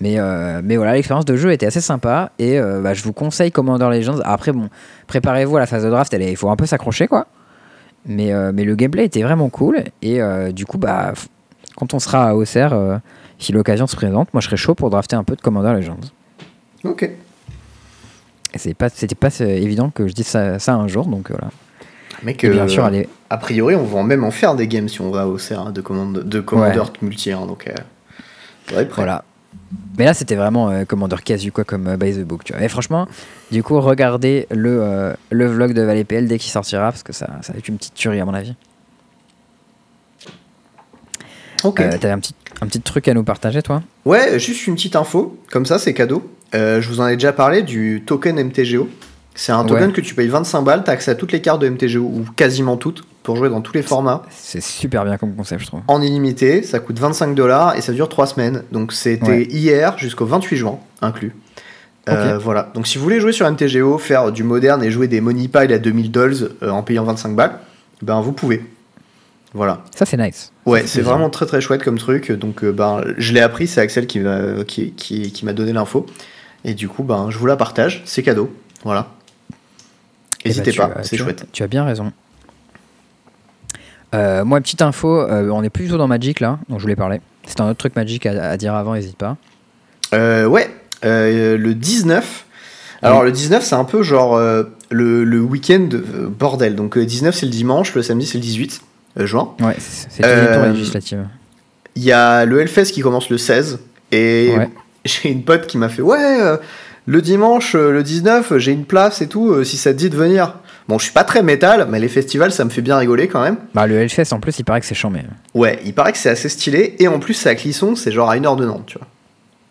Mais, euh, mais voilà, l'expérience de jeu était assez sympa. Et euh, bah, je vous conseille Commander Legends. Après, bon, préparez-vous à la phase de draft. Il faut un peu s'accrocher, quoi. Mais, euh, mais le gameplay était vraiment cool. Et euh, du coup, bah, quand on sera à Auxerre, euh, si l'occasion se présente, moi, je serais chaud pour drafter un peu de Commander Legends. Ok. Pas, c'était pas euh, évident que je dise ça, ça un jour. Donc voilà. Mec, Et bien sûr, a priori, on va même en faire des games si on va au CERN de, commande, de Commander multi. hein, donc, euh. Voilà. Mais là, c'était vraiment euh, Commander casu, quoi, comme euh, by the book. Tu vois. Et franchement, du coup, regardez le, euh, le vlog de Valet PL dès qu'il sortira, parce que ça, ça va être une petite tuerie, à mon avis. Ok. T'avais un petit, un petit truc à nous partager, toi? Ouais, juste une petite info, comme ça c'est cadeau. Euh, je vous en ai déjà parlé du token MTGO. C'est un token Ouais. que tu payes 25 balles, t'as accès à toutes les cartes de MTGO, ou quasiment toutes, pour jouer dans tous les formats. C'est super bien comme concept, je trouve. En illimité, ça coûte 25 dollars et ça dure 3 semaines. Donc c'était Ouais. hier jusqu'au 28 juin, inclus. Euh, voilà. Donc si vous voulez jouer sur MTGO, faire du moderne et jouer des money piles à 2000 dollars euh, en payant 25 balles, ben vous pouvez. Voilà. Ça, c'est nice. Ouais, c'est vraiment très très chouette comme truc. Donc euh, ben je l'ai appris, c'est Axel qui m'a qui, qui, qui m'a donné l'info. Et du coup, ben je vous la partage, c'est cadeau. Voilà. Eh ben, N'hésitez pas, as- c'est chouette. Tu as bien raison. Euh, moi, petite info, euh, on est plus du tout dans Magic là, dont je voulais parler. C'est un autre truc Magic à, à dire avant, n'hésite pas. Euh, ouais, le 19. Alors Oui. le 19 c'est un peu genre le, le week-end bordel. Donc le 19 c'est le dimanche, le samedi c'est le 18 euh, juin. Ouais, c'est le législative. Il y a le Hellfest qui commence le 16 et Ouais. *laughs* j'ai une pote qui m'a fait ouais euh, le dimanche euh, le 19 euh, j'ai une place et tout euh, si ça te dit de venir. Bon je suis pas très métal mais les festivals ça me fait bien rigoler quand même. Bah, le Hellfest, en plus, il paraît que c'est chambé. Ouais il paraît que c'est assez stylé et en plus c'est à Clisson c'est genre à une heure de Nantes tu vois.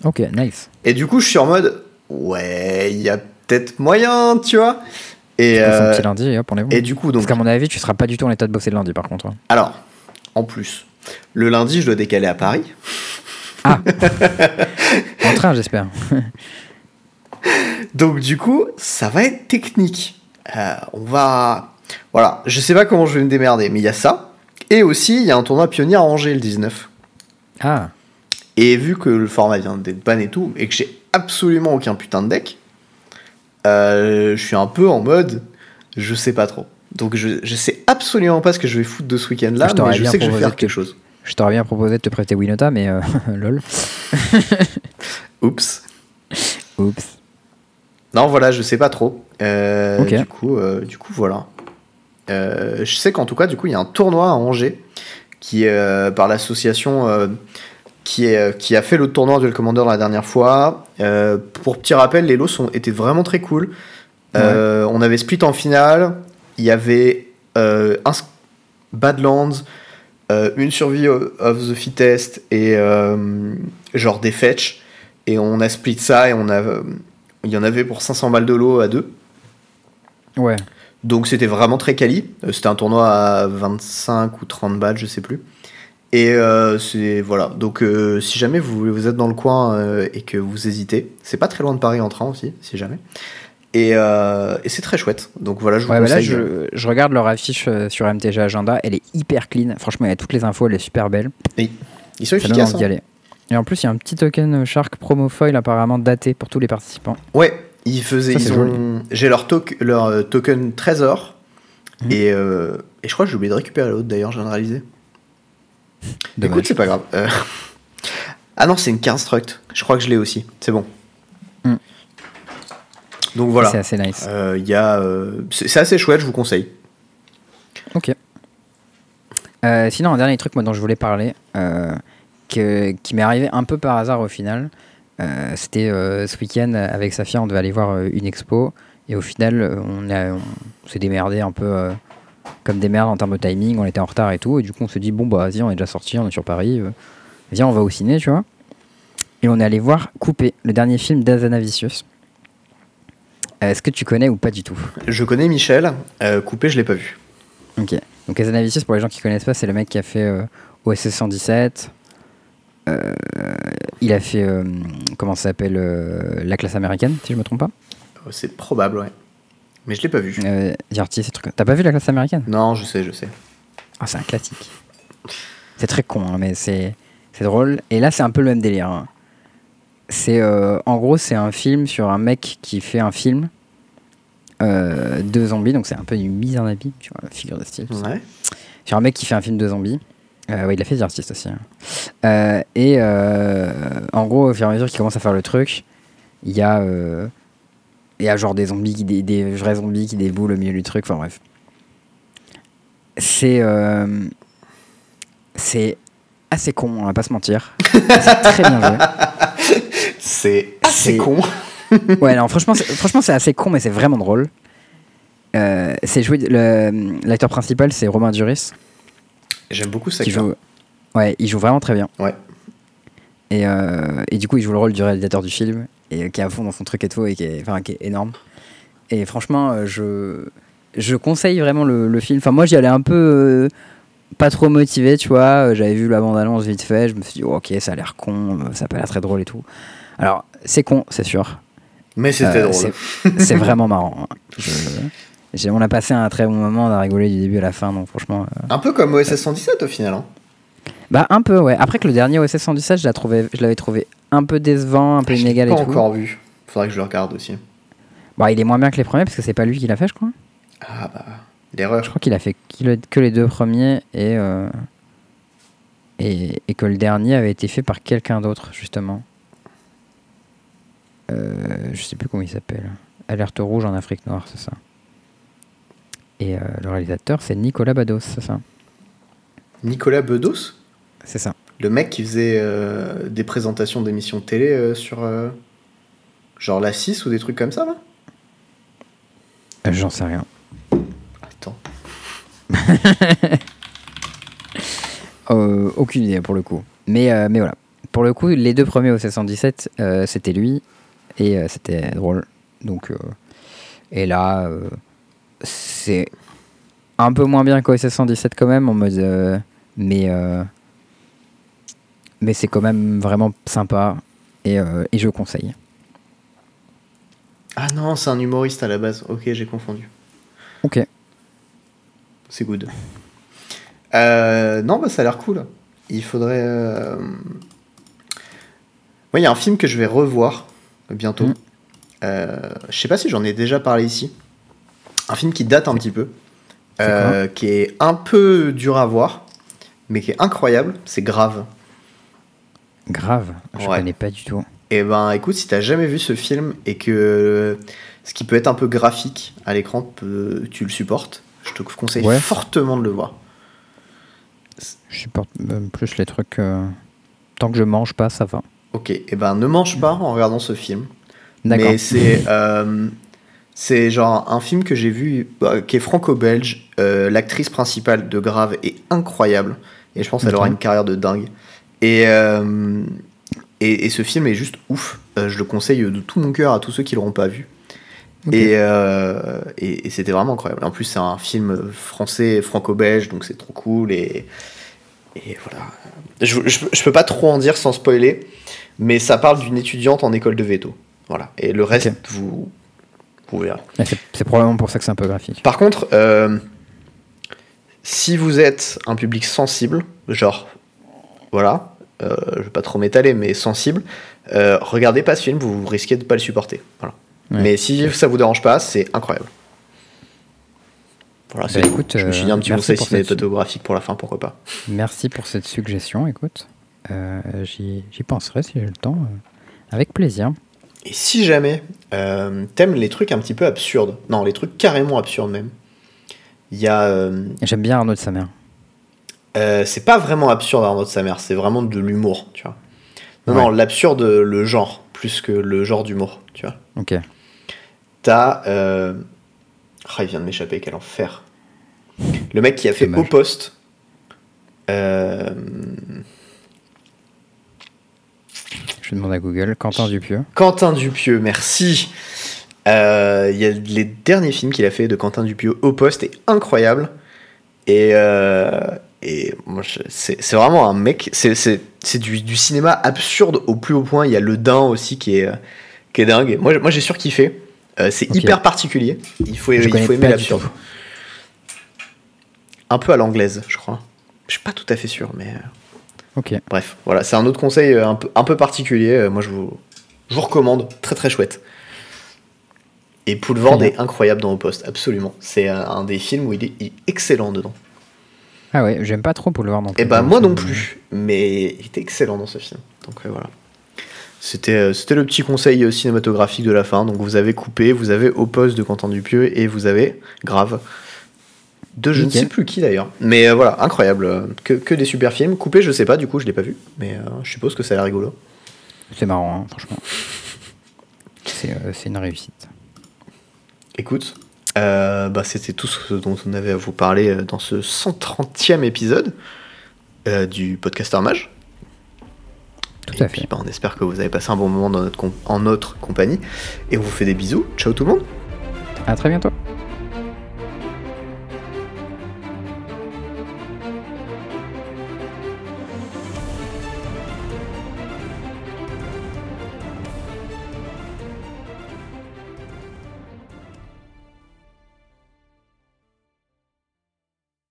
Ok, nice. Et du coup je suis en mode ouais il y a peut-être moyen tu vois. Et, un euh, petit lundi et hop, on est bon. et du coup donc Parce qu'à mon avis, tu seras pas du tout en état de bosser le lundi, par contre. hein. Alors, en plus, le lundi, je dois décaler à Paris. *laughs* En train, j'espère. *laughs* Donc, du coup, ça va être technique. Euh, on va. Voilà, je sais pas comment je vais me démerder, mais il y a ça. Et aussi, il y a un tournoi pionnier à Angers le 19. Ah, Et vu que le format vient d'être ban et tout, et que j'ai absolument aucun putain de deck, euh, je suis un peu en mode. Je sais pas trop. Donc, je, je sais absolument pas ce que je vais foutre de ce week-end-là, Je t'aurais mais je sais que je vais faire quelque chose. Je t'aurais bien proposé de te prêter Winota, mais euh, *laughs* lol. *laughs* Oups. Oups. Non, voilà, je sais pas trop. Euh. Du coup, euh, du coup, voilà. Euh, je sais qu'en tout cas, du coup, il y a un tournoi à Angers qui est par l'association qui, est, qui a fait le tournoi Duel Commander la dernière fois. Pour petit rappel, les lots sont, étaient vraiment très cool. On avait split en finale. Il y avait Badlands, euh, une survie of the fittest et euh, genre des fetch. Et on a split ça et on a, il y en avait pour 500 balles de lot à deux. Ouais. Donc c'était vraiment très quali. Euh, C'était un tournoi à 25 ou 30 balles, je sais plus. Et euh, c'est voilà. Donc euh, si jamais vous, vous êtes dans le coin euh, et que vous hésitez, c'est pas très loin de Paris en train aussi, si jamais. Et, euh, et c'est très chouette. Donc voilà, je vous Ouais, bah là, je, je regarde leur affiche euh, sur MTG Agenda. Elle est hyper clean. Franchement, il y a toutes les infos. Elle est super belle. Ils sont Ça efficaces. hein. aller. Et en plus, il y a un petit token Shark promo foil apparemment daté pour tous les participants. Ouais, ils faisaient. Ont. J'ai leur, euh, token Trésor. Mhm. Et, euh, et je crois que j'ai oublié de récupérer l'autre d'ailleurs, je viens de réaliser. Dommage. Écoute, c'est pas grave. Euh, *laughs* Ah non, c'est une Construct. Je crois que je l'ai aussi. C'est bon. Mm. Donc voilà. C'est assez nice. Euh, il euh, c'est assez chouette, je vous conseille. Ok. Euh, sinon, un dernier truc moi, dont je voulais parler, euh, que- qui m'est arrivé un peu par hasard au final, c'était ce week-end avec Safia, on devait aller voir une expo, et au final, on, a- on s'est démerdé un peu comme des merdes en termes de timing, on était en retard et tout, et du coup on se dit, bon bah vas-y, on est déjà sorti, on est sur Paris, viens, on va au ciné, tu vois. Et on est allé voir Coupé, le dernier film d'Azanavicius. Est-ce que tu connais ou pas du tout Je connais Michel. Euh, coupé, je l'ai pas vu. Ok. Donc Azanavicius, pour les gens qui connaissent pas, c'est le mec qui a fait euh, OSS 117. Euh, il a fait, euh, comment ça s'appelle, euh, La classe américaine, si je me trompe pas. C'est probable, ouais. Mais je l'ai pas vu. Euh, Dirty, ces trucs. T'as pas vu La classe américaine? Non, je sais, je sais. Ah, c'est un classique. C'est très con, hein, mais c'est c'est drôle. Et là, c'est un peu le même délire. hein. C'est euh, en gros, c'est un film sur un mec qui fait un film euh, de zombies. Donc c'est un peu une mise en habit, tu vois, figure de style. Ouais. sur un mec qui fait un film de zombies. Euh, ouais, il a fait The Artist aussi. hein. Euh, et en gros, au fur et à mesure qu'il commence à faire le truc, il y a, il y a genre des zombies, qui, des, des vrais zombies qui déboulent au milieu du truc. Enfin bref. C'est c'est assez con, on va pas se mentir. c'est très bien joué. *laughs* C'est assez con. *laughs* Ouais, non, franchement, c'est- franchement, c'est assez con, mais c'est vraiment drôle. Euh, c'est joué. le- L'acteur principal, c'est Romain Duris. J'aime beaucoup ça. joue. Ouais, il joue vraiment très bien. Ouais. Et, euh, et du coup, il joue le rôle du réalisateur du film et euh, qui est à fond dans son truc et tout et qui est, enfin, qui est énorme. Et franchement, je, je conseille vraiment le, le film. Enfin, moi, j'y allais un peu euh, pas trop motivé, tu vois. J'avais vu la bande-annonce vite fait. Je me suis dit, oh, ok, ça a l'air con, ça a pas l'air très drôle et tout. Alors, c'est con, c'est sûr. Mais c'était Euh, drôle. c'est- vraiment marrant. hein. Je- on a passé un très bon moment, on a rigolé du début à la fin, donc franchement. euh, Un peu comme OSS 117 au final. hein. Bah un peu ouais. Après que le dernier OSS 117, je je l'avais trouvé un peu décevant, un peu Je l'ai inégal et pas tout. encore vu. Faudrait que je le regarde aussi. Bon, il est moins bien que les premiers parce que c'est pas lui qui l'a fait, je crois. Ah bah, Je l'erreur. crois qu'il a fait que le- que les deux premiers et, euh, et et que le dernier avait été fait par quelqu'un d'autre justement. Euh, je sais plus comment il s'appelle. Alerte rouge en Afrique noire, c'est ça. Et euh, le réalisateur, c'est Nicolas Bados, c'est ça. Nicolas Bedos C'est ça. Le mec qui faisait euh, des présentations d'émissions de télé euh, sur. euh, genre la 6 ou des trucs comme ça là? J'en sais rien. Attends. *laughs* Aucune idée pour le coup. Mais, mais voilà. Pour le coup, les deux premiers au 717, euh, c'était lui. Et euh, c'était drôle. Donc, euh, et là, euh, c'est un peu moins bien qu'au 717 quand même, en mode. mais mais c'est quand même vraiment sympa. Et, et je conseille. Ah non, c'est un humoriste à la base. Ok, j'ai confondu. Ok. C'est good. Non, bah ça a l'air cool. Il faudrait. Ouais, il y a un film que je vais revoir bientôt. Mm. Euh, je sais pas si j'en ai déjà parlé ici. Un film qui date un petit peu. Euh, qui est un peu dur à voir. mais qui est incroyable, c'est Grave. Grave, je Ouais. connais pas du tout. Et ben écoute, si t'as jamais vu ce film et que ce qui peut être un peu graphique à l'écran, tu le supportes, je te conseille Ouais. fortement de le voir. Je supporte même plus les trucs. euh, Tant que je mange pas, ça va. Ok, et ben ne mange pas en regardant ce film. D'accord. Mais c'est euh, c'est genre un film que j'ai vu bah, qui est franco-belge. Euh, L'actrice principale de Grave est incroyable et je pense qu'elle aura une carrière de dingue. Et, euh, et, et ce film est juste ouf. Je le conseille de tout mon cœur à tous ceux qui l'auront pas vu. Et, et c'était vraiment incroyable. En plus, c'est un film français, franco-belge, donc c'est trop cool. Et, et voilà. Je, je, je peux pas trop en dire sans spoiler, mais ça parle d'une étudiante en école de veto. Voilà. Et le reste, vous, vous verrez. C'est- probablement pour ça que c'est un peu graphique. Par contre, euh, si vous êtes un public sensible, genre, voilà, euh, je vais pas trop m'étaler, mais sensible, euh, regardez pas ce film, vous risquez de pas le supporter. Voilà. Ouais. Mais si ça vous dérange pas, c'est incroyable. Voilà, c'est Bah, écoute, Je me suis dit euh, un petit merci conseil cinématographique pour la fin, pourquoi pas. Merci pour cette suggestion, écoute. Euh, J'y penserai si j'ai le temps. euh, avec plaisir. Et si jamais euh, t'aimes les trucs un petit peu absurdes, non, les trucs carrément absurdes même, il y a. J'aime bien Arnaud de sa mère. Euh, c'est pas vraiment absurde Arnaud de sa mère, c'est vraiment de l'humour, tu vois. Non, Ouais. non, l'absurde, le genre, plus que le genre d'humour, tu vois. Ok. T'as. Euh... Ah, il vient de m'échapper, quel enfer. Le mec qui a fait. Au Poste. Euh... Je demande à Google. Quentin Dupieux. Quentin Dupieux, merci. Euh, Il y a les derniers films qu'il a fait de Quentin Dupieux au poste est incroyable. Et, euh, et c'est vraiment un mec. C'est du, du cinéma absurde au plus haut point. Il y a Le Dain aussi qui est, euh, qui est dingue. Moi, moi j'ai surkiffé. Euh, c'est hyper particulier. Il faut, Je il faut aimer l'absurde. Un peu à l'anglaise, je crois. Je suis pas tout à fait sûr, mais. Euh, Ok. Bref, voilà, c'est un autre conseil euh, un peu, un peu particulier. Euh, Moi, je vous, je vous recommande. Très, très chouette. Et Poulvord est incroyable dans Au Poste, absolument. C'est un, un des films où il est, il est excellent dedans. Ah ouais, j'aime pas trop non plus. Et bah, moi non Euh, plus. Mais il était excellent dans ce film. Donc, euh, voilà. C'était euh, c'était le petit conseil euh, cinématographique de la fin. Donc, vous avez coupé, vous avez Au Poste de Quentin Dupieux et vous avez Grave. De je Nickel. ne sais plus qui d'ailleurs. Mais euh, voilà, incroyable. Que, que des super films. Coupé, je sais pas, du coup, je l'ai pas vu. Mais euh, je suppose que ça a l'air rigolo. C'est marrant, hein, franchement. C'est euh, c'est une réussite. Écoute, euh, bah, c'était tout ce dont on avait à vous parler dans ce 130e épisode euh, du podcast Armage. Tout Et à puis fait. bah, on espère que vous avez passé un bon moment dans notre en notre compagnie. Et on vous fait des bisous. Ciao tout le monde À très bientôt.